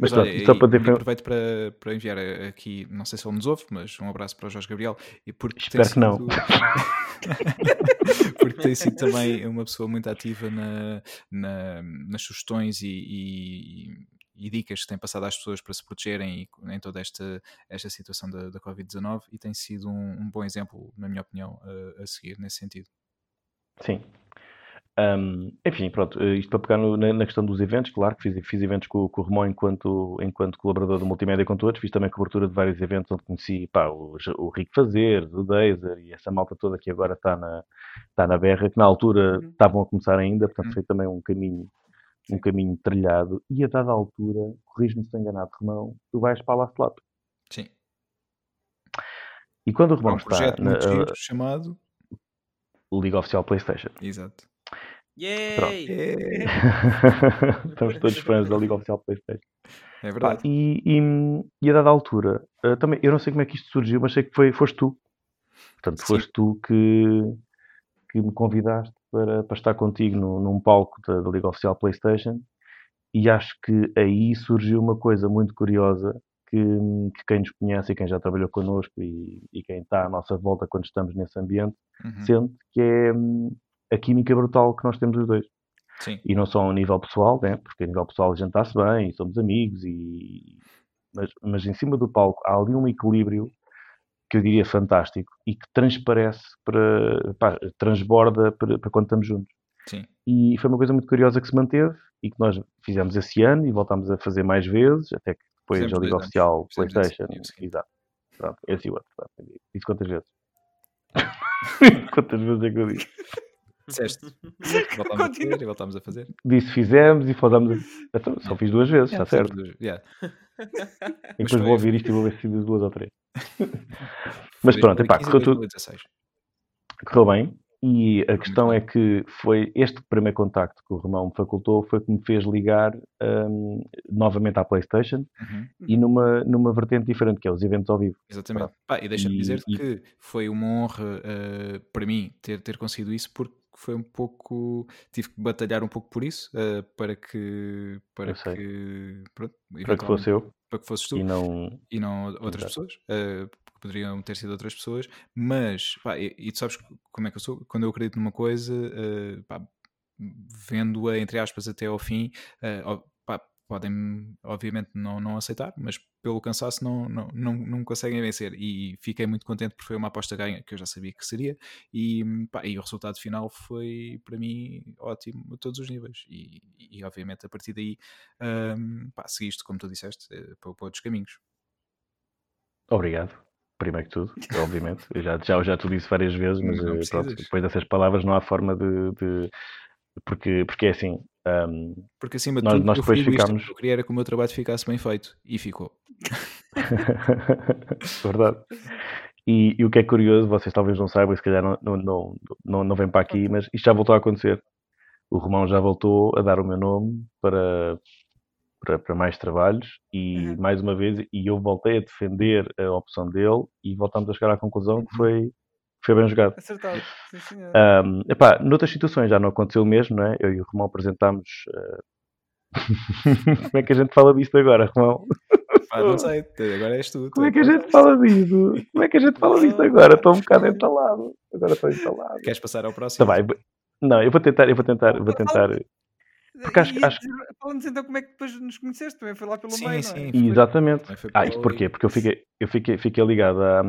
Mas olha, só e- para foi- aproveito para, para enviar aqui, não sei se ele nos ouve, mas um abraço para o Jorge Gabriel. E porque Espero que não. sido- [LAUGHS] porque tem sido também uma pessoa muito ativa na, na- nas sugestões e, e- e dicas que tem passado às pessoas para se protegerem em toda esta, esta situação da, da Covid-19 e tem sido um, um bom exemplo, na minha opinião, a, a seguir nesse sentido. Sim. Ahm, enfim, pronto, eh, isto para pegar no- na, na questão dos eventos, claro que fiz, fiz eventos com, com o Romão enquanto, enquanto colaborador do Multimédia com todos, fiz também cobertura de vários eventos onde conheci pá, o, o Rico Fazer, o Deiser e essa malta toda que agora está na, está na berra, que na altura Uhum. estavam a começar ainda, portanto Uhum. foi também um caminho, um caminho trilhado, e a dada altura, corrijo-me se estou enganado, Romão, tu vais para a Last Lap. Sim. E quando o É Romão um está projeto na muito giro chamado. Liga Oficial Playstation, Exato. Yay! É, [LAUGHS] estamos todos fãs da Liga Oficial Playstation. é Pá, verdade. e, e, e a dada altura, eh, também, eu não sei como é que isto surgiu, mas sei que foi, foste tu. Portanto, Sim. foste tu que, que me convidaste para, para estar contigo no, num palco da, da Liga Oficial PlayStation. E acho que aí surgiu uma coisa muito curiosa que, que quem nos conhece e quem já trabalhou connosco e, e quem está à nossa volta quando estamos nesse ambiente Uhum. sente que é hum, a química brutal que nós temos os dois Sim. e não só a nível pessoal, né? porque a nível pessoal a gente está-se bem e somos amigos, e... Mas, mas em cima do palco há ali um equilíbrio que eu diria fantástico e que transparece para, pá, transborda para, para quando estamos juntos. Sim. E foi uma coisa muito curiosa que se manteve e que nós fizemos esse ano e voltámos a fazer mais vezes, até que depois Fizemos a Liga dois. Oficial Fizemos PlayStation. Exato. Pronto, esse e o outro. Disse quantas vezes? [LAUGHS] quantas vezes é que eu disse? Disseste. [LAUGHS] Voltámos a fazer e voltámos a fazer. Disse fizemos e falamos. A... Então, só fiz duas vezes, está certo. Fizemos- yeah. E depois vou ouvir isto e vou ver se fiz duas ou três. [LAUGHS] Foi Mas pronto, epá, 2015 correu tudo, 2016. correu bem. E a questão é que foi este primeiro contacto que o Romão me facultou foi que me fez ligar hum, novamente à PlayStation Uhum. e numa, numa vertente diferente, que é os eventos ao vivo. Exatamente. Pá, e deixa-me dizer e- que foi uma honra eh, para mim ter, ter conseguido isso porque foi um pouco tive que batalhar um pouco por isso eh, para que para que pronto, Para que fosse eu para que fosses tu e não. e não outras Exato. pessoas, porque poderiam ter sido outras pessoas, mas pá, e, e tu sabes como é que eu sou, quando eu acredito numa coisa, eh, pá, vendo-a entre aspas até ao fim, pá, podem obviamente não, não aceitar, mas pelo cansaço não, não, não, não conseguem vencer e fiquei muito contente porque foi uma aposta ganha que eu já sabia que seria e, pá, e o resultado final foi para mim ótimo a todos os níveis e, e obviamente a partir daí um, pá, seguiste como tu disseste eh, para, para outros caminhos Obrigado. Primeiro que tudo, obviamente. Eu já, já, já te disse várias vezes, mas eh, pronto, depois dessas palavras não há forma de. de- porque, porque é assim. Hum, Porque acima de Nós- tudo, nós eu depois ficámos- Eu queria era que o meu trabalho ficasse bem feito e ficou. [LAUGHS] Verdade. E, e o que é curioso, vocês talvez não saibam, e se calhar não, não, não, não, não vem para aqui, mas isto já voltou a acontecer. O Romão já voltou a dar o meu nome para, para, para mais trabalhos e Uhum. mais uma vez e eu voltei a defender a opção dele e voltámos a chegar à conclusão que Uhum. foi, foi bem jogado. Acertado. Sim, senhor. Um, epá, noutras situações já não aconteceu o mesmo, não é? Eu e o Romão apresentámos. eh, [LAUGHS] Como é que a gente fala disto agora, Romão? Pá, não sei, agora és tu. tu Como é que a gente fala disto? Como é que a gente fala disto agora? Estou um bocado entalado. Agora estou entalado. Queres passar ao próximo? Tá bem. Não, eu vou tentar, eu vou tentar, eu vou tentar. Porque acho- E- acho- Fala-nos então como é que depois nos conheceste, também foi lá pelo Sim, meio, não sim. é? Exatamente. Ah, isto porquê? Porque eu fiquei, eu fiquei, fiquei ligado à,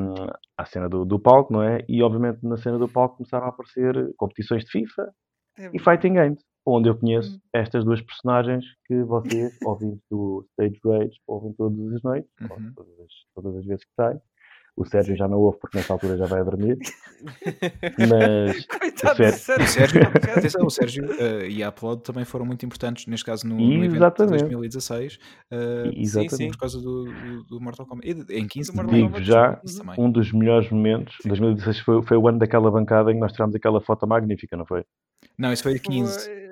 à cena do, do palco, não é? E obviamente na cena do palco começaram a aparecer competições de FIFA É e. Fighting Games, onde eu conheço Hum. estas duas personagens que vocês, [LAUGHS] ouvindo do Stage Rage, ouvem todas as noites, ou Uhum. todas, as, todas as vezes que sai. O Sérgio já não ouve porque nessa altura já vai a dormir. [LAUGHS] Mas [LAUGHS] Coitado Sérgio. O Sérgio, atenção, o Sérgio eh, e a Upload também foram muito importantes, neste caso no, no evento de Exatamente. 2016, eh, exatamente. sim. por causa do, do, do Mortal Kombat. E em 15 Do Mortal. Digo Kombat, já, também. um dos melhores momentos. 2016 foi, foi o ano daquela bancada em que nós tirámos aquela foto magnífica, não foi? Não, isso foi em Foi, 15. eh,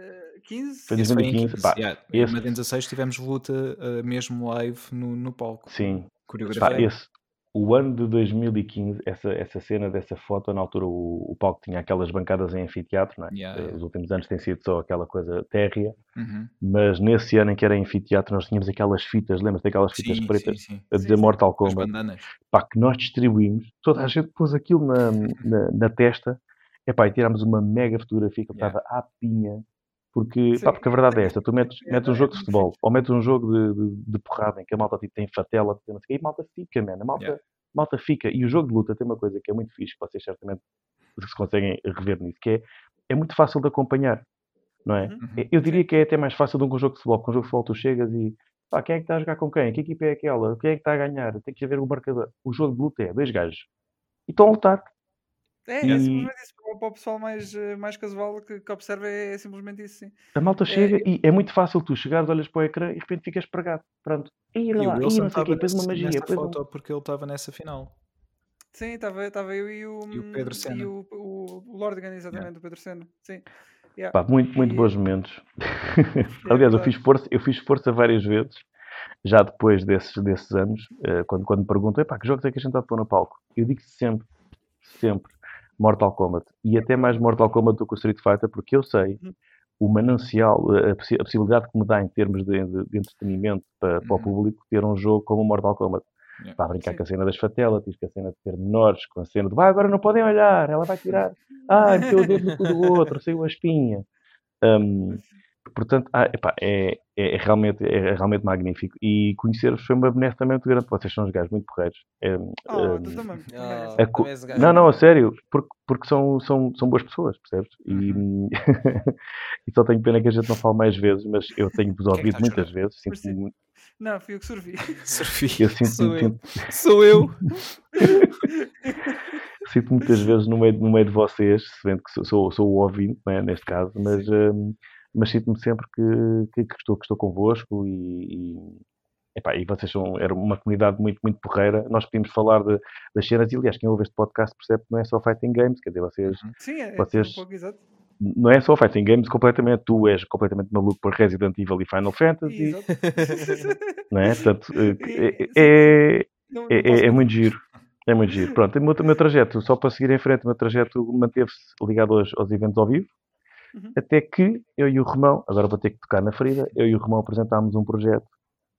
15? Foi Isso foi em 2015, 15. pá, yeah. esse- Mas em 16 tivemos luta eh, mesmo live no, no palco. Sim. Pá, Coreografia. esse, o ano de 2015, essa, essa cena dessa foto, na altura o, o palco tinha aquelas bancadas em anfiteatro, não é? Yeah, Eh, yeah. Os últimos anos tem sido só aquela coisa térrea, Uhum. mas nesse ano em que era anfiteatro nós tínhamos aquelas fitas, lembras daquelas fitas Sim, pretas sim, sim. a dizer sim. Mortal Kombat? pá, que nós distribuímos, toda a gente pôs aquilo na, [LAUGHS] na, na testa, epá, e tirámos uma mega fotografia que Yeah. estava à pinha, porque, pá, porque a verdade é esta, tu metes, É, metes um é jogo de futebol, ou metes um jogo de, de, de porrada em que a malta tipo, tem fatela, tem não sei o quê, e a malta fica, man, a malta, Yeah. malta fica, e o jogo de luta tem uma coisa que é muito fixe, que vocês certamente se conseguem rever nisso, que é, é muito fácil de acompanhar, não é? Uhum. Uhum. Eu diria que é até mais fácil do que um jogo de futebol, porque um jogo de futebol tu chegas e pá, quem é que está a jogar com quem? Que equipa é aquela? Quem é que está a ganhar? Tem que haver o marcador. O jogo de luta é dois gajos. E estão a lutar. É, E- é simplesmente isso. Para o pessoal mais, eh, mais casual que, que observa, é, é simplesmente isso, sim. A malta chega e é muito fácil tu chegares, olhas para o ecrã e de repente ficas pregado. Pronto. E E lá, e não sei o quê, depois uma magia. depois um- foto porque ele estava nessa final. Sim, estava estava eu e o, E o Pedro e Sena. o, o, o Lordigan, exatamente, o Pedro Sena. Sim. Yeah. Pá, muito, muito E- bons momentos. [LAUGHS] Aliás, eu fiz força, eu fiz força várias vezes, já depois desses, desses anos, eh, quando, quando me perguntam, "Epá, que jogos é que a gente está a pôr no palco? Eu digo sempre, sempre, Mortal Kombat. E até mais Mortal Kombat do que o Street Fighter, porque eu sei Uhum. o manancial, a, possi- a possibilidade que me dá em termos de, de- de entretenimento para, para o Uhum. público ter um jogo como o Mortal Kombat. Yeah. Para brincar Sim. com a cena das fatalities, com a cena de ter menores, com a cena de vai, agora não podem olhar, ela vai tirar. Ah, meteu o dedo no cu do outro, saiu a espinha. [LAUGHS] Hum, portanto, ah, epá, é, é, é realmente, é realmente magnífico. E conhecer-vos foi uma benesse também muito grande. Vocês são uns gajos muito porreiros. É, Oh, tu também. Ah, co- também gajo. não, não, a sério, porque, porque são, são, são boas pessoas, percebes? E, Uhum. [LAUGHS] e só tenho pena que a gente não fale mais vezes, mas eu tenho-vos é que ouvido a muitas vezes. Não, fui eu que sorvi. Sofia. [LAUGHS] eu sinto, Sou eu. sinto, Sou eu. [LAUGHS] sinto muitas vezes no meio, no meio de vocês, se vendo que sou, sou, sou o ouvinte, é, neste caso, mas, hum, mas sinto-me sempre que, que, que estou, que estou convosco e, e, epá, e vocês são era uma comunidade muito, muito porreira. Nós podíamos falar de, das cenas e, aliás, quem ouve este podcast percebe que não é só Fighting Games, quer dizer, vocês Sim, é, é Vocês- um pouco exato. não é só Fighting Games completamente, tu és completamente maluco por Resident Evil e Final Fantasy, Exato. não é? Portanto, [LAUGHS] eh, E- é, é, é, é, é muito giro. É muito giro. Pronto, o meu, meu trajeto, só para seguir em frente, o meu trajeto manteve-se ligado aos, aos eventos ao vivo, Uhum. até que eu e o Romão, agora vou ter que tocar na ferida, eu e o Romão apresentámos um projeto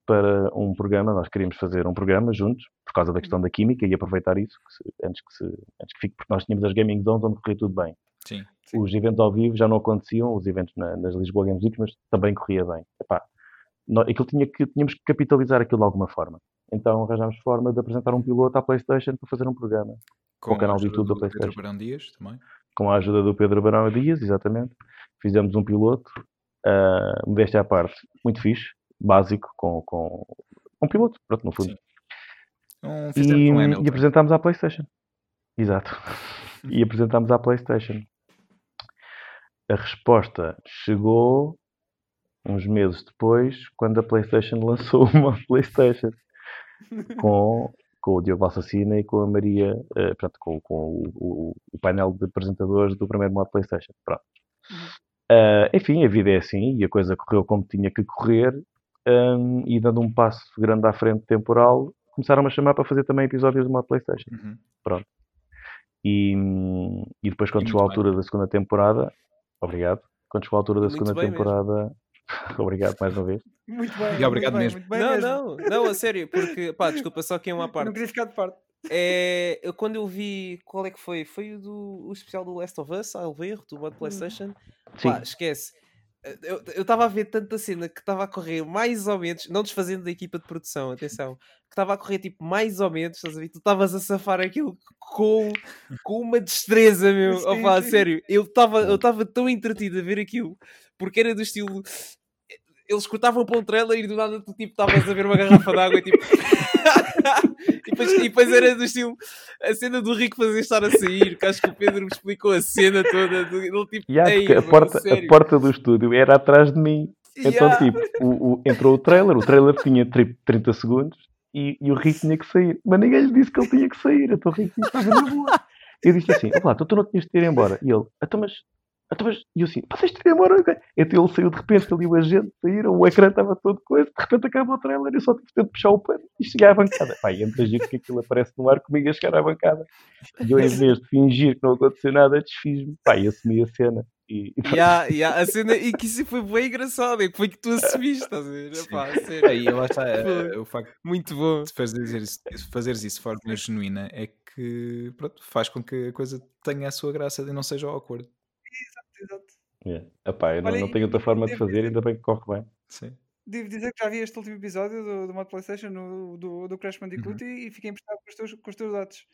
para um programa, nós queríamos fazer um programa juntos, por causa da questão da química e aproveitar isso, que se- antes, que se, antes que fique, porque nós tínhamos as Gaming Zones onde corria tudo bem. Sim. Sim. Os eventos ao vivo já não aconteciam, os eventos na- nas Lisboa Games Week, mas também corria bem. Epá, nó- aquilo tinha que, tínhamos que capitalizar aquilo de alguma forma. Então arranjámos forma de apresentar um piloto à PlayStation para fazer um programa, Com o canal de YouTube da Pedro PlayStation. Barão Dias também. Com a ajuda do Pedro Barão Dias, exatamente. Fizemos um piloto, uh, modéstia à parte, muito fixe, básico, com, com um piloto, pronto, no fundo. Sim. Um, E, um e apresentámos à PlayStation. Exato. [LAUGHS] E apresentámos à PlayStation. A resposta chegou uns meses depois, quando a PlayStation [LAUGHS] lançou uma PlayStation com, com o Diogo Assassina e com a Maria, eh, portanto, com, com o, o- o painel de apresentadores do primeiro modo PlayStation. Pronto. Uhum. Ah, enfim, a vida é assim e a coisa correu como tinha que correr. hum, e dando um passo grande à frente temporal, começaram-me a chamar para fazer também episódios de uma PlayStation. Uhum. E, hum, e depois, quando E chegou a altura da segunda temporada, obrigado. Quando chegou a altura da Muito segunda bem mesmo. [LAUGHS] obrigado mais uma vez. Muito bem. E obrigado muito bem, mesmo. muito bem não, mesmo. não, não, a sério, porque, pá, desculpa, só que é uma Não parte. queria ficar de parte. É, eu, quando eu vi, qual é que foi? Foi o, do, o especial do Last of Us, salvo erro, do Hum. Mod PlayStation. Sim, Pá, esquece. Eu estava a ver tanta cena que estava a correr mais ou menos, não desfazendo da equipa de produção, atenção, que estava a correr tipo mais ou menos, estás a ver? Tu estavas a safar aquilo com, com uma destreza, meu. Sim, Opa, a sim. sério, eu estava eu estava tão entretido a ver aquilo, porque era do estilo. Eles cortavam para um trailer e do nada tu tipo estavas a ver uma garrafa de água e tipo. [LAUGHS] e, depois, e depois era do estilo a cena do Rico fazer estar a sair, que acho que o Pedro me explicou a cena toda. Do, ele, tipo, Yeah, "Ei, porque a porta, a sério?" porta do estúdio era atrás de mim. Então, Yeah. tipo, o, o- entrou o trailer, o trailer tinha tri- 30 segundos e, e o Rico tinha que sair. Mas ninguém lhe disse que ele tinha que sair, então o Rico estava na boa. Eu disse assim: Olá, então tu não tinhas de ir embora. E ele: Então, mas. Então, mas... E eu assim: Vocês embora? ok?" Então ele saiu de repente, ali o agente saíram, o ecrã estava todo coisa, de repente acaba o trailer, eu só tive tempo de puxar o pano e cheguei à bancada. Pá, e entre giro que aquilo aparece no ar comigo a chegar à bancada. E eu, em [LAUGHS] vez de fingir que não aconteceu nada, desfiz-me. Pá, e assumi a cena. E, e Ya, ya, a cena, e que isso foi bem engraçado, é que foi que tu assumiste, estás a ver? [LAUGHS] Epá, a Aí lá está, eh, Foi. o facto muito bom. de fazeres isso, fazeres isso de forma genuína é que pronto, faz com que a coisa tenha a sua graça e não seja awkward. Yeah. Epá, eu não, Olha, não tenho outra forma de fazer, dizer- ainda bem que corre bem. Sim. Devo dizer que já vi este último episódio do, do modo PlayStation no- do, do Crash Bandicoot Uhum. e, e fiquei impressionado com os teus, com os teus dados.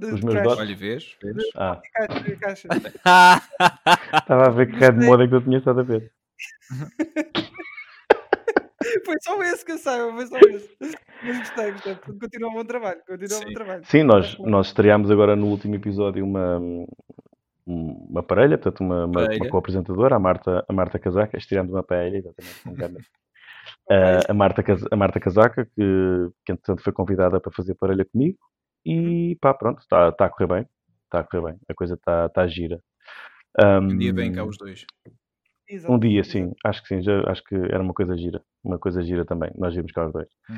de, Os meus dados? Olha, vês? vês? Ah, [LAUGHS] estava a ver que de moda é que eu tinha estado a ver. [LAUGHS] Foi só esse que eu saiba, foi só esse. Mas gostei, gostei. Portanto, Continua um bom trabalho. Continua um bom Sim. trabalho. Sim, nós, Excelente. nós estreámos agora no último episódio uma, uma parelha, portanto, uma, uma, Parelha. uma co-apresentadora, a Marta, a Marta Casaca. Estreámos uma parelha, exatamente. [LAUGHS] Ok. Ah, a, Marta, a Marta Casaca, que, que entretanto foi convidada para fazer parelha comigo. E pá, pronto, está tá a correr bem. Está a correr bem. A coisa está tá gira. Um dia vem cá os dois. Exato, Um dia, sim, acho que sim, já, acho que era uma coisa gira, uma coisa gira também, nós vimos cá os dois. Uhum.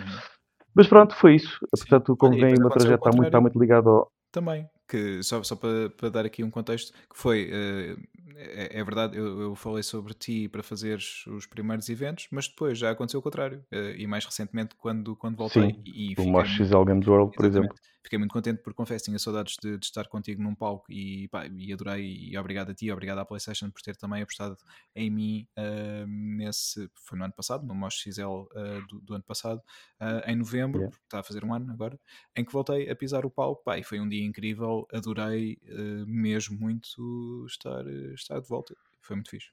Mas pronto, foi isso. Portanto, como vem, o meu trajeto está muito, está muito ligado ao. Também, que só, só para, para dar aqui um contexto, que foi, eh, é, é verdade, eu, eu falei sobre ti para fazeres os primeiros eventos, mas depois já aconteceu o contrário, eh, e mais recentemente quando, quando voltei. Sim, e, e O Mosh XL Games World, por exemplo. Fiquei muito contente porque confesso, tinha saudades de, de estar contigo num palco e, pá, e adorei e obrigado a ti, obrigado à Playstation por ter também apostado em mim ah, nesse, foi no ano passado, no Mosh XL ah, do, do ano passado, ah, em novembro, Yeah. está a fazer um ano agora, em que voltei a pisar o palco, pá, e foi um dia incrível, adorei mesmo muito estar, estar de volta, foi muito fixe.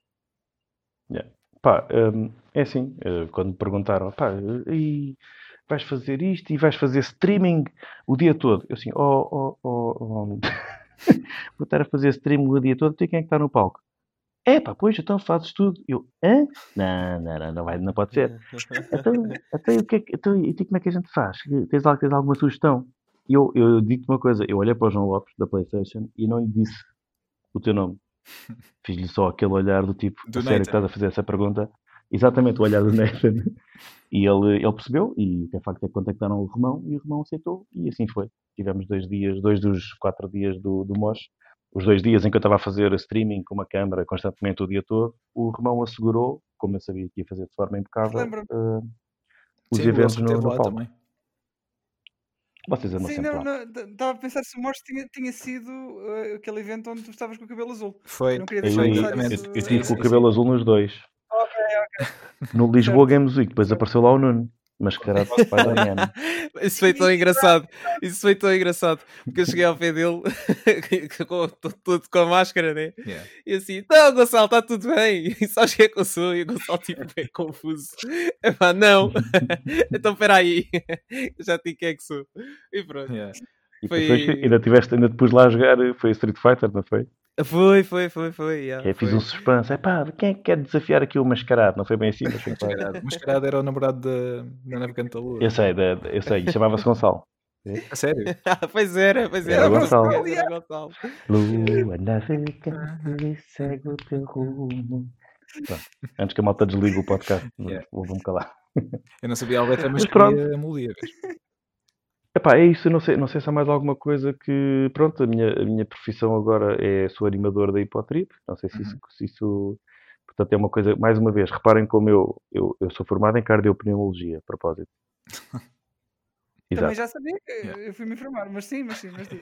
Pá, hum, é assim, quando me perguntaram, pá, e vais fazer isto e vais fazer streaming o dia todo. Eu assim, oh, oh, oh, oh, [LAUGHS] vou estar a fazer streaming o dia todo, e quem é que está no palco? É pá, pois, então fazes tudo. Eu, hã? Não, não, não, não, vai, não pode ser. [LAUGHS] Então, então, e o que é que- então, e tu como é que a gente faz? Tens, tens alguma sugestão? Eu, eu digo-te uma coisa, eu olhei para o João Lopes da Playstation e não lhe disse o teu nome. [LAUGHS] Fiz-lhe só aquele olhar do tipo, Do a sério que estás a fazer essa pergunta? Exatamente, o olhar do [LAUGHS] Nathan. E ele, ele percebeu, e o que é facto é que contactaram o Romão, e o Romão aceitou, e assim foi. Tivemos dois dias, dois dos quatro dias do, do MOS, os dois dias em que eu estava a fazer streaming com uma câmara constantemente o dia todo, o Romão assegurou, como eu sabia que ia fazer de forma impecável, eh, os Sim, eventos no, no palco. também. Vocês andam Sim, não, não, estava a pensar se o Morse tinha, tinha sido eh, aquele evento onde tu estavas com o cabelo azul. Foi, Não queria Eu, deixar eu, de eu, eu Sim, tive com o cabelo azul nos dois. No Lisboa. Games Week, depois apareceu lá o Nuno, mascarado de Spider-Man. [LAUGHS] Isso foi tão engraçado. Isso foi tão engraçado. Porque eu cheguei ao pé dele [LAUGHS] com, todo, com a máscara, né? Yeah. E assim, não, Gonçalo, está tudo bem. [LAUGHS] E sabes quem é que eu sou? E o Gonçalo, tipo, é confuso. Epá, não. então, espera aí. Já digo quem é que sou. E pronto. Yeah. E Foi- depois ainda, tiveste, ainda te pus lá a jogar, foi Street Fighter, não foi? Foi, foi, foi, foi. yeah, é, fiz foi. um suspense. É pá, quem é que quer desafiar aqui o mascarado? Não foi bem assim, mas foi. Mascarado. Mascarado era o namorado da, da Navegante da Lua. Eu sei, da- eu sei, e chamava-se Gonçalo. A sério? [LAUGHS] Ah, pois era, pois Era era. Gonçalo. Era Gonçalo. Lua navegante, segue o teu rumo, Pronto. Antes que a malta desligue o podcast, [LAUGHS] Yeah. vou-me calar. Eu não sabia a letra, mas Mas pronto. queria a melodia. Epá, é isso, eu não sei, não sei se há mais alguma coisa que. Pronto, a minha, a minha profissão agora é sou animador da Hipotrip. Não sei se isso, Uhum. se isso. Portanto, é uma coisa. Mais uma vez, reparem como eu, eu, eu sou formado em cardiopneumologia, a propósito. [LAUGHS] Também Exato. já sabia, Yeah. eu fui me informar, mas sim, mas sim, mas sim.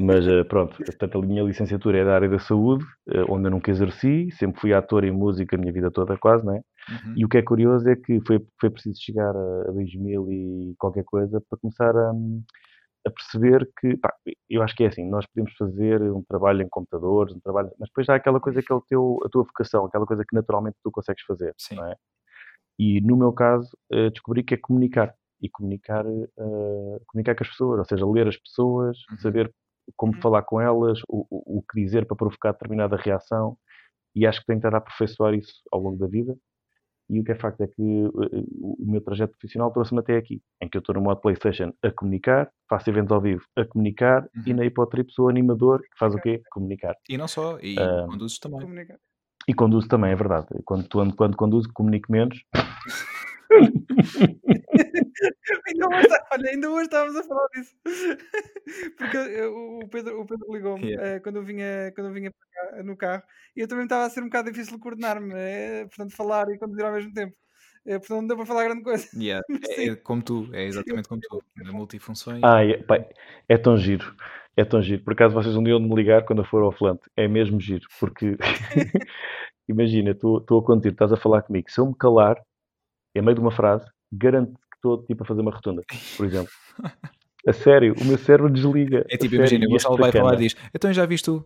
Mas eh, [LAUGHS] pronto, portanto, a minha licenciatura é da área da saúde, eh, onde eu nunca exerci, sempre fui ator em música a minha vida toda, quase, não é? Uhum. E o que é curioso é que foi, foi preciso chegar a, a 2000 e qualquer coisa para começar a, a perceber que, pá, eu acho que é assim, nós podemos fazer um trabalho em computadores, um trabalho, mas depois há aquela coisa que é o teu, a tua vocação, aquela coisa que naturalmente tu consegues fazer, Sim. não é? E no meu caso, eh, descobri que é comunicar. E comunicar, eh, comunicar com as pessoas, ou seja, ler as pessoas, Uhum. saber como Uhum. falar com elas, o, o, o que dizer para provocar determinada reação. E acho que tenho estado a aperfeiçoar isso ao longo da vida. E o que é facto é que eh, o meu trajeto profissional trouxe-me até aqui, em que eu estou no modo PlayStation a comunicar, faço eventos ao vivo a comunicar e Uhum. na Hipotrip sou animador que faz o quê? Comunicar. E não só, e Ah. conduzes também. Comunicar. E conduzo também, é verdade. Quando, quando, quando conduzo, comunico menos. [LAUGHS] Ainda hoje, olha, ainda hoje estávamos a falar disso. Porque eu- o Pedro, o Pedro ligou-me Yeah. eh, quando eu vinha, quando eu vinha cá, no carro e eu também estava a ser um bocado difícil coordenar-me, eh, portanto, falar e conduzir ao mesmo tempo. Eh, portanto, não deu para falar grande coisa. Yeah. [LAUGHS] Mas É, é como tu, é exatamente como tu. Na multifunções. Ai, é, pá, é tão giro. É tão giro. Por acaso vocês um dia de me ligar quando eu for ao Flante. É mesmo giro. Porque [LAUGHS] [LAUGHS] imagina, tu estou a conduzir, estás a falar comigo. Se eu me calar, em meio de uma frase, garanto que estou tipo a fazer uma rotunda, por exemplo. A sério, o meu cérebro desliga. É A tipo, imagina, o e Gonçalo vai falar e diz: Então já viste tu?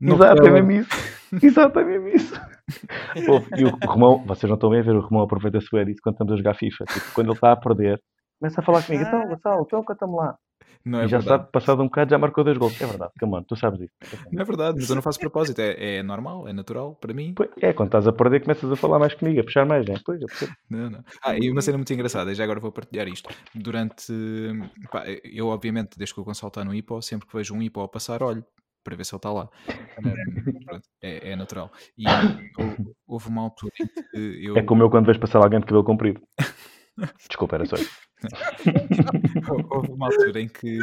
No Exato, é hotel." mesmo isso. [LAUGHS] Exato, é mesmo isso. Ouve, e o Romão, vocês não estão bem a ver, o Romão aproveita-se bem disso quando estamos a jogar FIFA. Tipo, quando ele está a perder, começa a falar comigo. Então. Gonçalo, então canta-me lá. Não é e já verdade. sabe, passado um bocado, já marcou dois gols. É verdade, come on, tu sabes disso. [LAUGHS] Não é verdade, mas eu não faço propósito. É, é normal, é natural para mim. Pois, É, quando estás a perder, começas a falar mais comigo, a puxar mais, né? Pois. Não, não. Ah, e uma cena muito engraçada, e já agora vou partilhar isto. Durante. pá, eu, obviamente, desde que o Gonçalo está no hipo, sempre que vejo um hipo a passar, olho para ver se ele está lá. É, é natural. E houve, houve uma altura em que eu. É como eu quando vejo passar alguém de cabelo comprido. Desculpa, era só isso. [LAUGHS] Houve uma altura em que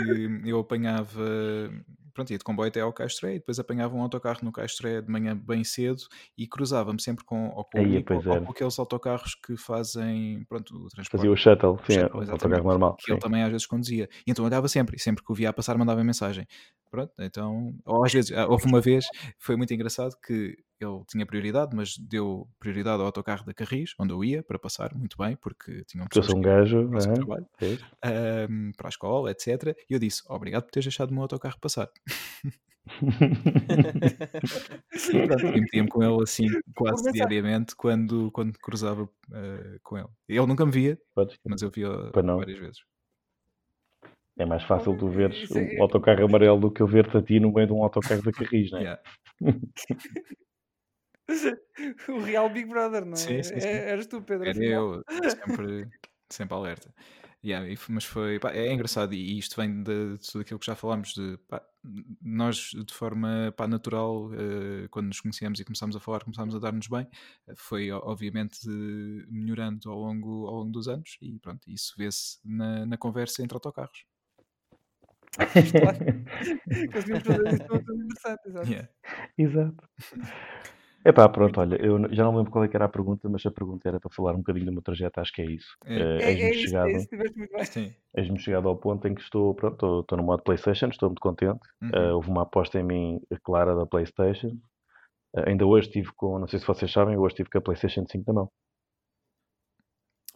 eu apanhava, pronto, ia de comboio até ao Castré e depois apanhava um autocarro no Castré de manhã bem cedo e cruzava-me sempre com, ou com, o Aí, ou era. com aqueles autocarros que fazem, pronto, o transporte. Fazia o shuttle, sim, shuttle, o autocarro normal. que ele sim. também às vezes conduzia. E então olhava sempre, e sempre que o via a passar mandava mensagem. Pronto, então, ou às vezes, ah, houve uma vez, foi muito engraçado que ele tinha prioridade, mas deu prioridade ao autocarro da Carris, onde eu ia para passar, muito bem, porque tinham eu pessoas sou um gajo, é? trabalho Pois. ahm, para a escola, etc. E eu disse, obrigado por teres deixado o meu autocarro passar. E [LAUGHS] pronto, e metia-me com ele assim quase diariamente quando, quando cruzava ah, com ele. Ele nunca me via, mas eu via várias vezes. É mais fácil tu veres é- um autocarro amarelo do que eu ver-te a ti no meio de um autocarro da Carris, não é? Yeah. [LAUGHS] o real Big Brother, não é? Sim, sim, sim. É- Eras tu, Pedro. Era eu, sempre, sempre alerta. Yeah, e mas foi, pá, é engraçado e isto vem de, de tudo aquilo que já falámos de pá, nós de forma pá, natural eh, quando nos conhecemos e começámos a falar, começámos a dar-nos bem, eh, foi o- obviamente melhorando ao longo, ao longo dos anos e pronto, isso vê-se na, na conversa entre autocarros. [LAUGHS] Conseguimos fazer isso tudo interessante, exato. Yeah. Exato. [LAUGHS] Epá, pronto, olha, eu já não lembro qual é que era a pergunta, mas a pergunta era para falar um bocadinho do meu trajeto, acho que é isso. É. Eh, É, é isso, chegado, é isso, estiveste muito bem. Sim. eis-me chegado ao ponto em que estou, pronto, estou, estou no modo Playstation, estou muito contente. Uhum. Eh, houve uma aposta em mim clara da Playstation. Eh, ainda hoje estive com, não sei se vocês sabem, hoje estive com a Playstation 5 na mão.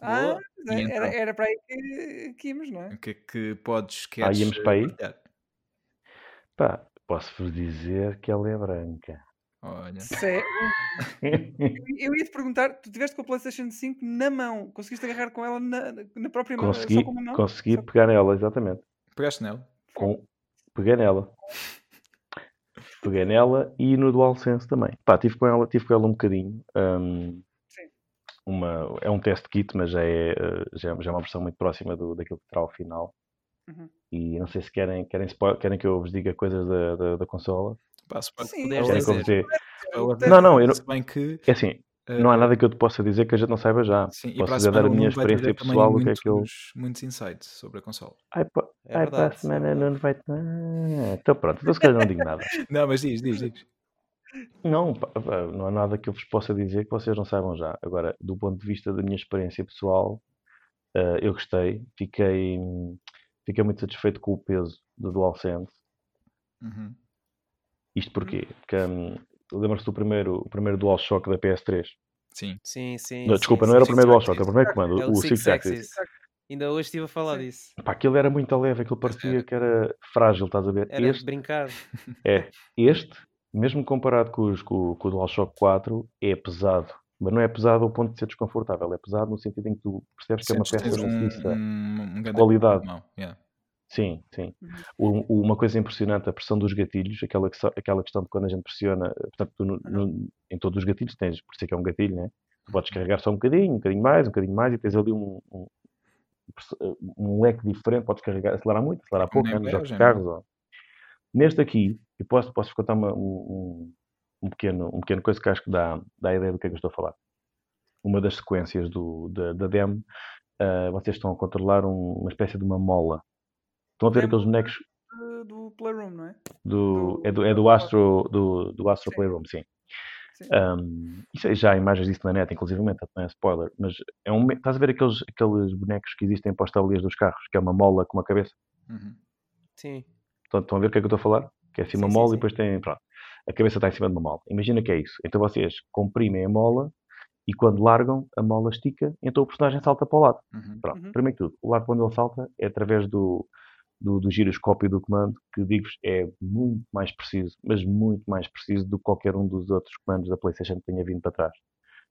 Ah, Boa. E é- era, então? era para aí que, que íamos, não é? O que é que podes, Ah, queres íamos para aí? Pá, posso-vos dizer que ela é branca. Olha, Sé- [LAUGHS] Eu ia te perguntar, tu tiveste com a PlayStation 5 na mão, conseguiste agarrar com ela na, na própria mão, consegui, só com uma mão? consegui Só- pegar nela, exatamente. pegaste nela? Com... Peguei nela. [LAUGHS] Peguei nela e no DualSense também. Pá, tive com ela, tive com ela um bocadinho. Sim. Uma, é um test kit, mas já é, eh, já, é- já é uma versão muito próxima do, daquilo que terá ao final. Uhum. E não sei se querem, querem, querem que eu vos diga coisas da, da, da consola. Pá, se Sim, puderes É dizer. dizer, o Não, não, eu não- Se bem que. é assim, eh, não há nada que eu te possa dizer que a gente não saiba já. Sim, Posso a dizer dar a o minha experiência pessoal, o que é que eu. muitos, muitos insights sobre a consola. Ai, pá, É ai, para a verdade, é semana verdade. não vai. Ah, então pronto, então se calhar não digo nada. [LAUGHS] Não, mas diz, diz, diz. Não, pá, pá, não há nada que eu vos possa dizer que vocês não saibam já. Agora, do ponto de vista da minha experiência pessoal, eh, eu gostei. Fiquei, fiquei muito satisfeito com o peso do DualSense. Uhum. Isto porquê? Porque hum, lembra-se do primeiro, o primeiro DualShock da PS3? Sim. Sim, sim. Não, desculpa, sim, não era o primeiro. DualShock, era o primeiro comando, É o, o Six Axis. Axis. Ainda hoje estive a falar Sim. disso. Pá, aquilo era muito leve, aquilo parecia era. que era frágil, estás a ver? Era Este, brincar. é, este, mesmo comparado com, os, com, com o DualShock 4, é pesado. Mas não é pesado ao ponto de ser desconfortável, é pesado no sentido em que tu percebes que é uma Sentes peça um, maciça. um, um Qualidade. Yeah. Sim, sim. Uhum. O- uma coisa impressionante, a pressão dos gatilhos, aquela, que- aquela questão de quando a gente pressiona, portanto, tu no- no- em todos os gatilhos tens, por isso é que é um gatilho, né? Tu podes carregar só um bocadinho, um bocadinho mais, um bocadinho mais, e tens ali um, um, um leque diferente, podes carregar, acelerar muito, acelerar pouco, né? nos jogos de embreagem, carros. ó. Neste aqui, eu posso, posso contar uma, um, um, pequeno, um pequeno coisa que acho que dá, dá a ideia do que é que eu estou a falar. Uma das sequências do, da, da demo, ah, vocês estão a controlar um- uma espécie de uma mola. Estão a ver aqueles bonecos Do- Playroom, não é? do, é, do, é do Astro, do, do Astro Sim. Playroom, sim. Sim. Um, isso já há imagens disso na net, inclusive não é spoiler, mas é um, estás a ver aqueles, aqueles bonecos que existem para os tabuleiros dos carros, que é uma mola com uma cabeça? Uhum. Sim. Estão, estão a ver o que é que eu estou a falar? Que é assim uma Sim, mola sim. e depois tem, pronto, a cabeça está em cima de uma mola. Imagina que é isso. Então vocês comprimem a mola e quando largam, a mola estica, então o personagem salta para o lado. Uhum. Pronto, Uhum. primeiro que tudo, o lado quando ele salta é através do, do, do giroscópio do comando, que digo-vos é muito mais preciso, mas muito mais preciso do que qualquer um dos outros comandos da PlayStation que tenha vindo para trás.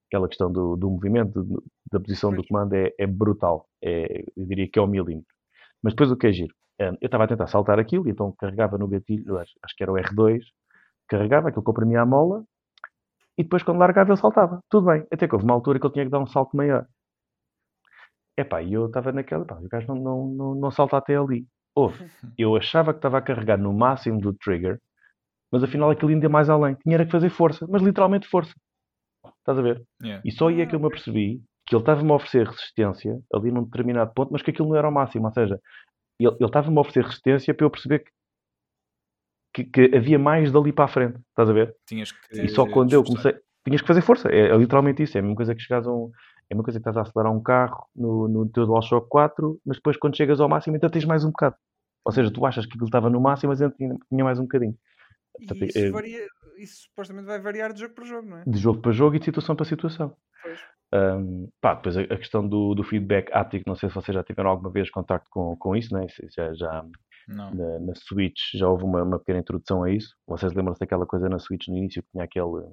Aquela questão do, do movimento, do- da posição do comando é, é brutal. É, eu diria que é ao milímetro. Mas depois o que é giro? Eu estava a tentar saltar aquilo, então carregava no gatilho, acho, que era o R2, carregava, aquilo comprimia a mola, e depois quando largava ele saltava. Tudo bem. Até que houve uma altura que ele tinha que dar um salto maior. Epá, e eu estava naquela, pá, o gajo não, não, não, não salta até ali. Houve. [LAUGHS] Eu achava que estava a carregar no máximo do trigger, mas afinal aquilo ainda ia mais além. Tinha que fazer força, mas literalmente força. Estás a ver? Yeah. E só aí é que eu me apercebi que ele estava-me a oferecer resistência ali num determinado ponto, mas que aquilo não era o máximo. Ou seja, ele estava-me a oferecer resistência para eu perceber que, que, que havia mais dali para a frente. Estás a ver? Tinhas que. E só quando eu comecei. Tinhas que fazer força. É, é literalmente isso. É a mesma coisa que chegas a um. É uma coisa que estás a acelerar um carro no, no teu DualShock 4, mas depois quando chegas ao máximo ainda tens mais um bocado. Ou seja, tu achas que aquilo estava no máximo, mas ainda tinha, tinha mais um bocadinho. Portanto, E isso, é- varia, isso supostamente vai variar de jogo para jogo, não é? De jogo para jogo e de situação para situação. Pois. Um, pá, depois a, a questão do, do feedback áptico, não sei se vocês já tiveram alguma vez contacto com, com isso, né? Já, já Não. na, na Switch já houve uma, uma pequena introdução a isso. Vocês lembram-se daquela coisa na Switch no início que tinha aquele.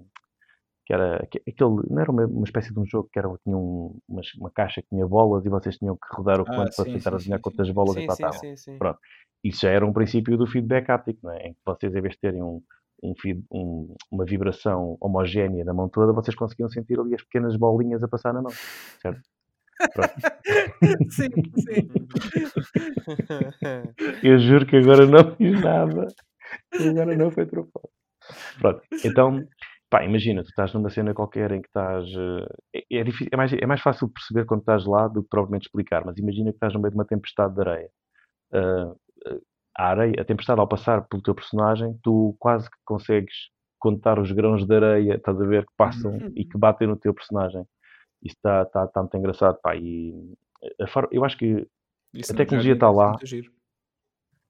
que era. que- aquele, não era uma, uma espécie de um jogo que era, tinha um, uma, uma caixa que tinha bolas e vocês tinham que rodar o Ah, comando para sim, tentar sim, adivinhar sim, quantas sim. bolas Sim, lá sim, sim, sim. Pronto. Isso já era um princípio do feedback áptico, não é? em que vocês, em vez de terem um, um um- uma vibração homogénea na mão toda, vocês conseguiam sentir ali as pequenas bolinhas a passar na mão. Certo? [LAUGHS] Sim, sim. [LAUGHS] Eu juro que agora não fiz nada. Agora não foi propósito. Pronto, então, pá, imagina, tu estás numa cena qualquer em que estás. eh, É, é, difí- é mais, é mais fácil perceber quando estás lá do que provavelmente explicar, mas imagina que estás no meio de uma tempestade de areia. Ah, a areia, a tempestade ao passar pelo teu personagem, tu quase que consegues contar os grãos de areia, estás a ver, que passam e que batem no teu personagem. Isso está tá, tá muito engraçado, pá, e forma- eu acho que Isso A no tecnologia tá ser lá.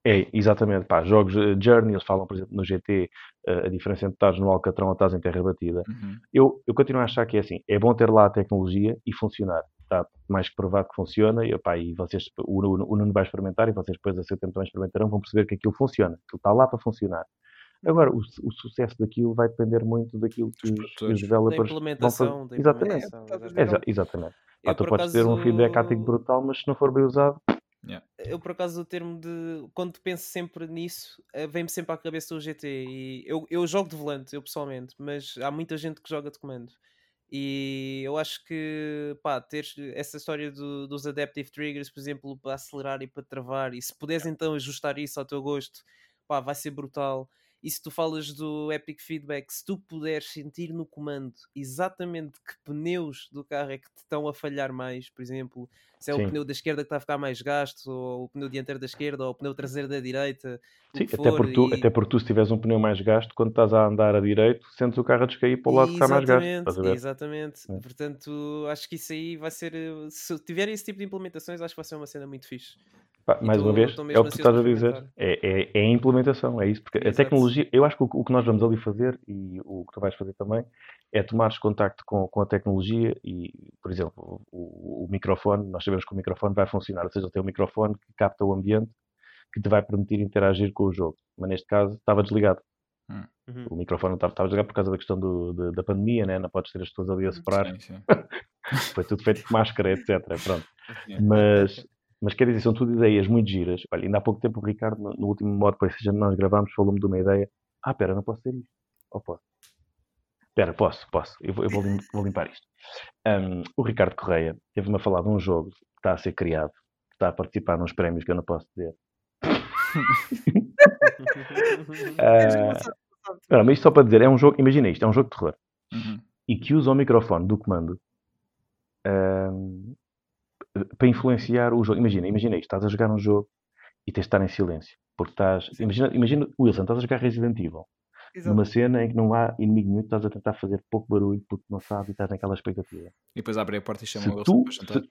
É, exatamente, pá, jogos eh, Journey, eles falam, por exemplo, no GT, eh, a diferença entre estás no Alcatrão ou estás em terra batida. Uhum. Eu, eu continuo a achar que é assim, é bom ter lá a tecnologia e funcionar. Está mais que provado que funciona e, opá, e vocês, o, Nuno- o Nuno vai experimentar e vocês depois a seu tempo também experimentarão, vão perceber que aquilo funciona, que está lá para funcionar. Agora, o, o sucesso daquilo vai depender muito daquilo que os, que os developers vão fazer. Exatamente. implementação, É, exatamente. Eu, tu por podes ter um feedback ático acaso- brutal, mas se não for bem usado, eu por acaso o termo de quando penso sempre nisso eh, vem-me sempre à cabeça o GT e eu, eu jogo de volante eu pessoalmente mas há muita gente que joga de comando e eu acho que pá, ter essa história do- dos adaptive triggers por exemplo para acelerar e para travar e se puderes então ajustar isso ao teu gosto pá, vai ser brutal E se tu falas do Epic Feedback, se tu puderes sentir no comando exatamente que pneus do carro é que te estão a falhar mais, por exemplo, se é Sim. o pneu da esquerda que está a ficar mais gasto, ou o pneu dianteiro da esquerda, ou o pneu traseiro da direita, Sim, que até for, porque, tu, e- até porque tu, se tiveres um pneu mais gasto, quando estás a andar a direito, sentes o carro a descair para o lado que está mais gasto. Exatamente, É. portanto, acho que isso aí vai ser. eh, Se tiver esse tipo de implementações, acho que vai ser uma cena muito fixe. Pá, mais tô- uma vez, é o que tu ansioso estás a dizer. É, é, é a implementação, é isso. Porque a Exato. tecnologia, eu acho que o, o que nós vamos ali fazer, e o que tu vais fazer também, é tomares contacto com, com a tecnologia e, por exemplo, o, o microfone, nós sabemos que o microfone vai funcionar, ou seja, tem um microfone que capta o ambiente que te vai permitir interagir com o jogo. Mas neste caso estava desligado. Uhum. O microfone não estava, estava desligado por causa da questão do- da- da pandemia, né? não podes ter as pessoas ali a separar. Sim, sim. [LAUGHS] Foi tudo feito de máscara, etc. Pronto. Mas, mas quer dizer, são tudo ideias muito giras. Olha, ainda há pouco tempo o Ricardo, no, no último modo PlayStation nós gravámos, falou-me de uma ideia. Ah, pera, não posso ter isto. Ou posso? Espera, posso, posso. Eu vou, eu vou lim- vou limpar isto. Ahm, o Ricardo Correia teve-me a falar de um jogo que está a ser criado, que está a participar nos prémios que eu não posso dizer. Sabe? [LAUGHS] não, mas isto só para dizer, é um jogo, imagina isto, é um jogo de terror. Uhum. e que usa o microfone do comando ahm, para influenciar o jogo. Imagina, imagina isto, estás a jogar um jogo e tens de estar em silêncio. Porque estás. Imagina, imagina, Wilson, estás a jogar Resident Evil. Exato. Numa cena em que não há inimigo nenhum, estás a tentar fazer pouco barulho porque não sabes e estás naquela expectativa. E depois abre a porta e chama Se o Wilson tu. para jantar. se-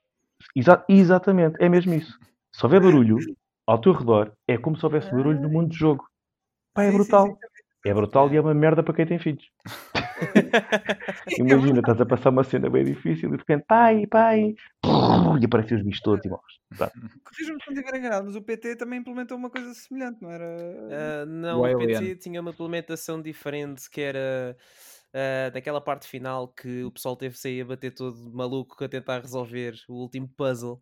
exa- exatamente, é mesmo isso. Se houver barulho ao teu redor, é como se houvesse barulho no mundo do jogo. Pá, é Sim, sim, brutal. sim, É brutal e é uma merda para quem tem filhos. [LAUGHS] [LAUGHS] Imagina, estás a passar uma cena bem difícil e de repente, pai, pai, e aparecem os bichos todos e morres. Pá, Corrija-me se não estiver enganado, mas o PT também implementou uma coisa semelhante, não era? Ah, não, O o PT tinha uma implementação diferente que era ah, daquela parte final que o pessoal teve de sair a bater todo maluco a tentar resolver o último puzzle.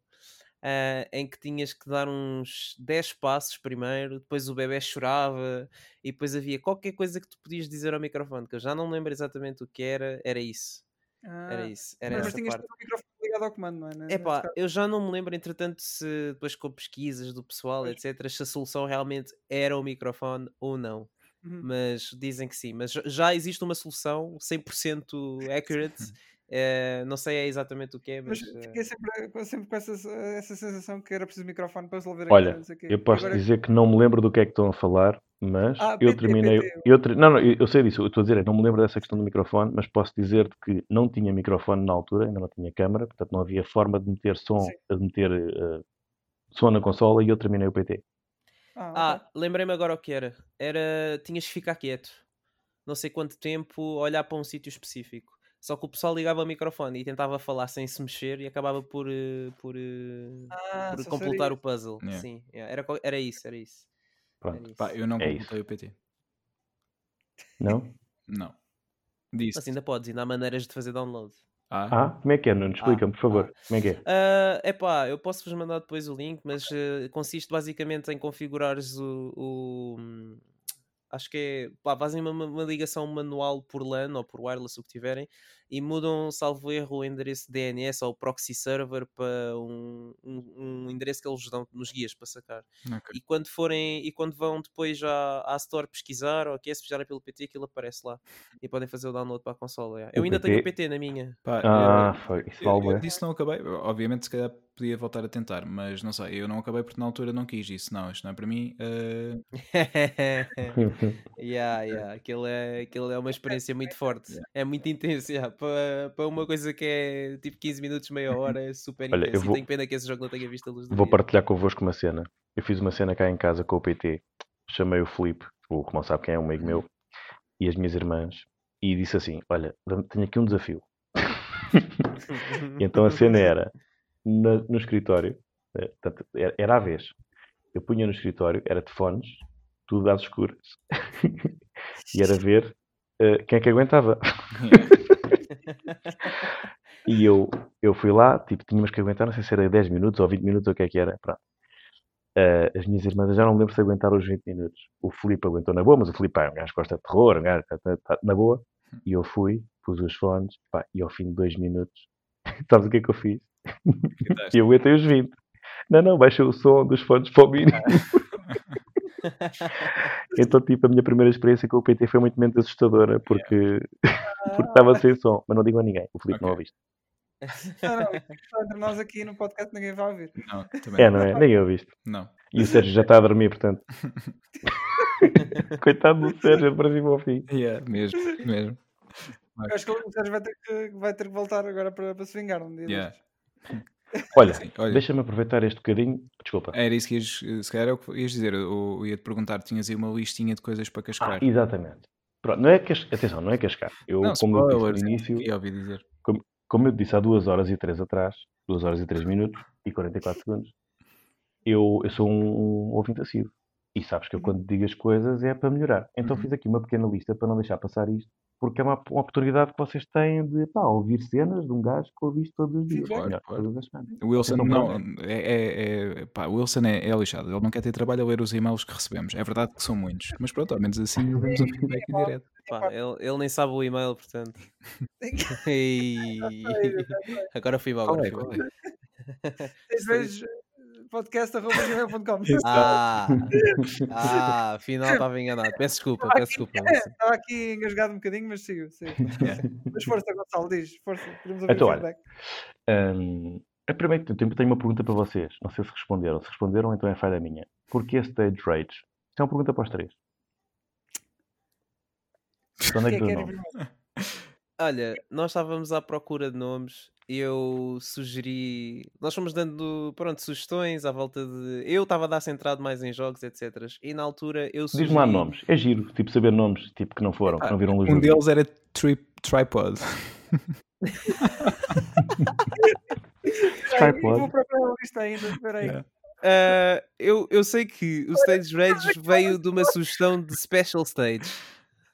Ah, em que tinhas que dar uns 10 passos primeiro, depois o bebê chorava e depois havia qualquer coisa que tu podias dizer ao microfone, que eu já não me lembro exatamente o que era, era isso. Era Ah, isso, era mas, mas essa tinhas parte. o microfone ligado ao comando, não é? Epá, caso. eu já não me lembro, entretanto, se depois com pesquisas do pessoal, Pois. etc., se a solução realmente era o microfone ou não. Uhum. Mas dizem que sim. Mas já- já existe uma solução 100% accurate. [LAUGHS] eh, não sei é exatamente o que é, Mas mas. eh, fiquei sempre, com- sempre com essa, essa sensação que era preciso microfone para resolver Olha, aquilo, não sei o quê. eu posso agora- dizer que não me lembro do que é que estão a falar, mas Ah, eu PT, terminei. PT. Eu Não, não, eu eu sei disso. Eu estou a dizer, é, não me lembro dessa questão do microfone, mas posso dizer que não tinha microfone na altura, ainda não tinha câmara, portanto não havia forma de meter som, Sim. de meter eh, som na consola e eu terminei o PT. Ah, Ah, ok. lembrei-me agora o que era. Era. Tinhas que ficar quieto. Não sei quanto tempo, olhar para um sítio específico. Só que o pessoal ligava o microfone e tentava falar sem se mexer e acabava por, eh, por, eh, Ah, por completar seria o puzzle. Yeah. Sim, yeah, era, era isso, era isso. Pronto. Era isso. Pá, eu não É completei o PT. Não? Não. Disse. Mas ainda podes, ainda há maneiras de fazer download. Ah, Ah, como é que é, Nuno? Explica-me, por favor. Como é que é? Ah, epá, eu posso-vos mandar depois o link, mas eh, consiste basicamente em configurares o. o, acho que é. Pá, fazem uma, uma ligação manual por LAN ou por wireless, o que tiverem, e mudam, salvo erro, o endereço DNS ou proxy server para um, um, um endereço que eles dão nos guias para sacar. ok. E quando forem e quando vão depois já à Store pesquisar ou que é se pesquisarem pelo PT, aquilo aparece lá e podem fazer o download para a consola. yeah. Eu O ainda tenho o PT? PT na minha. Pá, Ah, eu- foi. Isso Eu, eu disse não acabei, obviamente se calhar podia voltar a tentar, mas não sei, eu não acabei porque na altura não quis isso, não, isto não é para mim. eh, [LAUGHS] [LAUGHS] yeah, yeah. Aquilo, é, aquilo é uma experiência muito forte. É muito intenso. yeah. Para, para uma coisa que é tipo 15 minutos, meia hora, é super Olha, intenso. vou- tenho pena que esse jogo não tenha visto a luz do Vou dia. partilhar convosco uma cena. Eu fiz uma cena cá em casa com o PT. Chamei o Felipe, o que não sabe quem é, um amigo meu, e as minhas irmãs, e disse assim: Olha, tenho aqui um desafio. [LAUGHS] Então a cena era na- no escritório, eh, portanto, era, era à vez. Eu punha no escritório, era de fones, tudo às escuras, [LAUGHS] e era ver eh, quem é que aguentava. [LAUGHS] E eu, eu fui lá, tipo, tínhamos que aguentar, não sei se era 10 minutos ou 20 minutos ou o que é que era. Pronto. Eh, as minhas irmãs, já não me lembro se aguentaram os 20 minutos. O Filipe aguentou na boa, mas o Filipe é um gajo que gosta de terror, um gajo está, está na boa. E eu fui, pus os fones, pá, e ao fim de 2 minutos, [LAUGHS] sabes o que é que eu fiz? [LAUGHS] Eu aguentei os 20. Não, não, baixei o som dos fones para o mínimo. [LAUGHS] [LAUGHS] Então, tipo, a minha primeira experiência com o PT foi muito menos assustadora porque porque estava sem som, mas não digo a ninguém. O Filipe não Ok. ouviste. Não, não, entre nós aqui no podcast ninguém vai ouvir. Não, também É, não é? Nem ouviste. não. E o Sérgio já está a dormir, portanto. [LAUGHS] Coitado do Sérgio, para cima ao fim. Yeah, mesmo, mesmo. Eu acho que o Sérgio vai ter que, vai ter que voltar agora para, para se vingar um dia Yeah. Olha, olha, deixa-me aproveitar este bocadinho. Desculpa. era isso que ias, se calhar é o que ias dizer. Eu, ia te perguntar, tinhas aí uma listinha de coisas para Ah, cascar. exatamente. Pronto, não é cas... Atenção, não é cascar. Eu, não, como eu disse no é início, eu ouvi dizer. como eu disse há 2 horas e 3 atrás, 2 horas e 3 minutos e 44 segundos, eu, eu sou um, um ouvinte assíduo. E sabes que eu quando digo as coisas é para melhorar. Então Uhum. fiz aqui uma pequena lista para não deixar passar isto, porque é uma, uma oportunidade que vocês têm de pá, ouvir cenas de um gajo que ouviste todos os dias. Claro, melhor, claro. todas as semanas. O Wilson Então, não, é, é, é- pá, Wilson é, é lixado. Ele não quer ter trabalho a ler os e-mails que recebemos. É verdade que são muitos, mas pronto, ao menos assim [LAUGHS] ouvimos um feedback em direto. Pá, ele, ele nem sabe o e-mail, portanto. [LAUGHS] Ei. [LAUGHS] Agora fui mal. Agora é? fui mal. é? Vezes podcast.gmail.com [LAUGHS] Ah, ah, afinal estava enganado. Peço desculpa, peço desculpa. [LAUGHS] Estava aqui engasgado um bocadinho, mas sigo. sigo. Yeah. [LAUGHS] Mas força, Gonçalo, diz. Força, queremos ouvir Então, o olha, feedback. Hum, a primeiro tempo tenho uma pergunta para vocês. Não sei se responderam. Se responderam, então é falha minha. Porquê Stage Rage? Isto é uma pergunta para os três. De onde é que primeiro? Olha, nós estávamos à procura de nomes eu sugeri. Nós fomos dando pronto, sugestões à volta de. Eu estava a dar centrado mais em jogos, etc. E na altura eu sugeri. Diz-me lá nomes. É giro, tipo, saber nomes, tipo, que não foram, que não viram luz Um deles era tri Tripod. [LAUGHS] Tripod. Vou procurar a lista ainda. Espera aí. Yeah. Ah, eu, eu sei que o Stage Rage veio de uma sugestão de Special Stage.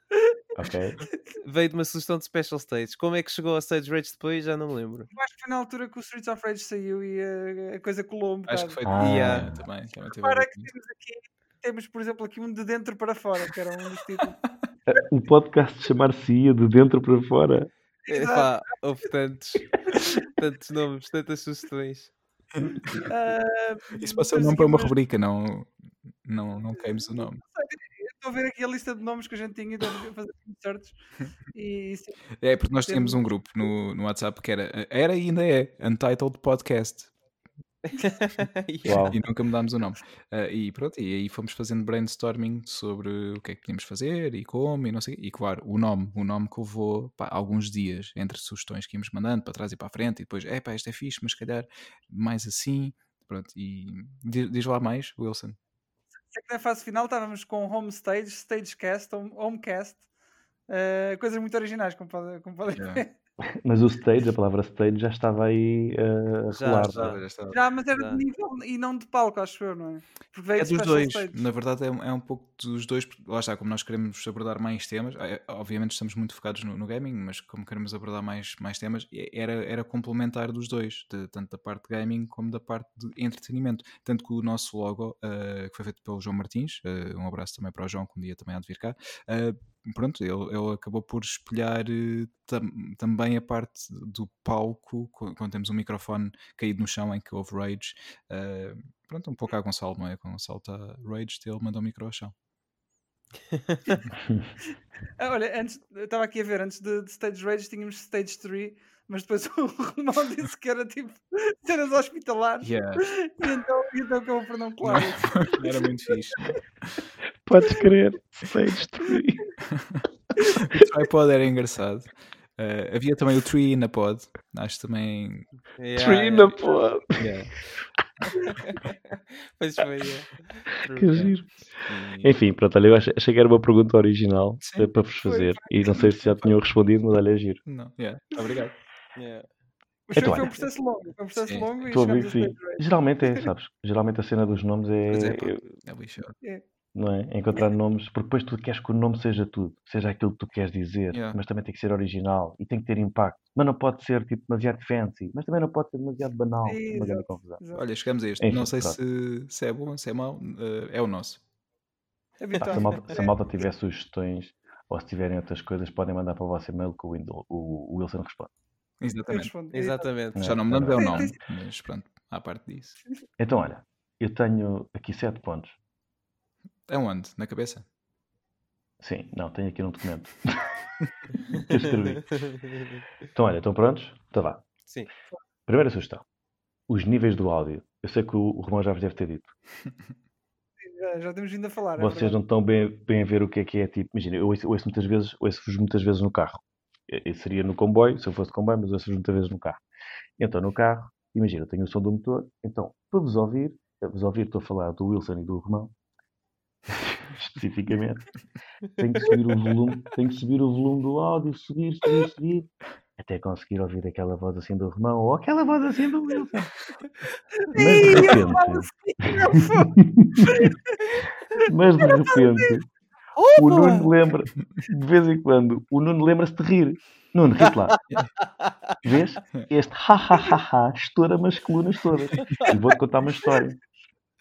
[LAUGHS] Ok. [LAUGHS] Veio de uma sugestão de Special Stage. Como é que chegou ao Stage Rage depois? Já não me lembro. Eu acho que foi na altura que o Streets of Rage saiu e a, a coisa colou um bocado. Acho que foi Ah. Yeah, também. também teve a Para que temos aqui, temos por exemplo aqui um de dentro para fora, que era um dos títulos. O [LAUGHS] podcast chamar-se-ia de dentro para fora. Epá, houve tantos, [LAUGHS] tantos nomes, tantas sugestões. Ah, Isso ser o temos nome para uma rubrica, não, não, não queimes o nome. Estou a ver aqui a lista de nomes que a gente tinha e estou a fazer certos. [LAUGHS] E sim, É, porque nós tínhamos um grupo no, no WhatsApp que era, era e ainda é, Untitled Podcast. [LAUGHS] E [LAUGHS] nunca mudámos o nome. Ah, e pronto, e aí fomos fazendo brainstorming sobre o que é que podíamos fazer e como e não sei. E claro, o nome, o nome que levou pá, alguns dias entre sugestões que íamos mandando para trás e para a frente e depois, é pá, isto é fixe, mas se calhar mais assim. Pronto, e diz, diz lá mais, Wilson. Na fase final estávamos com home stage, stagecast, home, homecast, ah, coisas muito originais, como podem podem Yeah. ver. [LAUGHS] Mas o stage, a palavra stage, já estava aí uh, a Já, rolar. já. Já está. Já, mas era Já. de nível e não de palco, acho eu, não é? Porque veio É dos dois, stage. na verdade é, um- é um pouco dos dois, porque lá está, como nós queremos abordar mais temas, é, obviamente estamos muito focados no, no gaming, mas como queremos abordar mais, mais temas, era, era complementar dos dois, de- tanto da parte de gaming como da parte de entretenimento. Tanto que o nosso logo, eh, que foi feito pelo João Martins, eh, um abraço também para o João, que um dia também há de vir cá, eh, pronto, ele, ele acabou por espelhar eh, tam- também a parte do palco, qu- quando temos um microfone caído no chão em que houve rage, eh, pronto, um pouco a Gonçalo, não é? Quando Gonçalo está rage, ele manda o micro ao chão. [LAUGHS] Ah, olha, antes, eu estava aqui a ver, antes de, de Stage Rage tínhamos Stage 3, mas depois [LAUGHS] o Romão disse que era tipo cenas hospitalares. Yeah. E então, e então acabou por não colar. [LAUGHS] Era muito fixe. Podes crer. Stage [LAUGHS] 3. O tripod era engraçado. Eh, havia também o Tree na pod, acho também. Yeah, Tree yeah. na pod. Yeah. [LAUGHS] Pois foi, yeah. [LAUGHS] True, Que yeah. giro. E- Enfim, pronto, olha, eu ach- achei que era uma pergunta original Sim, para vos foi, fazer. foi. E não sei se já tinham respondido, mas olha, é giro. Não, yeah. Obrigado. Yeah. Mas foi, Então, foi um olha. processo longo, foi um processo Sim. longo e Estou a chegamos ver, a sim. Geralmente é, sabes? Geralmente a cena dos nomes Pois é, é, pá, é- é. Não é? É encontrar nomes, porque depois tu queres que o nome seja tudo, seja aquilo que tu queres dizer, Yeah. mas também tem que ser original e tem que ter impacto. Mas não pode ser tipo demasiado fancy, mas também não pode ser demasiado banal. Uma grande confusão. Olha, chegamos a este. Enfim, não sei se, se é bom, se é mau. eh, é o nosso. Pá, se, a malta, se a [LAUGHS] malta tiver sugestões ou se tiverem outras coisas, podem mandar para o vosso e-mail que o, Windle- o- Wilson responde. Exatamente. Exatamente. Já não me lembro é o nome, mas pronto, à parte disso. Então, olha, eu tenho aqui sete pontos. É onde? Na cabeça? Sim, não, tenho aqui num documento. [LAUGHS] que escrevi. Então, olha, estão prontos? Então vá. Sim. Primeira sugestão. Os níveis do áudio. Eu sei que o, o Romão já vos deve ter dito. Já, já temos vindo a falar. é Vocês não estão bem, bem a ver o que é que é tipo. Imagina, eu ouço, ouço muitas vezes, ouço-vos muitas vezes no carro. Eu, eu seria no comboio, se eu fosse de comboio, mas ouço-vos muitas vezes no carro. Então, no carro, imagina, eu tenho o som do motor, então, para vos ouvir, para vos ouvir, estou a falar do Wilson e do Romão, [LAUGHS] especificamente, tenho que subir o volume, tenho que subir o volume do áudio, subir, subir, subir, até conseguir ouvir aquela voz assim do Romão ou aquela voz assim do Wilson. Mas de repente, assim, mas de repente, o Nuno lembra, de vez em quando, o Nuno lembra-se de rir. Nuno, ri lá. Vês? Este ha ha ha ha estoura-me as colunas todas. E vou-te contar uma história.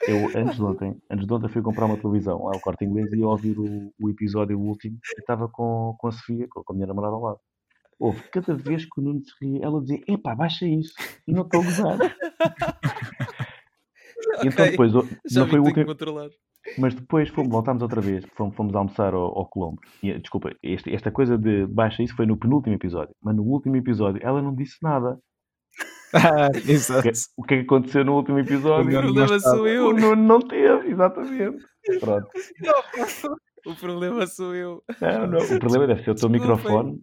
Eu, antes de ontem, antes de ontem fui comprar uma televisão lá ao Corte Inglês e ia ouvir o, o episódio último estava com, com a Sofia, com com a minha namorada ao lado. Houve, cada vez que o Nuno se ria, ela dizia, epá, baixa isso. E não estou a gozar. [LAUGHS] Então Ok, depois, o- Já não foi o último, controlar. mas depois fomos, voltámos outra vez, fomos, fomos almoçar ao, ao Colombo. E, desculpa, este- esta coisa de baixa isso foi no penúltimo episódio. Mas no último episódio ela não disse nada. Ah, [LAUGHS] O exato. que, o que é que aconteceu no último O episódio? Não problema sou O eu. Nuno não teve, exatamente. Pronto. O problema sou eu. Não, não, o problema deve ser o teu microfone.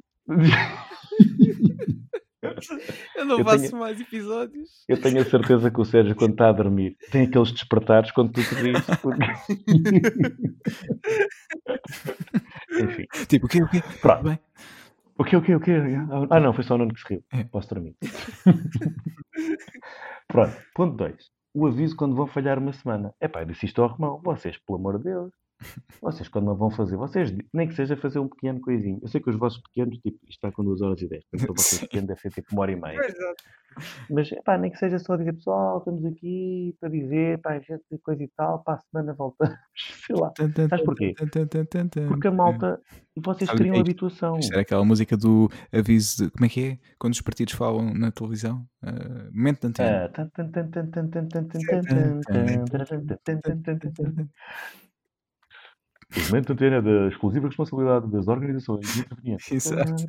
Eu não Eu faço tenho- mais episódios. Eu tenho a certeza que o Sérgio, quando está a dormir, tem aqueles despertares quando tu te rires. porque- [LAUGHS] Enfim, Tipo, o quê? O quê? pronto. Bem. O que, o que, o que? Ah, não, foi só o Nuno que se riu. É. Posso dormir. [LAUGHS] Pronto, ponto 2. O aviso quando vão falhar uma semana. É pá, disse isto ao Romão. Vocês, pelo amor de Deus, vocês quando não vão fazer, vocês, nem que seja fazer um pequeno coisinho. Eu sei que os vossos pequenos, tipo, isto está com 2 horas e 10. Para vocês pequenos deve ser tipo uma hora e meia. É. Mas, é pá, nem que seja só dizer, pessoal, estamos aqui para dizer, pá, gente, coisa e tal, para a semana voltamos. Sei lá. Sabes porquê? Porque a malta, e vocês Sabe, criam é- habituação. Isto era aquela música do aviso de. Como é que é? Quando os partidos falam na televisão? Uh, momento de antena. O momento de antena é da exclusiva responsabilidade das organizações intervenientes. [LAUGHS] Exato.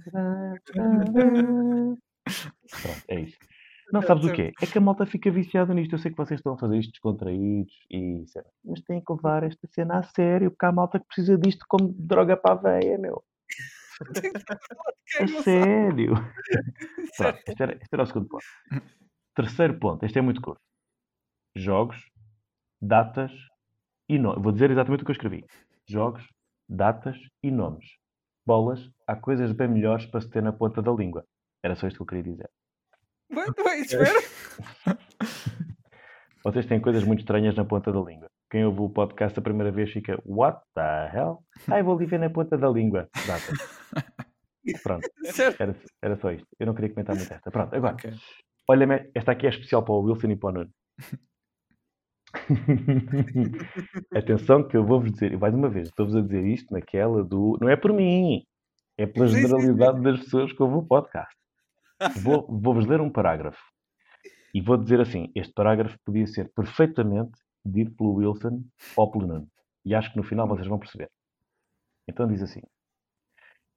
Pronto, é isso. Não sabes o quê? É que a malta fica viciada nisto. Eu sei que vocês estão a fazer isto descontraídos e sei lá, mas têm que levar esta cena a sério, porque há malta que precisa disto como droga para a veia, meu. A sério. [LAUGHS] Pronto, este era, este era o segundo ponto. Terceiro ponto, este é muito curto. Jogos, datas e nomes. Vou dizer exatamente o que eu escrevi. Jogos, datas e nomes. Bolas, há coisas bem melhores para se ter na ponta da língua. Era só isto que eu queria dizer. Muito bem, [LAUGHS] espero. [LAUGHS] Vocês têm coisas muito estranhas na ponta da língua. Quem ouve o podcast a primeira vez fica What the hell? Ai, vou ali ver na ponta da língua. Datas. Pronto, era, era só isto. Eu não queria comentar muito esta. Pronto, agora. Ok. Olha, esta aqui é especial para o Wilson e para o Nuno. [LAUGHS] Atenção que eu vou-vos dizer, mais uma vez, estou-vos a dizer isto naquela do... Não é por mim, é pela generalidade das pessoas que ouvem o podcast. Vou- Vou-vos ler um parágrafo. E vou dizer assim, este parágrafo podia ser perfeitamente dito pelo Wilson ou pelo Nuno. E acho que no final vocês vão perceber. Então diz assim.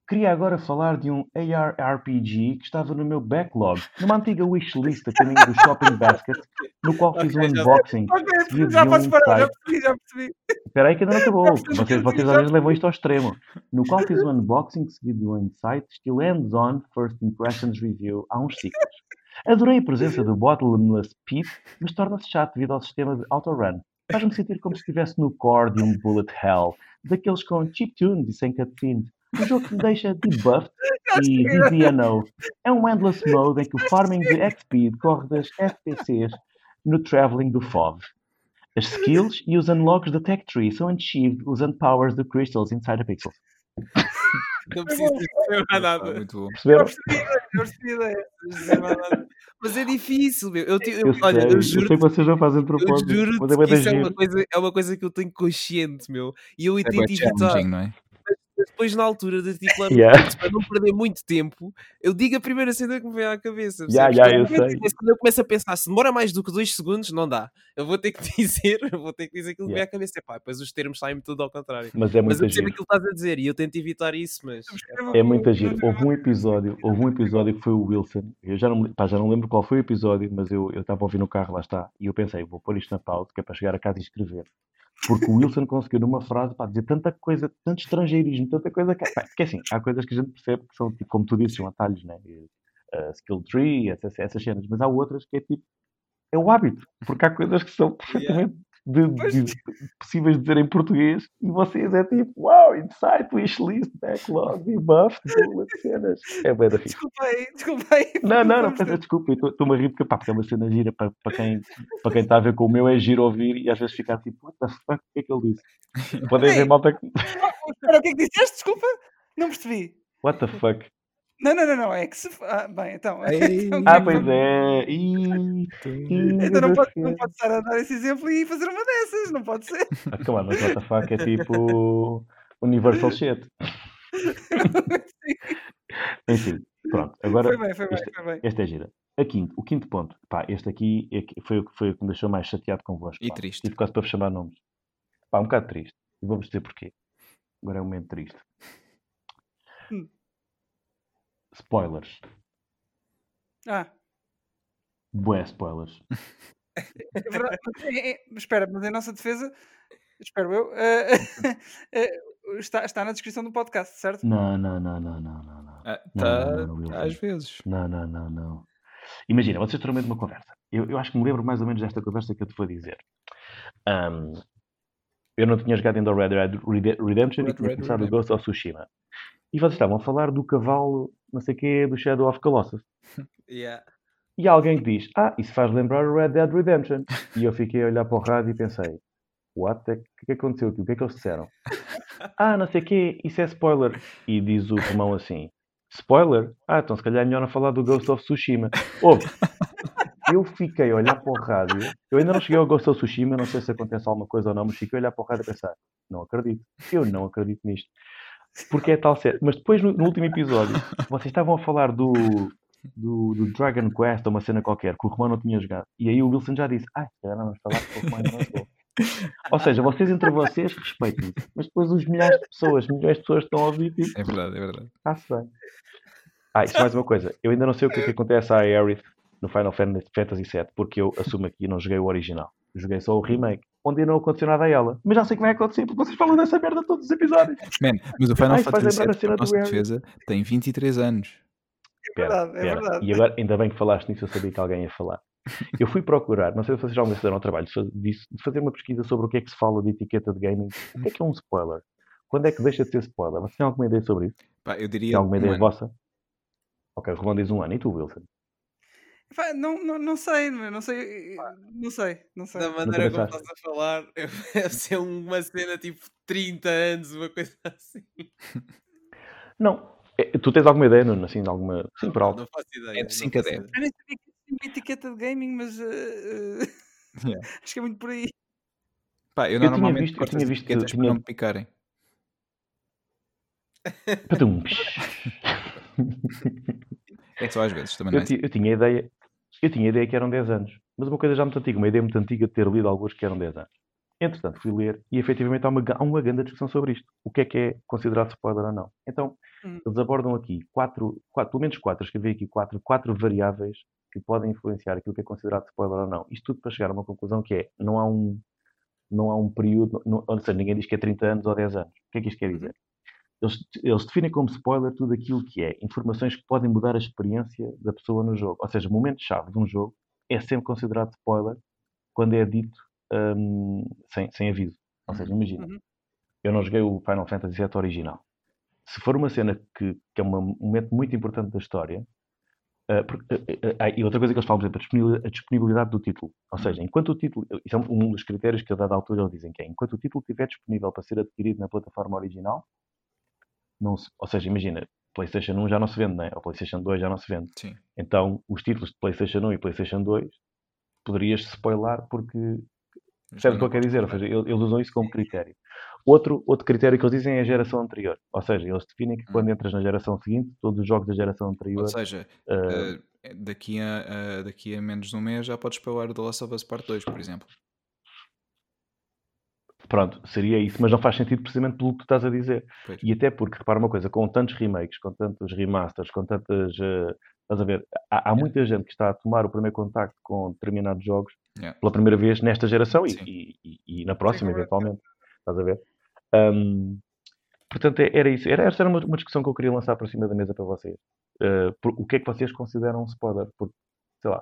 Queria agora falar de um ARRPG que estava no meu backlog, numa antiga wishlist a caminho do Shopping Basket, no qual [LAUGHS] fiz um unboxing. Ok, seguido já podes um parar, já percebi, já percebi. Espera aí que ainda não acabou. [LAUGHS] Percebi, Vocês, vocês às vezes levam isto ao extremo. No qual fiz um unboxing seguido de um insight, estilo hands-on, first impressions review, há uns ciclos. Adorei a presença do Bottomless Pit, mas torna-se chato devido ao sistema de autorun. Faz-me sentir como se estivesse no core de um bullet hell, daqueles com chiptunes e sem cutscenes. Um jogo que me deixa debuffed [LAUGHS] e DDNO. É um endless mode em que o farming de XP decorre das FPCs no traveling do FOV. As skills e os unlocks da Tech Tree são achieved usando powers de crystals inside a pixel. [LAUGHS] Não preciso dizer mais Ah, nada. muito bom. Perceberam? percebi, nada. Mas é difícil, meu. Eu, eu- Eu, olha, sei, eu eu juro sei que vocês não fazem de Eu propósito, juro mas é isso é uma, coisa, é uma coisa que eu tenho consciente, meu. E eu É tento bem evitar. challenging, não é? Depois na altura de [LAUGHS] titular Yeah. para não perder muito tempo, eu digo a primeira cena que me vem à cabeça. Yeah, yeah, eu Quando eu sei. começo- Quando eu começo a pensar, se demora mais do que dois segundos, não dá. Eu vou ter que [LAUGHS] dizer, eu vou ter que dizer aquilo que me vem Yeah. à cabeça. Epá, depois os termos saem tudo ao contrário. Mas é Mas muito eu percebo giro. aquilo que estás a dizer e eu tento evitar isso, mas É muito giro. Houve um episódio, houve um episódio que foi o Wilson. Eu já não, pá, já não lembro qual foi o episódio, mas eu eu estava a ouvir no carro, lá está. E eu pensei, vou pôr isto na pausa, que é para chegar a casa e escrever. Porque o Wilson conseguiu numa frase pá, dizer tanta coisa, tanto estrangeirismo, tanta coisa que. Pá, porque assim, há coisas que a gente percebe que são, tipo, como tu dizes, são atalhos, né? Uh, skill tree, essas, essas cenas. Mas há outras que é tipo. É o hábito. Porque há coisas que são perfeitamente de- de- possíveis de dizer em português e vocês é tipo, wow, insight, wishlist, backlog, [LAUGHS] debuff, cenas. É bem da fixe. Desculpa aí, desculpa aí. [LAUGHS] Não, não, não, peço desculpa, estou-me a rir porque, pá, porque é uma cena gira para, para, quem, para quem está a ver com o meu, é giro ouvir e às vezes ficar tipo, what the fuck, o que é que ele disse? [LAUGHS] Podem ver malta que, Espera, o que é que disseste? Desculpa, não percebi. what the fuck? Não, não, não, não, é que se. Ah, bem, então. [LAUGHS] Ei. então, Ah, pois é, ih, Então não pode, não pode estar a dar esse exemplo e fazer uma dessas, não pode ser. [LAUGHS] Ah, come on, mas fuck é tipo Universal shit. [LAUGHS] Enfim, pronto, agora Foi bem, foi bem, este- foi bem. Esta é gira. A quinto, o quinto ponto. Pá, este aqui é que- foi o que, foi o que me deixou mais chateado convosco. E pá. triste. Tive quase para vos chamar nomes. Pá, um bocado triste. E vou-vos dizer porquê. Agora é um momento triste. Hum. Spoilers. Ah, Bué spoilers. [LAUGHS] é verdade. é- é- espera, mas em nossa defesa, espero eu, eh, [LAUGHS] eh, está, está na descrição do podcast, certo? Não, não, não, não, não, não, não. Ah, Não, tá, não, não, Wilson. às vezes. Não, não, não, não. Imagina, vocês estão no meio de uma conversa. Eu, eu acho que me lembro mais ou menos desta conversa que eu te vou dizer. Ahm, eu não tinha jogado ainda o Red Dead Rede- Redemption Red e tinha Red começado o Redemption. Ghost of Tsushima. E vocês estavam a falar do cavalo, não sei o quê, do Shadow of Colossus. yeah. E há alguém que diz, ah, isso faz lembrar o Red Dead Redemption. E eu fiquei a olhar para o rádio e pensei, what? O que que aconteceu aqui? O que é que eles disseram? [LAUGHS] Ah, não sei o quê, isso é spoiler. E diz o irmão assim, spoiler? Ah, então se calhar é melhor não falar do Ghost of Tsushima. Ouve, eu fiquei a olhar para o rádio, eu ainda não cheguei ao Ghost of Tsushima, não sei se acontece alguma coisa ou não, mas fiquei a olhar para o rádio e pensar, não acredito, eu não acredito nisto. Porque é tal sério. Mas depois, no, no último episódio, vocês estavam a falar do, do, do Dragon Quest ou uma cena qualquer que o Romão não tinha jogado. E aí o Wilson já disse, ah, se calhar não vamos falar porque o Romão ainda não jogou. Ou seja, vocês entre vocês respeitem mas depois os milhares de pessoas, milhões de pessoas estão a ouvir, tipo, É verdade, é verdade. está-se bem. Ah, isso mais uma coisa. Eu ainda não sei o que é que acontece à Aerith no Final Fan- Fantasy VII, porque eu assumo aqui não joguei o original. Joguei só o remake, onde não aconteceu nada a ela. Mas já sei o que vai acontecer, porque vocês falam dessa merda todos os episódios. Man, mas o Final Fantasy VII, do nossa defesa, tem 23 anos. É verdade, é Pera, verdade. E agora, ainda bem que falaste nisso, eu sabia que alguém ia falar. Eu fui procurar, não sei se vocês já vez fizeram o trabalho disso, de fazer uma pesquisa sobre o que é que se fala de etiqueta de gaming. O que é que é um spoiler? Quando é que deixa de ser spoiler? Vocês têm alguma ideia sobre isso? Pá, eu diria Tem alguma um ideia ano. vossa? Ok, o Romão diz um ano. E tu, Wilson? Não, não, não sei, não sei, não sei, não sei. Da maneira como estás a falar, [LAUGHS] deve ser uma cena tipo 30 anos, uma coisa [LAUGHS] assim. Não. É, tu tens alguma ideia, Nuno? Assim, de alguma... Sim, por alto. Não faço ideia. É de não 5 a faço 10. ideia. Eu nem sabia que tinha uma etiqueta de gaming, mas eh, eh, Yeah. [LAUGHS] acho que é muito por aí. Pá, eu, tinha normalmente visto- eu tinha as visto- etiquetas tinha- para não me picarem. Patum. É só às vezes, também não Eu, é ti- eu tinha ideia... Eu tinha ideia que eram 10 anos. Mas uma coisa já muito antiga, uma ideia muito antiga de ter lido alguns que eram 10 anos. Entretanto, fui ler e efetivamente há uma, há uma grande discussão sobre isto. O que é que é considerado spoiler ou não? Então, Hum. eles abordam aqui quatro, quatro, pelo menos quatro, escrevi aqui quatro, quatro variáveis que podem influenciar aquilo que é considerado spoiler ou não. Isto tudo para chegar a uma conclusão que é, não há um, não há um período, não, ou seja, ninguém diz que é 30 anos ou 10 anos. O que é que isto quer dizer? Eles, eles definem como spoiler tudo aquilo que é informações que podem mudar a experiência da pessoa no jogo. Ou seja, o momento-chave de um jogo é sempre considerado spoiler quando é dito hum, sem, sem aviso. Ou seja, imagina, Uhum. eu não joguei o Final Fantasy VII original. Se for uma cena que, que é uma- um momento muito importante da história, ah, porque, ah, ah, e outra coisa que eles falam, por exemplo, a disponibilidade, do título. Ou seja, enquanto o título, isso é um um dos critérios que a dada altura eles dizem que é, enquanto o título estiver disponível para ser adquirido na plataforma original, não se- ou seja, imagina, PlayStation 1 já não se vende, né? ou PlayStation 2 já não se vende. Sim. Então, os títulos de PlayStation 1 e PlayStation 2 poderias spoiler porque Percebes o que eu quero dizer? Ou seja, eles usam isso como critério. Outro, outro critério que eles dizem é a geração anterior. Ou seja, eles definem que Hum. quando entras na geração seguinte, todos os jogos da geração anterior. Ou seja, eh, eh, daqui, a, a- daqui a menos de um mês já podes spoiler o The Last of Us Part 2, por exemplo. Pronto, seria isso, mas não faz sentido precisamente pelo que tu estás a dizer. Pois. E até porque, repara uma coisa, com tantos remakes, com tantos remasters, com tantas. eh, estás a ver? Há, há muita gente que está a tomar o primeiro contacto com determinados jogos Yeah. pela primeira vez nesta geração e, Sim. e- e- e na próxima, correto. eventualmente. Estás a ver? Ahm, portanto, é- era isso. Era, esta era uma, uma discussão que eu queria lançar para cima da mesa para vocês. Eh, por- o que é que vocês consideram um spoiler? Porque, sei lá,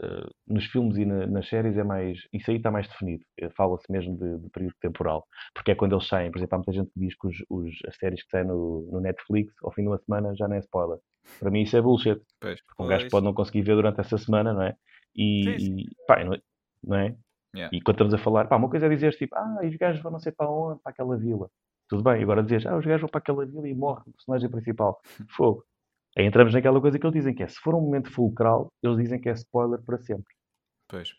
eh, nos filmes e na- nas séries é mais. Isso aí está mais definido. Eh, Fala-se mesmo de, de período temporal. Porque é quando eles saem. Por exemplo, há muita gente que diz que os, os- as séries que saem no, no Netflix ao fim de uma semana já não é spoiler. Para mim isso é bullshit. Pois. Porque um gajo pode não conseguir ver durante essa semana, não é? E, Sim, sim. e, pá, não é? Não é? Yeah. E quando estamos a falar, pá, uma coisa é dizer tipo, ah, os gajos vão não sei para onde, para aquela vila. Tudo bem, agora dizes, ah, os gajos vão para aquela vila e morre o personagem principal. [LAUGHS] Fogo. Aí entramos naquela coisa que eles dizem que é, se for um momento fulcral, eles dizem que é spoiler para sempre. Pois.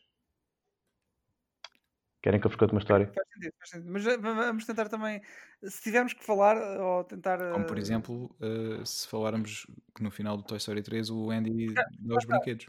Querem que eu vos conte uma história? Faz sentido, faz sentido. Mas eh, va- vamos tentar também, se tivermos que falar eh, ou tentar. Como por eh, exemplo, eh, se falarmos que no final do Toy Story 3 o Andy dá os brinquedos.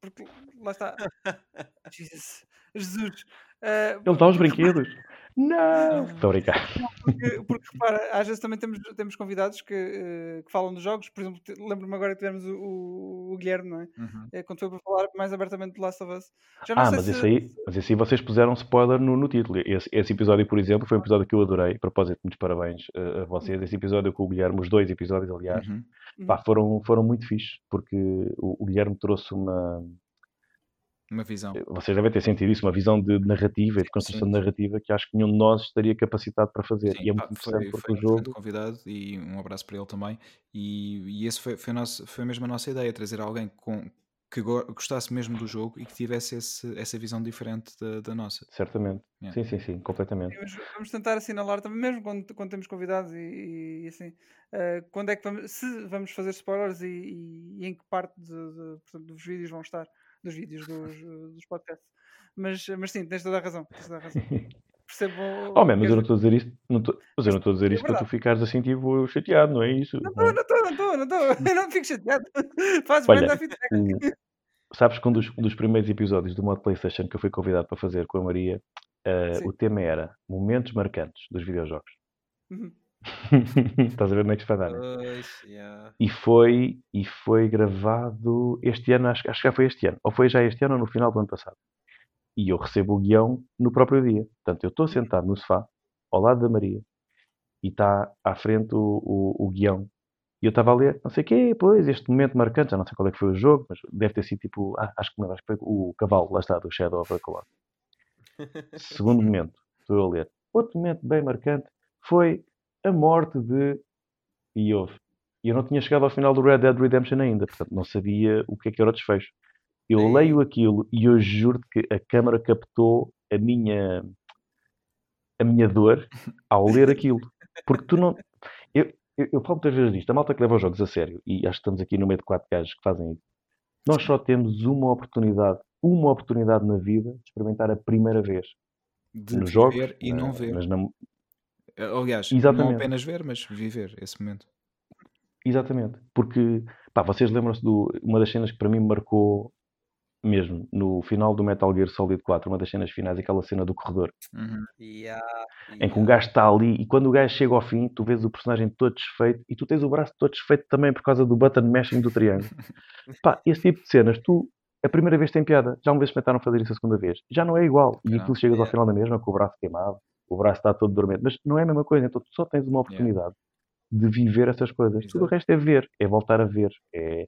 Porque lá está. [LAUGHS] Jesus. Jesus. Eh, Ele dá os brinquedos. [LAUGHS] Não! Estou a brincar. Porque, porque repara, às vezes também temos, temos convidados que, eh, que falam dos jogos. Por exemplo, lembro-me agora que tivemos o, o- Guilherme, não é? Uhum. Eh, Quando foi para falar mais abertamente de Last of Us. Já não Ah, sei mas se. esse aí, mas esse aí vocês puseram spoiler no, no título. Esse, esse episódio, por exemplo, foi um episódio que eu adorei. A propósito, muitos parabéns a vocês. Esse episódio com o Guilherme, os dois episódios, aliás, Uhum. Uhum. pá, foram, foram muito fixes, porque o, o Guilherme trouxe uma. Uma visão. Vocês devem ter sentido isso, uma visão de narrativa e de construção sim. de narrativa que acho que nenhum de nós estaria capacitado para fazer. Sim, e é pá, muito foi, interessante porque foi o um jogo. excelente convidado e um abraço para ele também. E, e esse foi, foi, a nossa- foi mesmo a nossa ideia, trazer alguém com, que go- gostasse mesmo do jogo e que tivesse esse- essa visão diferente da, da nossa. Certamente. Yeah. Sim, sim, sim, completamente. Mas vamos tentar assinalar também, mesmo quando, quando temos convidados e, e- assim, eh, quando é que vamos, se vamos fazer spoilers e, e- e em que parte de- de- portanto, dos vídeos vão estar, dos vídeos dos, dos podcasts. Mas, mas sim, tens toda a razão. Tens toda a razão. Percebo. Oh, man, mas eu não estou a dizer isto, não estou, mas eu não estou a dizer É isto para tu ficares assim, tipo, chateado, não é isso? Não estou, é? não estou, não estou, não estou. Eu não fico chateado. [LAUGHS] Fazes Olha, bem dar feedback. o- sabes que um dos, um dos primeiros episódios do modo PlayStation que eu fui convidado para fazer com a Maria, Sim. o tema era Momentos Marcantes dos Videojogos. Uhum. [LAUGHS] Estás a ver onde é que isto vai dar, né? Pois, yeah. E foi, e foi gravado este ano, acho, acho que já foi este ano, ou foi já este ano ou no final do ano passado. E eu recebo o guião no próprio dia. Portanto, eu estou sentado no sofá, ao lado da Maria, e está à frente o, o, o guião. E eu estava a ler, não sei o quê, pois, este momento marcante, já não sei qual é que foi o jogo, mas deve ter sido tipo, ah, acho que lembro, acho que foi o cavalo, lá está, do Shadow of the Colossus. [LAUGHS] Segundo momento, estou a ler. Outro momento bem marcante foi a morte de. Houve. E eu não tinha chegado ao final do Red Dead Redemption ainda, portanto não sabia o que é que era o desfecho. Eu Ei. leio aquilo e eu juro que a câmara captou a minha a minha dor ao ler aquilo. Porque tu não. Eu, eu, eu falo muitas vezes disto, a malta que leva os jogos a sério, e acho que estamos aqui no meio de quatro gajos que fazem isso. Nós só temos uma oportunidade, uma oportunidade na vida de experimentar a primeira vez. De nos jogos, ver e não na- ver. mas não- Aliás, não Exatamente. apenas ver, mas viver esse momento. Exatamente. Porque, pá, vocês lembram-se de uma das cenas que para mim me marcou mesmo, no final do Metal Gear Solid 4, uma das cenas finais, aquela cena do corredor, Uhum. Yeah, em que um yeah. gajo está ali e quando o gajo chega ao fim, tu vês o personagem todo desfeito e tu tens o braço todo desfeito também por causa do button mashing do triângulo. [LAUGHS] Pá, esse tipo de cenas, tu, a primeira vez tem piada, já uma vez experimentaram fazer isso a segunda vez, já não é igual. E Não, aquilo chegas ao yeah. final da mesma, com o braço queimado, o braço está todo dormente, mas não é a mesma coisa, então tu só tens uma oportunidade de viver essas coisas. Tudo o Exato. resto é ver, é voltar a ver. É...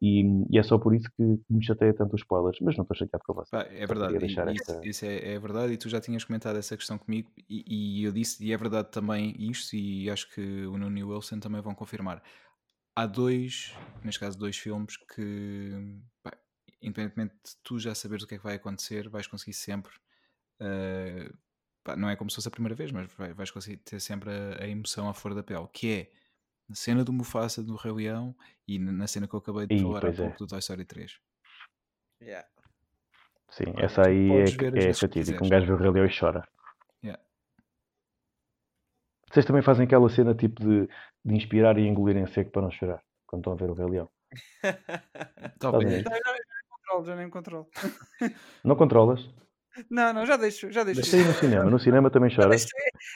E, e é só por isso que me chateia tanto os spoilers, mas não estou chateado com você. É verdade, isso, esta- isso é, é verdade, e tu já tinhas comentado essa questão comigo, e, e eu disse, e é verdade também isto, e acho que o Nuno e o Wilson também vão confirmar. Há dois, neste caso, dois filmes que, pá, independentemente de tu já saberes o que é que vai acontecer, vais conseguir sempre. eh, pá, não é como se fosse a primeira vez, mas vai- vais conseguir ter sempre a, a emoção à flor da pele, que é na cena do Mufasa do Rei Leão e na na cena que eu acabei de falar há é. pouco do Toy Story 3. Yeah. Sim, Pá, essa tu aí é, é que fatídico. Um gajo vê o Rei Leão e chora. Yeah. Vocês também fazem aquela cena tipo de, de inspirar e engolir em seco para não chorar quando estão a ver o Rei Leão. [LAUGHS] Talvez. Já, já, já nem controlo, já nem controlo. Não controlas? Não, não, já deixo, já deixo. Deixa aí no cinema. No cinema também choras. deixo.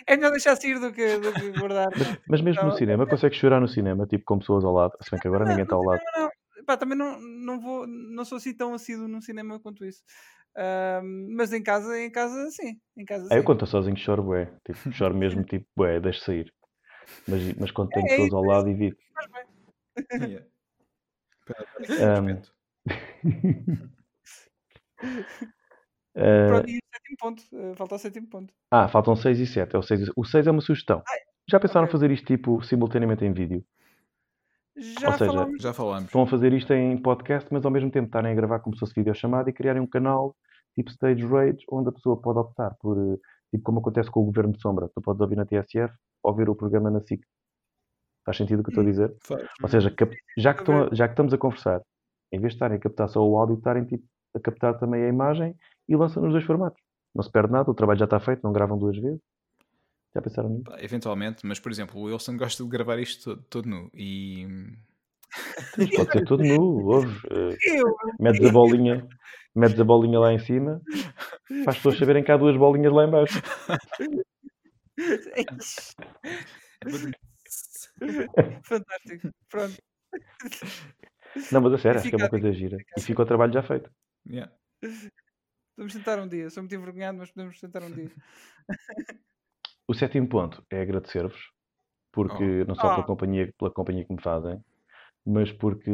É melhor deixar sair do que, do que guardar. Mas mesmo no Não. cinema, consegues chorar no cinema, tipo com pessoas ao lado. Se bem que agora ninguém está ao lado. Não, não, pá, também não, não vou, não sou assim tão assíduo no cinema quanto isso. Ahm, mas em casa, em casa sim, em casa Ah, eu sim. quando estou sozinho choro bué. Tipo, choro mesmo tipo bué, deixo sair. Mas, mas quando tenho É, é pessoas isso, ao é lado evito. Faz bem. Yeah. Um, [LAUGHS] [LAUGHS] Ah, Pronto, e o sétimo ponto. eh, falta o sétimo ponto. ah, faltam 6 e 7. É o 6 o 6 é uma sugestão. Já pensaram ok. fazer isto tipo simultaneamente em vídeo? Já seja, falámos. Já falámos. Estão a fazer isto em podcast, mas ao mesmo tempo estarem a gravar como se fosse videochamada e criarem um canal tipo Stage Rage, onde a pessoa pode optar por, eh, tipo como acontece com o Governo de Sombra. Tu podes ouvir na TSF ou ver o programa na SIC. Faz sentido o que eu estou a dizer? Faz. Ou seja, cap- já, que estão já que estamos a conversar, em vez de estarem a captar só o áudio, estarem tipo, a captar também a imagem e lançam nos dois formatos. Não se perde nada, o trabalho já está feito, não gravam duas vezes. Já pensaram nisso? Eventualmente, mas por exemplo, o Wilson gosta de gravar isto todo, todo nu e pode ser tudo nu, Eu, metes a bolinha, metes a bolinha lá em cima, para as pessoas saberem que há duas bolinhas lá em baixo. fantástico. Pronto. Não, mas a sério, acho que é uma coisa gira. E fica o trabalho já feito. yeah. Podemos tentar um dia. Sou muito envergonhado, mas podemos tentar um dia. [LAUGHS] O sétimo ponto é agradecer-vos, porque não só Ah. pela companhia, pela companhia que me fazem, mas porque,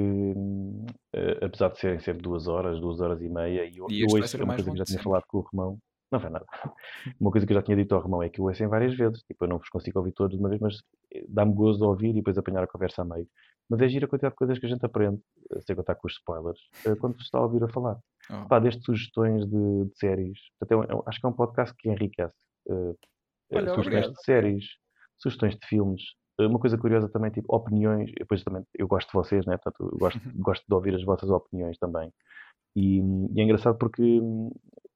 eh, apesar de serem sempre duas horas, duas horas e meia, e eu, E eu ouço, é uma coisa que já tinha falado com o Romão, não vai nada. [LAUGHS] Uma coisa que eu já tinha dito ao Romão é que eu ouço em várias vezes, tipo, eu não vos consigo ouvir todos de uma vez, mas eh, dá-me gozo de ouvir e depois apanhar a conversa a meio. Mas é gira a quantidade de coisas que a gente aprende, eh, sem contar com os spoilers, eh, quando se está a ouvir a falar. Oh, Pá, desde sugestões de, de séries. Portanto, é acho que é um podcast que enriquece. eh, Olha, sugestões obrigado. de séries, sugestões de filmes. Uma coisa curiosa também, tipo, opiniões. Depois também, eu gosto de vocês, né? Portanto, eu gosto, [LAUGHS] gosto de ouvir as vossas opiniões também. E, e é engraçado porque hum,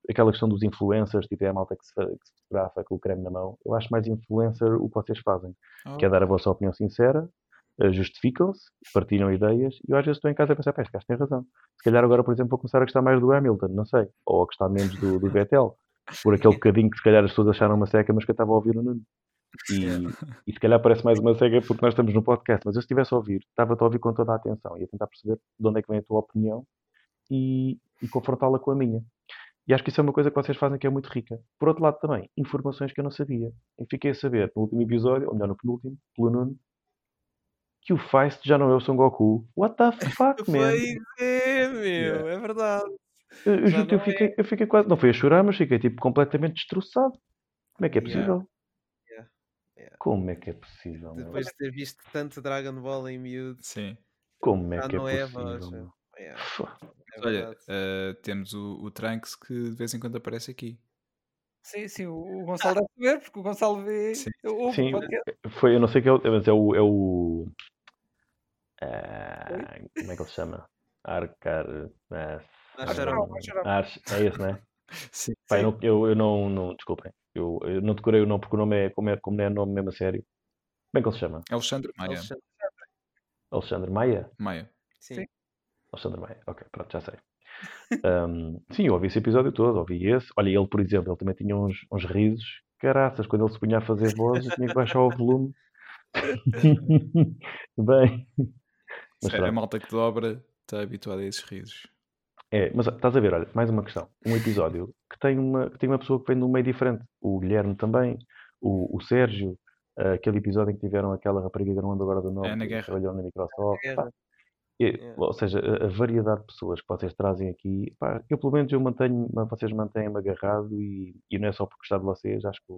aquela questão dos influencers, tipo, é a malta que se, que se fotografa com o creme na mão. Eu acho mais influencer o que vocês fazem, oh, que é dar a vossa opinião sincera, justificam-se, partilham ideias, e eu às vezes estou em casa a pensar, pá, este gajo tem razão. Se calhar agora, por exemplo, vou começar a gostar mais do Hamilton, não sei, ou a gostar menos do, do Vettel, por aquele bocadinho que se calhar as pessoas acharam uma seca, mas que eu estava a ouvir o Nuno. E, e se calhar parece mais uma cega porque nós estamos no podcast, mas eu se estivesse a ouvir, estava-te a ouvir com toda a atenção e a tentar perceber de onde é que vem a tua opinião e, e confrontá-la com a minha. E acho que isso é uma coisa que vocês fazem que é muito rica. Por outro lado, também, informações que eu não sabia. E fiquei a saber no último episódio, ou melhor, no penúltimo, pelo Nuno, que o Feist já não é o Son Goku. What the [LAUGHS] fuck, man? Foi é, meu, é verdade. Eu, eu juro eu é. fiquei, eu fiquei quase, não foi a chorar, mas fiquei tipo completamente destroçado. Como é que é Yeah. possível? Yeah. Yeah. Como é que é possível? meu? Depois de ter visto tanto Dragon Ball em miúdo, sim. Como é já que é não é a voz. possível? meu? Yeah, Fua. é Olha, eh, temos o, o Trunks que de vez em quando aparece aqui. Sim, sim, o Gonçalo deve saber, porque o Gonçalo vê. Sim. Sim, podcast. foi, eu não sei que é, o- mas é o. É o ah, como é que ele se chama? Arcar. não. Ars- é esse, não é? [LAUGHS] Sim. Eu, Sim. não, eu, eu não, não. Desculpem. Eu, eu não decorei o nome porque o nome é. Como, é, como não é nome mesmo a sério. Como é que ele se chama? Alexandre Maia. Alexandre- Alexandre Maia? Maia. Sim. Sim. Alexandre Maia. Ok, pronto, já sei. [LAUGHS] Ahm, sim, eu ouvi esse episódio todo, ouvi esse. Olha, ele, por exemplo, ele também tinha uns, uns risos. Caraças, quando ele se punha a fazer voz, eu tinha que baixar o volume. [LAUGHS] Bem. Mas Sério, a malta que dobra está habituada a esses risos. É, mas estás a ver, olha, mais uma questão. Um episódio [LAUGHS] que tem uma, que tem uma pessoa que vem de um meio diferente. O Guilherme também, o, o Sérgio, ah, aquele episódio em que tiveram aquela rapariga que não lembro agora do nome, Ana que Guerra. trabalhou na Microsoft. Ana pá. Guerra. É. Ou seja, a, a variedade de pessoas que vocês trazem aqui, pá, eu pelo menos eu mantenho, vocês mantêm-me agarrado e, e não é só por gostar de vocês, acho que,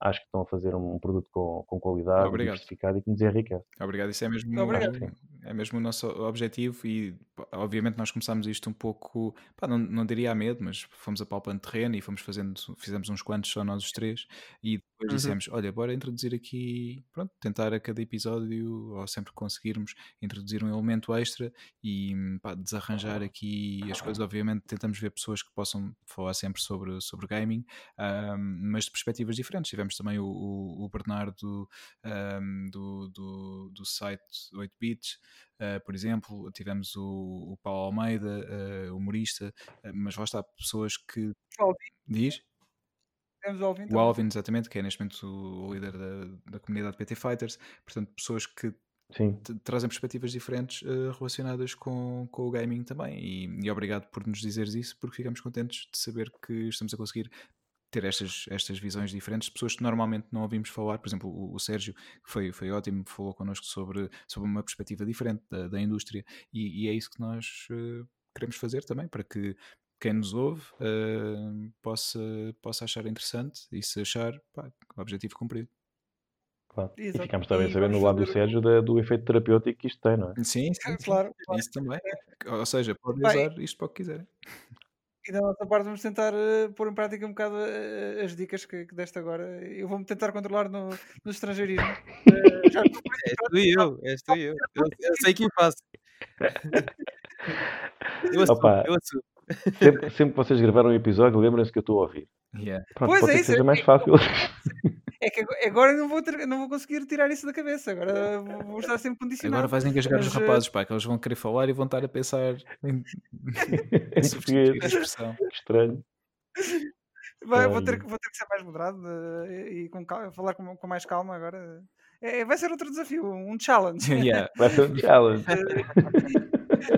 acho que estão a fazer um produto com, com qualidade, Obrigado. diversificado e que nos enriquece. Obrigado, isso é mesmo, Obrigado. é mesmo o nosso objetivo e obviamente nós começámos isto um pouco, pá, não, não diria a medo, mas fomos apalpando terreno e fomos fazendo, fizemos uns quantos só nós os três e depois Uhum. dissemos, olha, bora introduzir aqui, pronto, tentar a cada episódio, ou sempre conseguirmos, introduzir um elemento extra e pá, desarranjar aqui as coisas. Obviamente tentamos ver pessoas que possam falar sempre sobre, sobre gaming, ahm, mas de perspectivas diferentes. Tivemos também o, o- o Bernardo ahm, do, do, do site 8 Bits, ah, por exemplo, tivemos o, o Paulo Almeida, ah, humorista, ah, mas lá está, pessoas que... O Alvin, Diz? Temos o Alvin O também. Alvin, exatamente, que é neste momento o líder da, da comunidade PT Fighters, portanto, pessoas que trazem perspectivas diferentes eh, relacionadas com, com o gaming também. E, e obrigado por nos dizeres isso, porque ficamos contentes de saber que estamos a conseguir ter estas, estas visões diferentes de pessoas que normalmente não ouvimos falar. Por exemplo, o, o Sérgio, que foi, foi ótimo, falou connosco sobre, sobre uma perspectiva diferente da, da indústria, e, e é isso que nós eh, queremos fazer também, para que quem nos ouve eh, possa, possa achar interessante e se achar, pá, objetivo cumprido. Claro. E Exato. ficámos também a saber no lado do Sérgio da- do efeito terapêutico que isto tem, não é? Sim, sim, sim. Claro, claro. Isso também. Ou seja, podem usar isto para o que quiserem. E da nossa parte vamos tentar eh, pôr em prática um bocado eh, as dicas que, que deste agora. Eu vou-me tentar controlar no, no estrangeirismo. [LAUGHS] Já estou És tu e eu, és tu e eu. Eu, eu sei que faço. [LAUGHS] Eu assumo, Opa. eu assumo. Sempre, sempre que vocês gravaram um episódio, lembrem-se que eu estou a ouvir. Yeah. Pronto, Pois pode é isso, seja é- mais é- fácil. [LAUGHS] É que agora- não vou, ter- não vou conseguir tirar isso da cabeça. Agora vou, estar sempre condicionado. Agora vais engasgar os Mas, eh, rapazes, pá, que eles vão querer falar e vão estar a pensar em, em [LAUGHS] substituir a expressão. Estranho. Vai, vou, ter, vou ter que ser mais moderado eh, e com cal- falar com, com mais calma agora. É, vai ser outro desafio, um challenge. [LAUGHS] Yeah. Vai ser um challenge.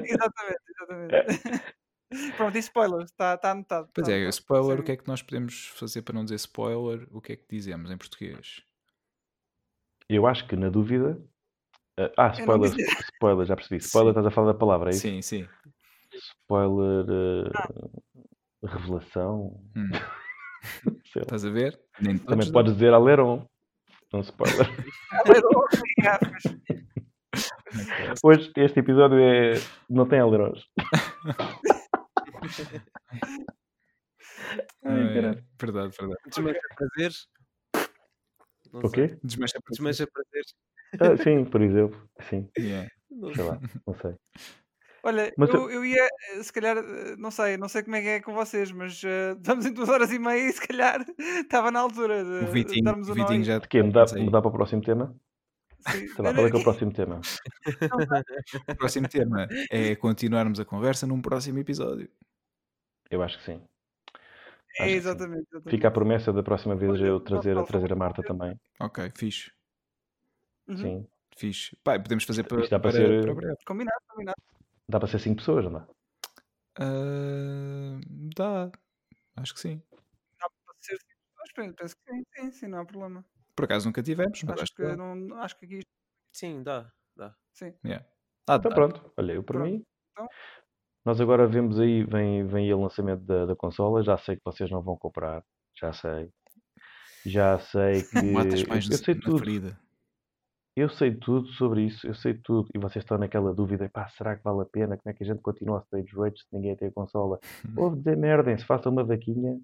exatamente, exatamente. [LAUGHS] Pronto, e spoilers, está tá anotado. Pois tá é, anotado. spoiler, Sim. o que é que nós podemos fazer para não dizer spoiler? O que é que dizemos em português? Eu acho que na dúvida. ah, Ah, não spoiler, [LAUGHS] spoiler, já percebi. [LAUGHS] Spoiler, Sim. estás a falar da palavra, é isso? Sim, sim. Spoiler. ah, revelação. Hum. Estás a ver? Nem Também dão. podes dizer Aleron. Um spoiler. Ah, Hoje este episódio é. não tem alerões. Ai, é. Verdade, verdade. Desmancha prazeres. O quê? Desmancha para Desmancha prazeres. Ah, sim, por exemplo. Sim, Yeah. Não sei lá, não sei. Olha, Mas eu, eu ia, se calhar, não sei, não sei como é que é com vocês, mas eh, estamos em duas horas e meia e se calhar [LAUGHS] estava na altura de, O de Vitinho, darmos o Vitinho já De quê? Mudar, mudar para o próximo tema? Sim. Sei lá, qual é que é o próximo tema? [LAUGHS] O próximo tema é continuarmos a conversa num próximo episódio. Eu acho que sim. É, Acho que sim. exatamente, exatamente. Fica a promessa da próxima vez eu trazer, posso trazer a falar? Marta também. Ok, fixe. Uhum. Sim. Fixe. Pá, podemos fazer para, Isto dá para para, ser- para breve. Combinado, combinado. Dá para ser 5 pessoas, não dá? Ah, dá. Acho que sim. Dá para ser assim. Mas penso, que sim, sim, sim, não há problema. Por acaso nunca tivemos, mas Acho acho que, que não, acho que aqui Sim, dá. dá. sim. Yeah. Ah, Então dá. pronto, olha, eu para Pronto. mim. Então. Nós agora vemos aí, vem, vem aí o lançamento da, da consola. Já sei que vocês não vão comprar. Já sei. Já sei [LAUGHS] que. Matas mais eu, eu sei tudo. ferida. Eu sei tudo sobre isso, eu sei tudo. E vocês estão naquela dúvida, pá, será que vale a pena? Como é que a gente continua a stage rage se ninguém tem a consola? [LAUGHS] Ouve dizer merdem-se, façam uma vaquinha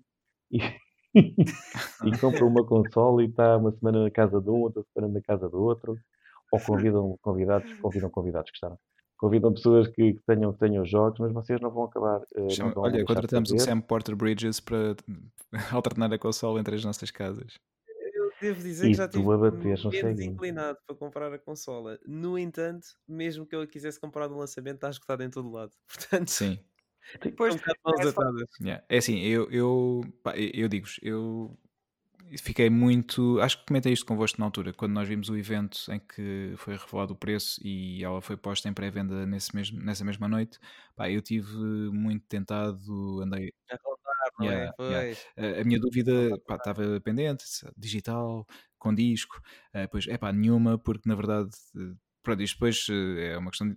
e, [LAUGHS] e compram uma consola e está uma semana na casa de um, outra semana na casa do outro. Ou convidam convidados, convidam convidados que estão. Convidam pessoas que, que tenham, que tenham jogos, mas vocês não vão acabar. não Chama- vão Olha, contratamos o. Sam Porter Bridges para [LAUGHS] alternar a consola entre as nossas casas. Eu devo dizer E que já tive menos inclinado para comprar a consola. No entanto, mesmo que eu a quisesse comprar no lançamento, está esgotado em todo lado. [LAUGHS] Portanto, Sim. Pois, é é assim, eu, eu, pá, eu, eu digo-vos, eu fiquei muito. Acho que comentei isto convosco na altura, quando nós vimos o evento em que foi revelado o preço e ela foi posta em pré-venda nessa mesma noite. Pá, eu tive muito tentado, andei. A rondar, não Yeah, é? yeah. Pois. A, a minha dúvida pá, estava pendente, digital, com disco, eh, pois é pá, nenhuma, porque na verdade, eh, pronto, isto depois eh, é uma questão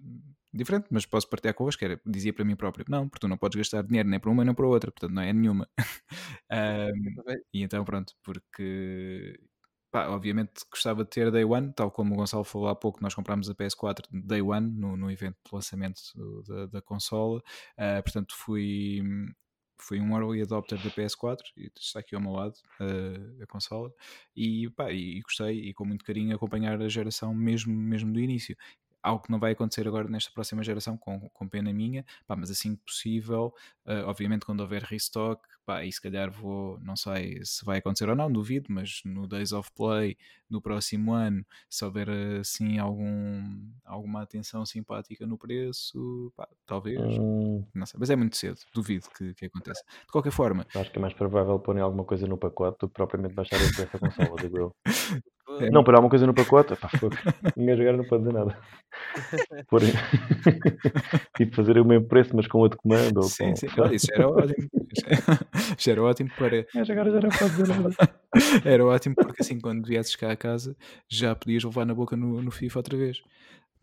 diferente, mas posso partilhar convosco, era, dizia para mim próprio, não, porque tu não podes gastar dinheiro nem para uma nem para outra, portanto não é nenhuma. [LAUGHS] Ahm, e então pronto, porque pá, obviamente gostava de ter Day One, tal como o Gonçalo falou há pouco, nós comprámos a PS4 Day One no, no evento de lançamento da, da consola, Ah, portanto fui fui um early adopter da PS4, e está aqui ao meu lado uh, a consola, e, pá, e, e, gostei e com muito carinho acompanhar a geração mesmo, mesmo do início algo que não vai acontecer agora nesta próxima geração, com, com pena minha, pá, mas assim que possível, uh, obviamente quando houver restock, pá, e se calhar vou, não sei se vai acontecer ou não, duvido, mas no Days of Play, no próximo ano, se houver assim algum, alguma atenção simpática no preço, pá, talvez, hum. não sei, mas é muito cedo, duvido que, que aconteça. De qualquer forma... Acho que é mais provável pôr alguma coisa no pacote do que propriamente baixar o preço da consola, digo eu. [LAUGHS] É. Não, para uma coisa no pacote, pá, [LAUGHS] ninguém jogar não pode dizer nada. Por... [LAUGHS] tipo fazer o mesmo preço, mas com outro comando. Sim, com... sim, Olha, isso era ótimo. [LAUGHS] Já era ótimo para. Mas agora já não pode dizer nada. Era ótimo porque assim, quando viesses cá a casa, já podias levar na boca no, no FIFA outra vez.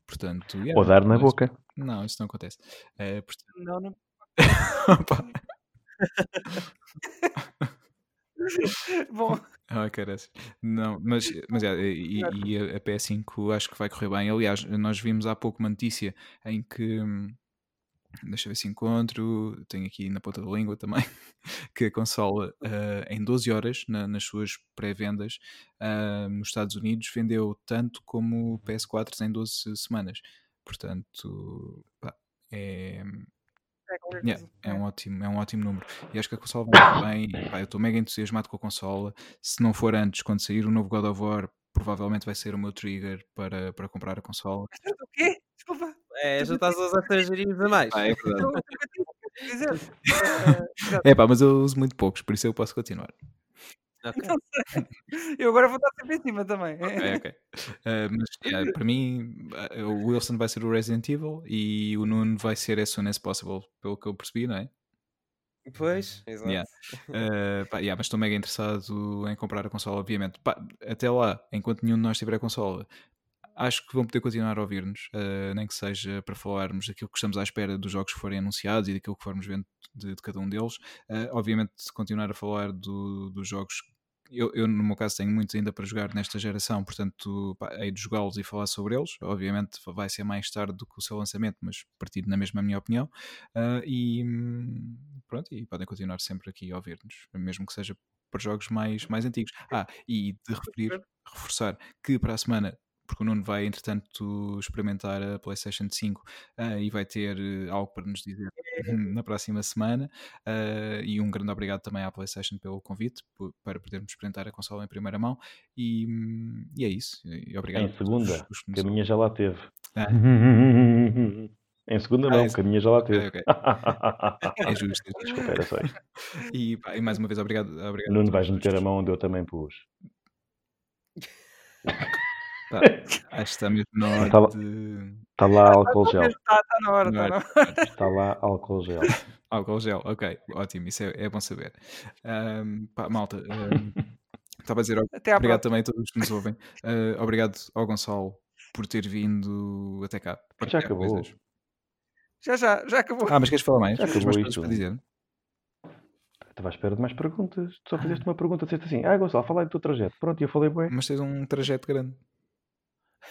Portanto, yeah, Ou dar na boca. Não, isso não acontece. É, portanto... Não, não. Bom. Ah, caras. Não, mas, mas é, e, e a PS5 acho que vai correr bem. Aliás, nós vimos há pouco uma notícia em que. Deixa eu ver se encontro. Tenho aqui na ponta da língua também. [LAUGHS] Que a consola, uh, em 12 horas, na, nas suas pré-vendas, uh, nos Estados Unidos, vendeu tanto como o PS4 em 12 semanas. Portanto, pá, é, yeah, é, um ótimo, é um ótimo número. E acho que a consola vai muito bem. [COUGHS] Pá, eu estou mega entusiasmado com a consola. Se não for antes, quando sair o novo God of War, provavelmente vai ser o meu trigger para, para comprar a consola. O quê? Desculpa. É, já estás a usar estrangeirinhos a mais. Ah, é verdade. [LAUGHS] é pá, mas eu uso muito poucos, por isso eu posso continuar. Okay. [LAUGHS] Eu agora vou estar sempre em cima também. Ok, ok. Uh, [LAUGHS] mas yeah, para mim, uh, o Wilson vai ser o Resident Evil e o Nuno vai ser as soon as possible, pelo que eu percebi, não é? Pois, exato. Yeah. Uh, pá, yeah, mas estou mega interessado em comprar a consola, obviamente. Pá, até lá, enquanto nenhum de nós tiver a consola, acho que vão poder continuar a ouvir-nos, uh, nem que seja para falarmos daquilo que estamos à espera dos jogos que forem anunciados e daquilo que formos vendo de, de cada um deles. Uh, obviamente, continuar a falar do, dos jogos eu, eu, no meu caso tenho muitos ainda para jogar nesta geração, portanto pá, hei de jogá-los e falar sobre eles. Obviamente vai ser mais tarde do que o seu lançamento, mas partido na mesma minha opinião. Uh, e pronto, e podem continuar sempre aqui a ouvir-nos, mesmo que seja para jogos mais, mais antigos. Ah, e de referir, reforçar que para a semana porque o Nuno vai, entretanto, experimentar a PlayStation 5 uh, ah, e vai ter uh, algo para nos dizer [LAUGHS] na próxima semana. Uh, e um grande obrigado também à PlayStation pelo convite, para podermos experimentar a consola em primeira mão. E, e é isso. E obrigado. Em segunda, que a minha já lá teve. Ah. [LAUGHS] Em segunda, ah, não, que a minha já lá teve. Okay, okay. [LAUGHS] é justo. É Desculpa, era só isso. E, pá, e mais uma vez, obrigado. obrigado Nuno, vais meter a mão onde eu também pus. Tá, [LAUGHS] acho que está mesmo na hora está lá, de... Está lá [LAUGHS] álcool gel. Está, está na hora, está na hora. Está lá álcool gel. [LAUGHS] álcool gel, ok, ótimo, isso é, é bom saber. Um, pá, malta, um, estava a dizer até obrigado também a todos que nos ouvem. Uh, obrigado ao Gonçalo por ter vindo até cá. Já acabou. Coisas. Já, já, já acabou. Ah, mas queres falar mais? Já acabou mais isso. Para dizer? Estava à espera de mais perguntas. Tu só fizeste uma pergunta, disseste assim: Ah, Gonçalo, fala aí do teu trajeto. Pronto, eu falei, bem. Mas tens um trajeto grande.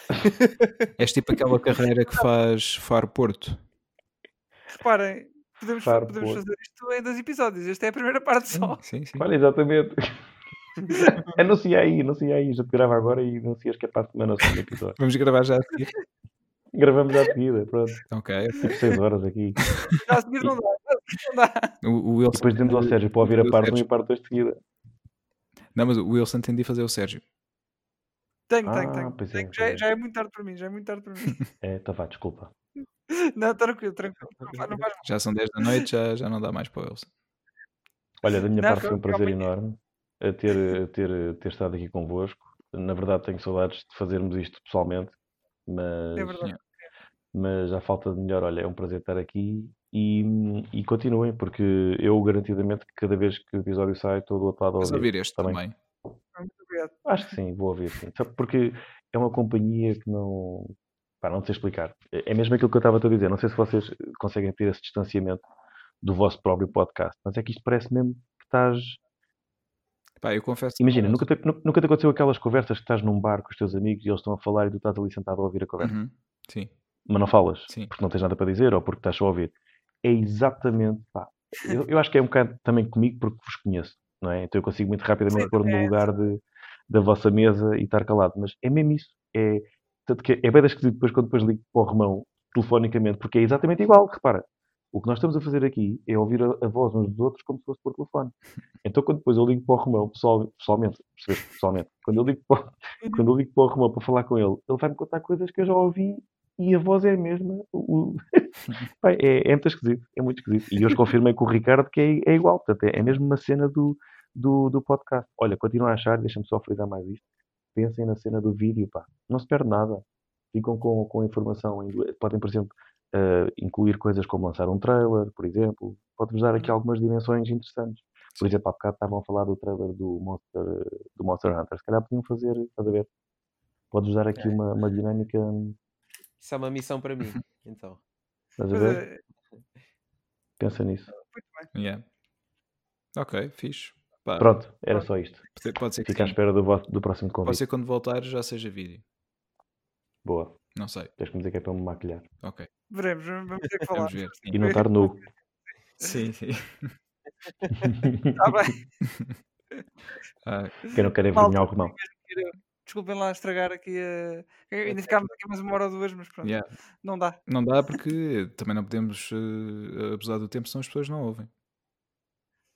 [LAUGHS] És tipo aquela carreira que faz Faro Porto. Reparem, podemos, Faro podemos fazer isto em dois episódios. Esta é a primeira parte só. Sim, sim. Olha, exatamente. [LAUGHS] anuncia aí, anuncia aí. Já te grava agora e anuncias que é parte do meu segundo episódio. Vamos gravar já a seguir. Gravamos já a seguida, pronto. Ok. Seis horas aqui. Já a seguir não dá. Não dá. O, o Wilson... Depois dentro ao Sérgio para ouvir a parte 1 e a parte 2 de seguida. Não, mas o Wilson tem de fazer o Sérgio. Tenho, tenho, ah, tenho. tenho. É, já, é, já, é muito tarde para mim, já é muito tarde para mim. [LAUGHS] É, então vá, desculpa. [LAUGHS] não, tranquilo, tranquilo. Não, não já são 10 da noite, já, já não dá mais para eles. Olha, da minha não, parte foi um prazer enorme a ter, a ter, ter estado aqui convosco. Na verdade, tenho saudades de fazermos isto pessoalmente, mas, é mas à falta de melhor, olha, é um prazer estar aqui e, e continuem, porque eu garantidamente que cada vez que o episódio sai, estou do outro lado a ouvir. ouvir este também. também. Acho que sim, vou ouvir sim. Porque é uma companhia que não. Pá, não sei explicar. É, é mesmo aquilo que eu estava a dizer. Não sei se vocês conseguem ter esse distanciamento do vosso próprio podcast, mas é que isto parece mesmo que estás. Pá, eu confesso. Imagina, nunca te, nunca te aconteceu aquelas conversas que estás num bar com os teus amigos e eles estão a falar e tu estás ali sentado a ouvir a conversa. Uhum. Sim. Mas não falas Sim. porque não tens nada para dizer ou porque estás só a ouvir. É exatamente, pá, eu, eu acho que é um bocado também comigo porque vos conheço, não é? Então eu consigo muito rapidamente pôr-me no lugar de, da vossa mesa e estar calado. Mas é mesmo isso. É, tanto que é bem esquisito depois quando depois ligo para o Romão telefonicamente, porque é exatamente igual. Repara, o que nós estamos a fazer aqui é ouvir a, a voz uns dos outros como se fosse por telefone. [LAUGHS] Então quando depois eu ligo para o Romão, pessoal, pessoalmente, pessoalmente, quando eu, ligo para, o- quando eu ligo para o Romão para falar com ele, ele vai-me contar coisas que eu já ouvi e a voz é a mesma. O- [LAUGHS] é, é muito esquisito, é muito esquisito. E hoje confirmei com o Ricardo que é, é igual, portanto, é, é mesmo uma cena do, do, do podcast. Olha, continuo a achar, deixa-me só frisar mais isto. Pensem na cena do vídeo, pá. Não se perde nada. Ficam com, com a informação. em inglês. Podem, por exemplo, eh, incluir coisas como lançar um trailer, por exemplo. Pode-vos dar aqui algumas dimensões interessantes. Por exemplo, há bocado estavam a falar do trailer do Monster, do Monster Hunter. Se calhar podiam fazer, estás a ver? Podes dar aqui uma, uma dinâmica, Isso é uma missão para mim, [LAUGHS] então. estás a ver? é, Pensa nisso. muito bem. Yeah. Ok, fixe. Pá, Pronto, era só isto. pode- pode ser que Fica à espera do, do próximo Pode convite. ser quando voltar já seja vídeo. Boa. Não sei. Tens que me dizer que é para me maquilhar. Ok. Veremos, vamos ter que [LAUGHS] falar. Vamos ver. E não estar nu. [LAUGHS] Sim, sim. Está bem. [LAUGHS] Ah, Que eu não quero envergonhar o Romão. Desculpem lá estragar aqui a. Ainda ficámos aqui mais uma hora ou duas, mas pronto. yeah. Não dá. Não dá porque também não podemos eh, abusar do tempo, senão as pessoas não ouvem.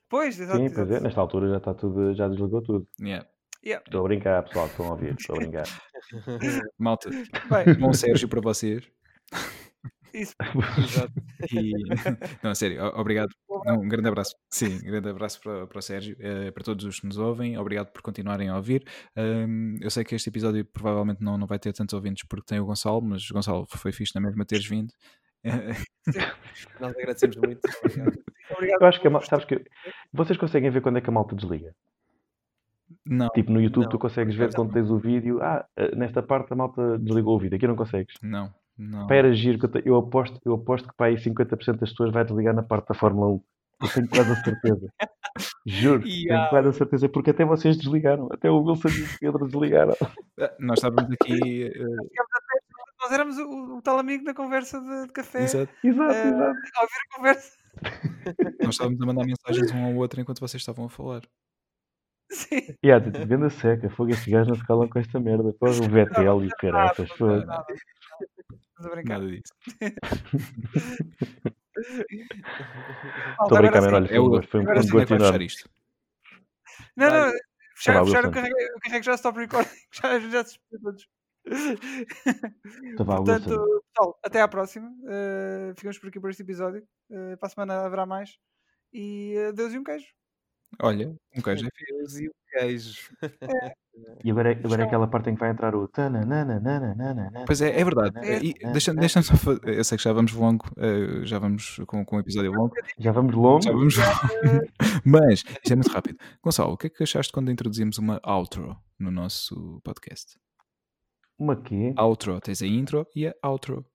Pois, exato. Sim, pois é. Nesta altura já está tudo, já desligou tudo. Yeah. Yeah. Estou a brincar, pessoal. Estão a ouvir. Estou a brincar. [LAUGHS] Malta, Bem, bom Sérgio para vocês. isso. [LAUGHS] Exato. E... Não, a sério, obrigado. Não, um grande abraço. Sim, um grande abraço para, para o Sérgio, eh, para todos os que nos ouvem. Obrigado por continuarem a ouvir. Eu sei que este episódio provavelmente não, não vai ter tantos ouvintes porque tem o Gonçalo, mas Gonçalo, foi fixe na mesma teres vindo. [LAUGHS] Nós agradecemos muito. Obrigado. Obrigado. Eu acho que a mal... Sabes que vocês conseguem ver quando é que a malta desliga? Não, Tipo, no YouTube Não, tu consegues ver quando tens o vídeo. Ah, eh, nesta parte a malta desligou o vídeo. Aqui não consegues. não, não. Giro. que Eu, aposto, eu aposto que para aí 50% das pessoas vai desligar na parte da Fórmula 1. Eu tenho quase a certeza. [LAUGHS] Juro. Tenho Yeah. quase a certeza. Porque até vocês desligaram. Até o Wilson e o Pedro desligaram. Ah, Nós estávamos aqui. eh, até- Nós éramos o, o tal amigo na conversa de, de café. exato. Exato, eh, exato. a ouvir a conversa. [LAUGHS] Nós estávamos a mandar mensagens um ao outro enquanto vocês estavam a falar. Sim. E há, tipo, venda seca, fogo, estes gajos não se calam com esta merda. Pô, o Vettel e o caraças, Nada, fogo. Estamos a brincar. Nada disso. Estou [LAUGHS] a brincar, Agora mano. sim. Olha, o foi, um, enorme. isto? Não, não. Fechar, fechar, eu Wilson. carreguei, eu carreguei já stop recording. [LAUGHS] Já, já se despediu todos. Vá, Portanto, pessoal, até à próxima. Uh, ficamos por aqui por este episódio. Uh, para a semana haverá mais. E uh, Deus e um queijo. Olha, um queijo é. Deus e o queijo. E agora, é- agora é aquela parte em que vai entrar o. tananana. Pois é, é verdade. É. E deixa- Deixa-me só fa- Eu sei que já vamos longo, já vamos com, com um episódio longo, Já vamos longo. já vamos mas isto é muito rápido. Gonçalo, o que é que achaste quando introduzimos uma outro no nosso podcast? Uma quê? Outro, tens a intro e a outro.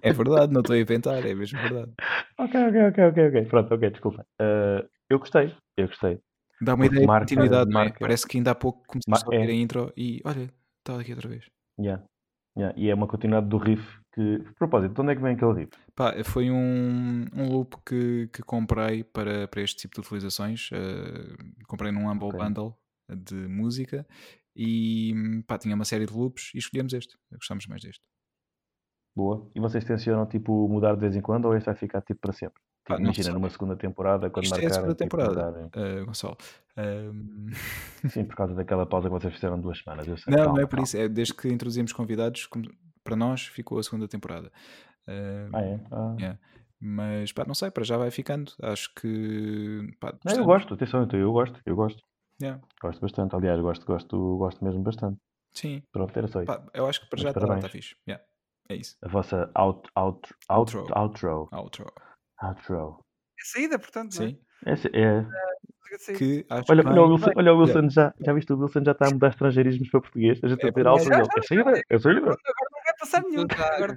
É verdade, não estou a inventar, é mesmo verdade. Ok, ok, ok, ok, ok. Pronto, ok, desculpa. Ah, eu gostei, eu gostei. Dá uma Porque ideia de marca- continuidade, não é? marca- Parece que ainda há pouco Ma- a ouvir é. a intro e olha, está aqui outra vez. Yeah. Yeah. E é uma continuidade do riff que. Por propósito, de onde é que vem aquele riff? Pá, foi um, um loop que, que comprei para, para este tipo de utilizações. eh, comprei num Humble Ok. Bundle de música e pá, tinha uma série de loops e escolhemos este. Gostamos mais deste. Boa. E vocês tencionam tipo mudar de vez em quando ou este vai ficar tipo para sempre? Tipo, não imagina numa segunda temporada, quando Isto é a segunda tipo, temporada, eh, Gonçalo. [LAUGHS] Sim, por causa daquela pausa que vocês fizeram duas semanas. Não, Calma, não é por calma. isso. É desde que introduzimos convidados, para nós ficou a segunda temporada. Ahm, Ah, é? Ah. yeah. Mas pá, não sei, para já vai ficando. Acho que pá, Não, eu gosto, atenção, eu gosto, eu gosto. Yeah. Gosto bastante, aliás, gosto, gosto, gosto mesmo bastante. Sim, Pronto, era só isso. pá, eu acho que para já está tá fixe. Yeah. É isso. A vossa out, out, out, Outro. outro. Outro. Outro. É saída, portanto. não é? Sim. É. De saída. Que acho Olha, que olha, o Wilson, olha o Wilson já, já viste o Wilson já está a mudar estrangeirismos para português. A gente É a dizer outro. É saída, é saída, Agora não vai passar nenhum. Agora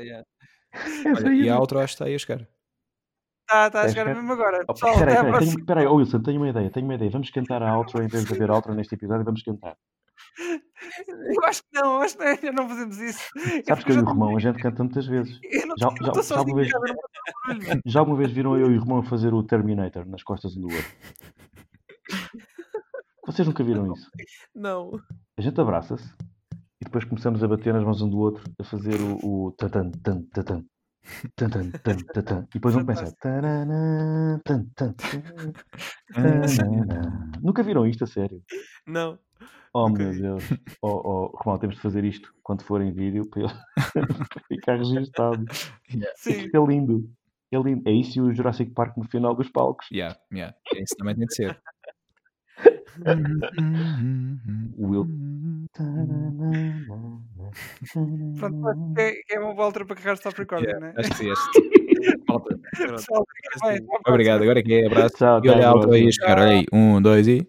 yeah. é Olha, e a outro acho que está aí a chegar. Está, está a chegar mesmo agora. Oh, Pessoal, Peraí, até à peraí, próxima. tenho- peraí, oh, Wilson, tenho uma ideia, tenho uma ideia. Vamos cantar a outro em vez de haver outro neste episódio, vamos cantar. [LAUGHS] Eu acho que não, acho que não, não fazemos isso. Sabes que eu e o Romão a gente canta muitas vezes. [LAUGHS] Não Já- já- estou já uma sozinho, vez- [LAUGHS] Já alguma vez viram eu e o irmão a fazer o Terminator nas costas um do outro? Vocês nunca viram isso? Não. A gente abraça-se e depois começamos a bater nas mãos um do outro a fazer o, o tan tan tan tan tan tan e depois um pensa "Tarana, tan, tan, tan, [LAUGHS] tarana." nunca viram isto a sério Não. oh meu vi. Deus [LAUGHS] oh, oh Romão temos de fazer isto quando for em vídeo para ele [LAUGHS] ficar registado Sim. isto é lindo é lindo é isso e o Jurassic Park no final dos palcos Yeah, yeah. Isso também tem de ser. Will Pronto, é, é uma boa altura para carregar stop [LAUGHS] recording, Yeah, né? acho que sim, acho que sim. [LAUGHS] Próxima. Obrigado, agora que é abraço. Tchau, E olha alto aí a chegar. Olha aí, um, dois e.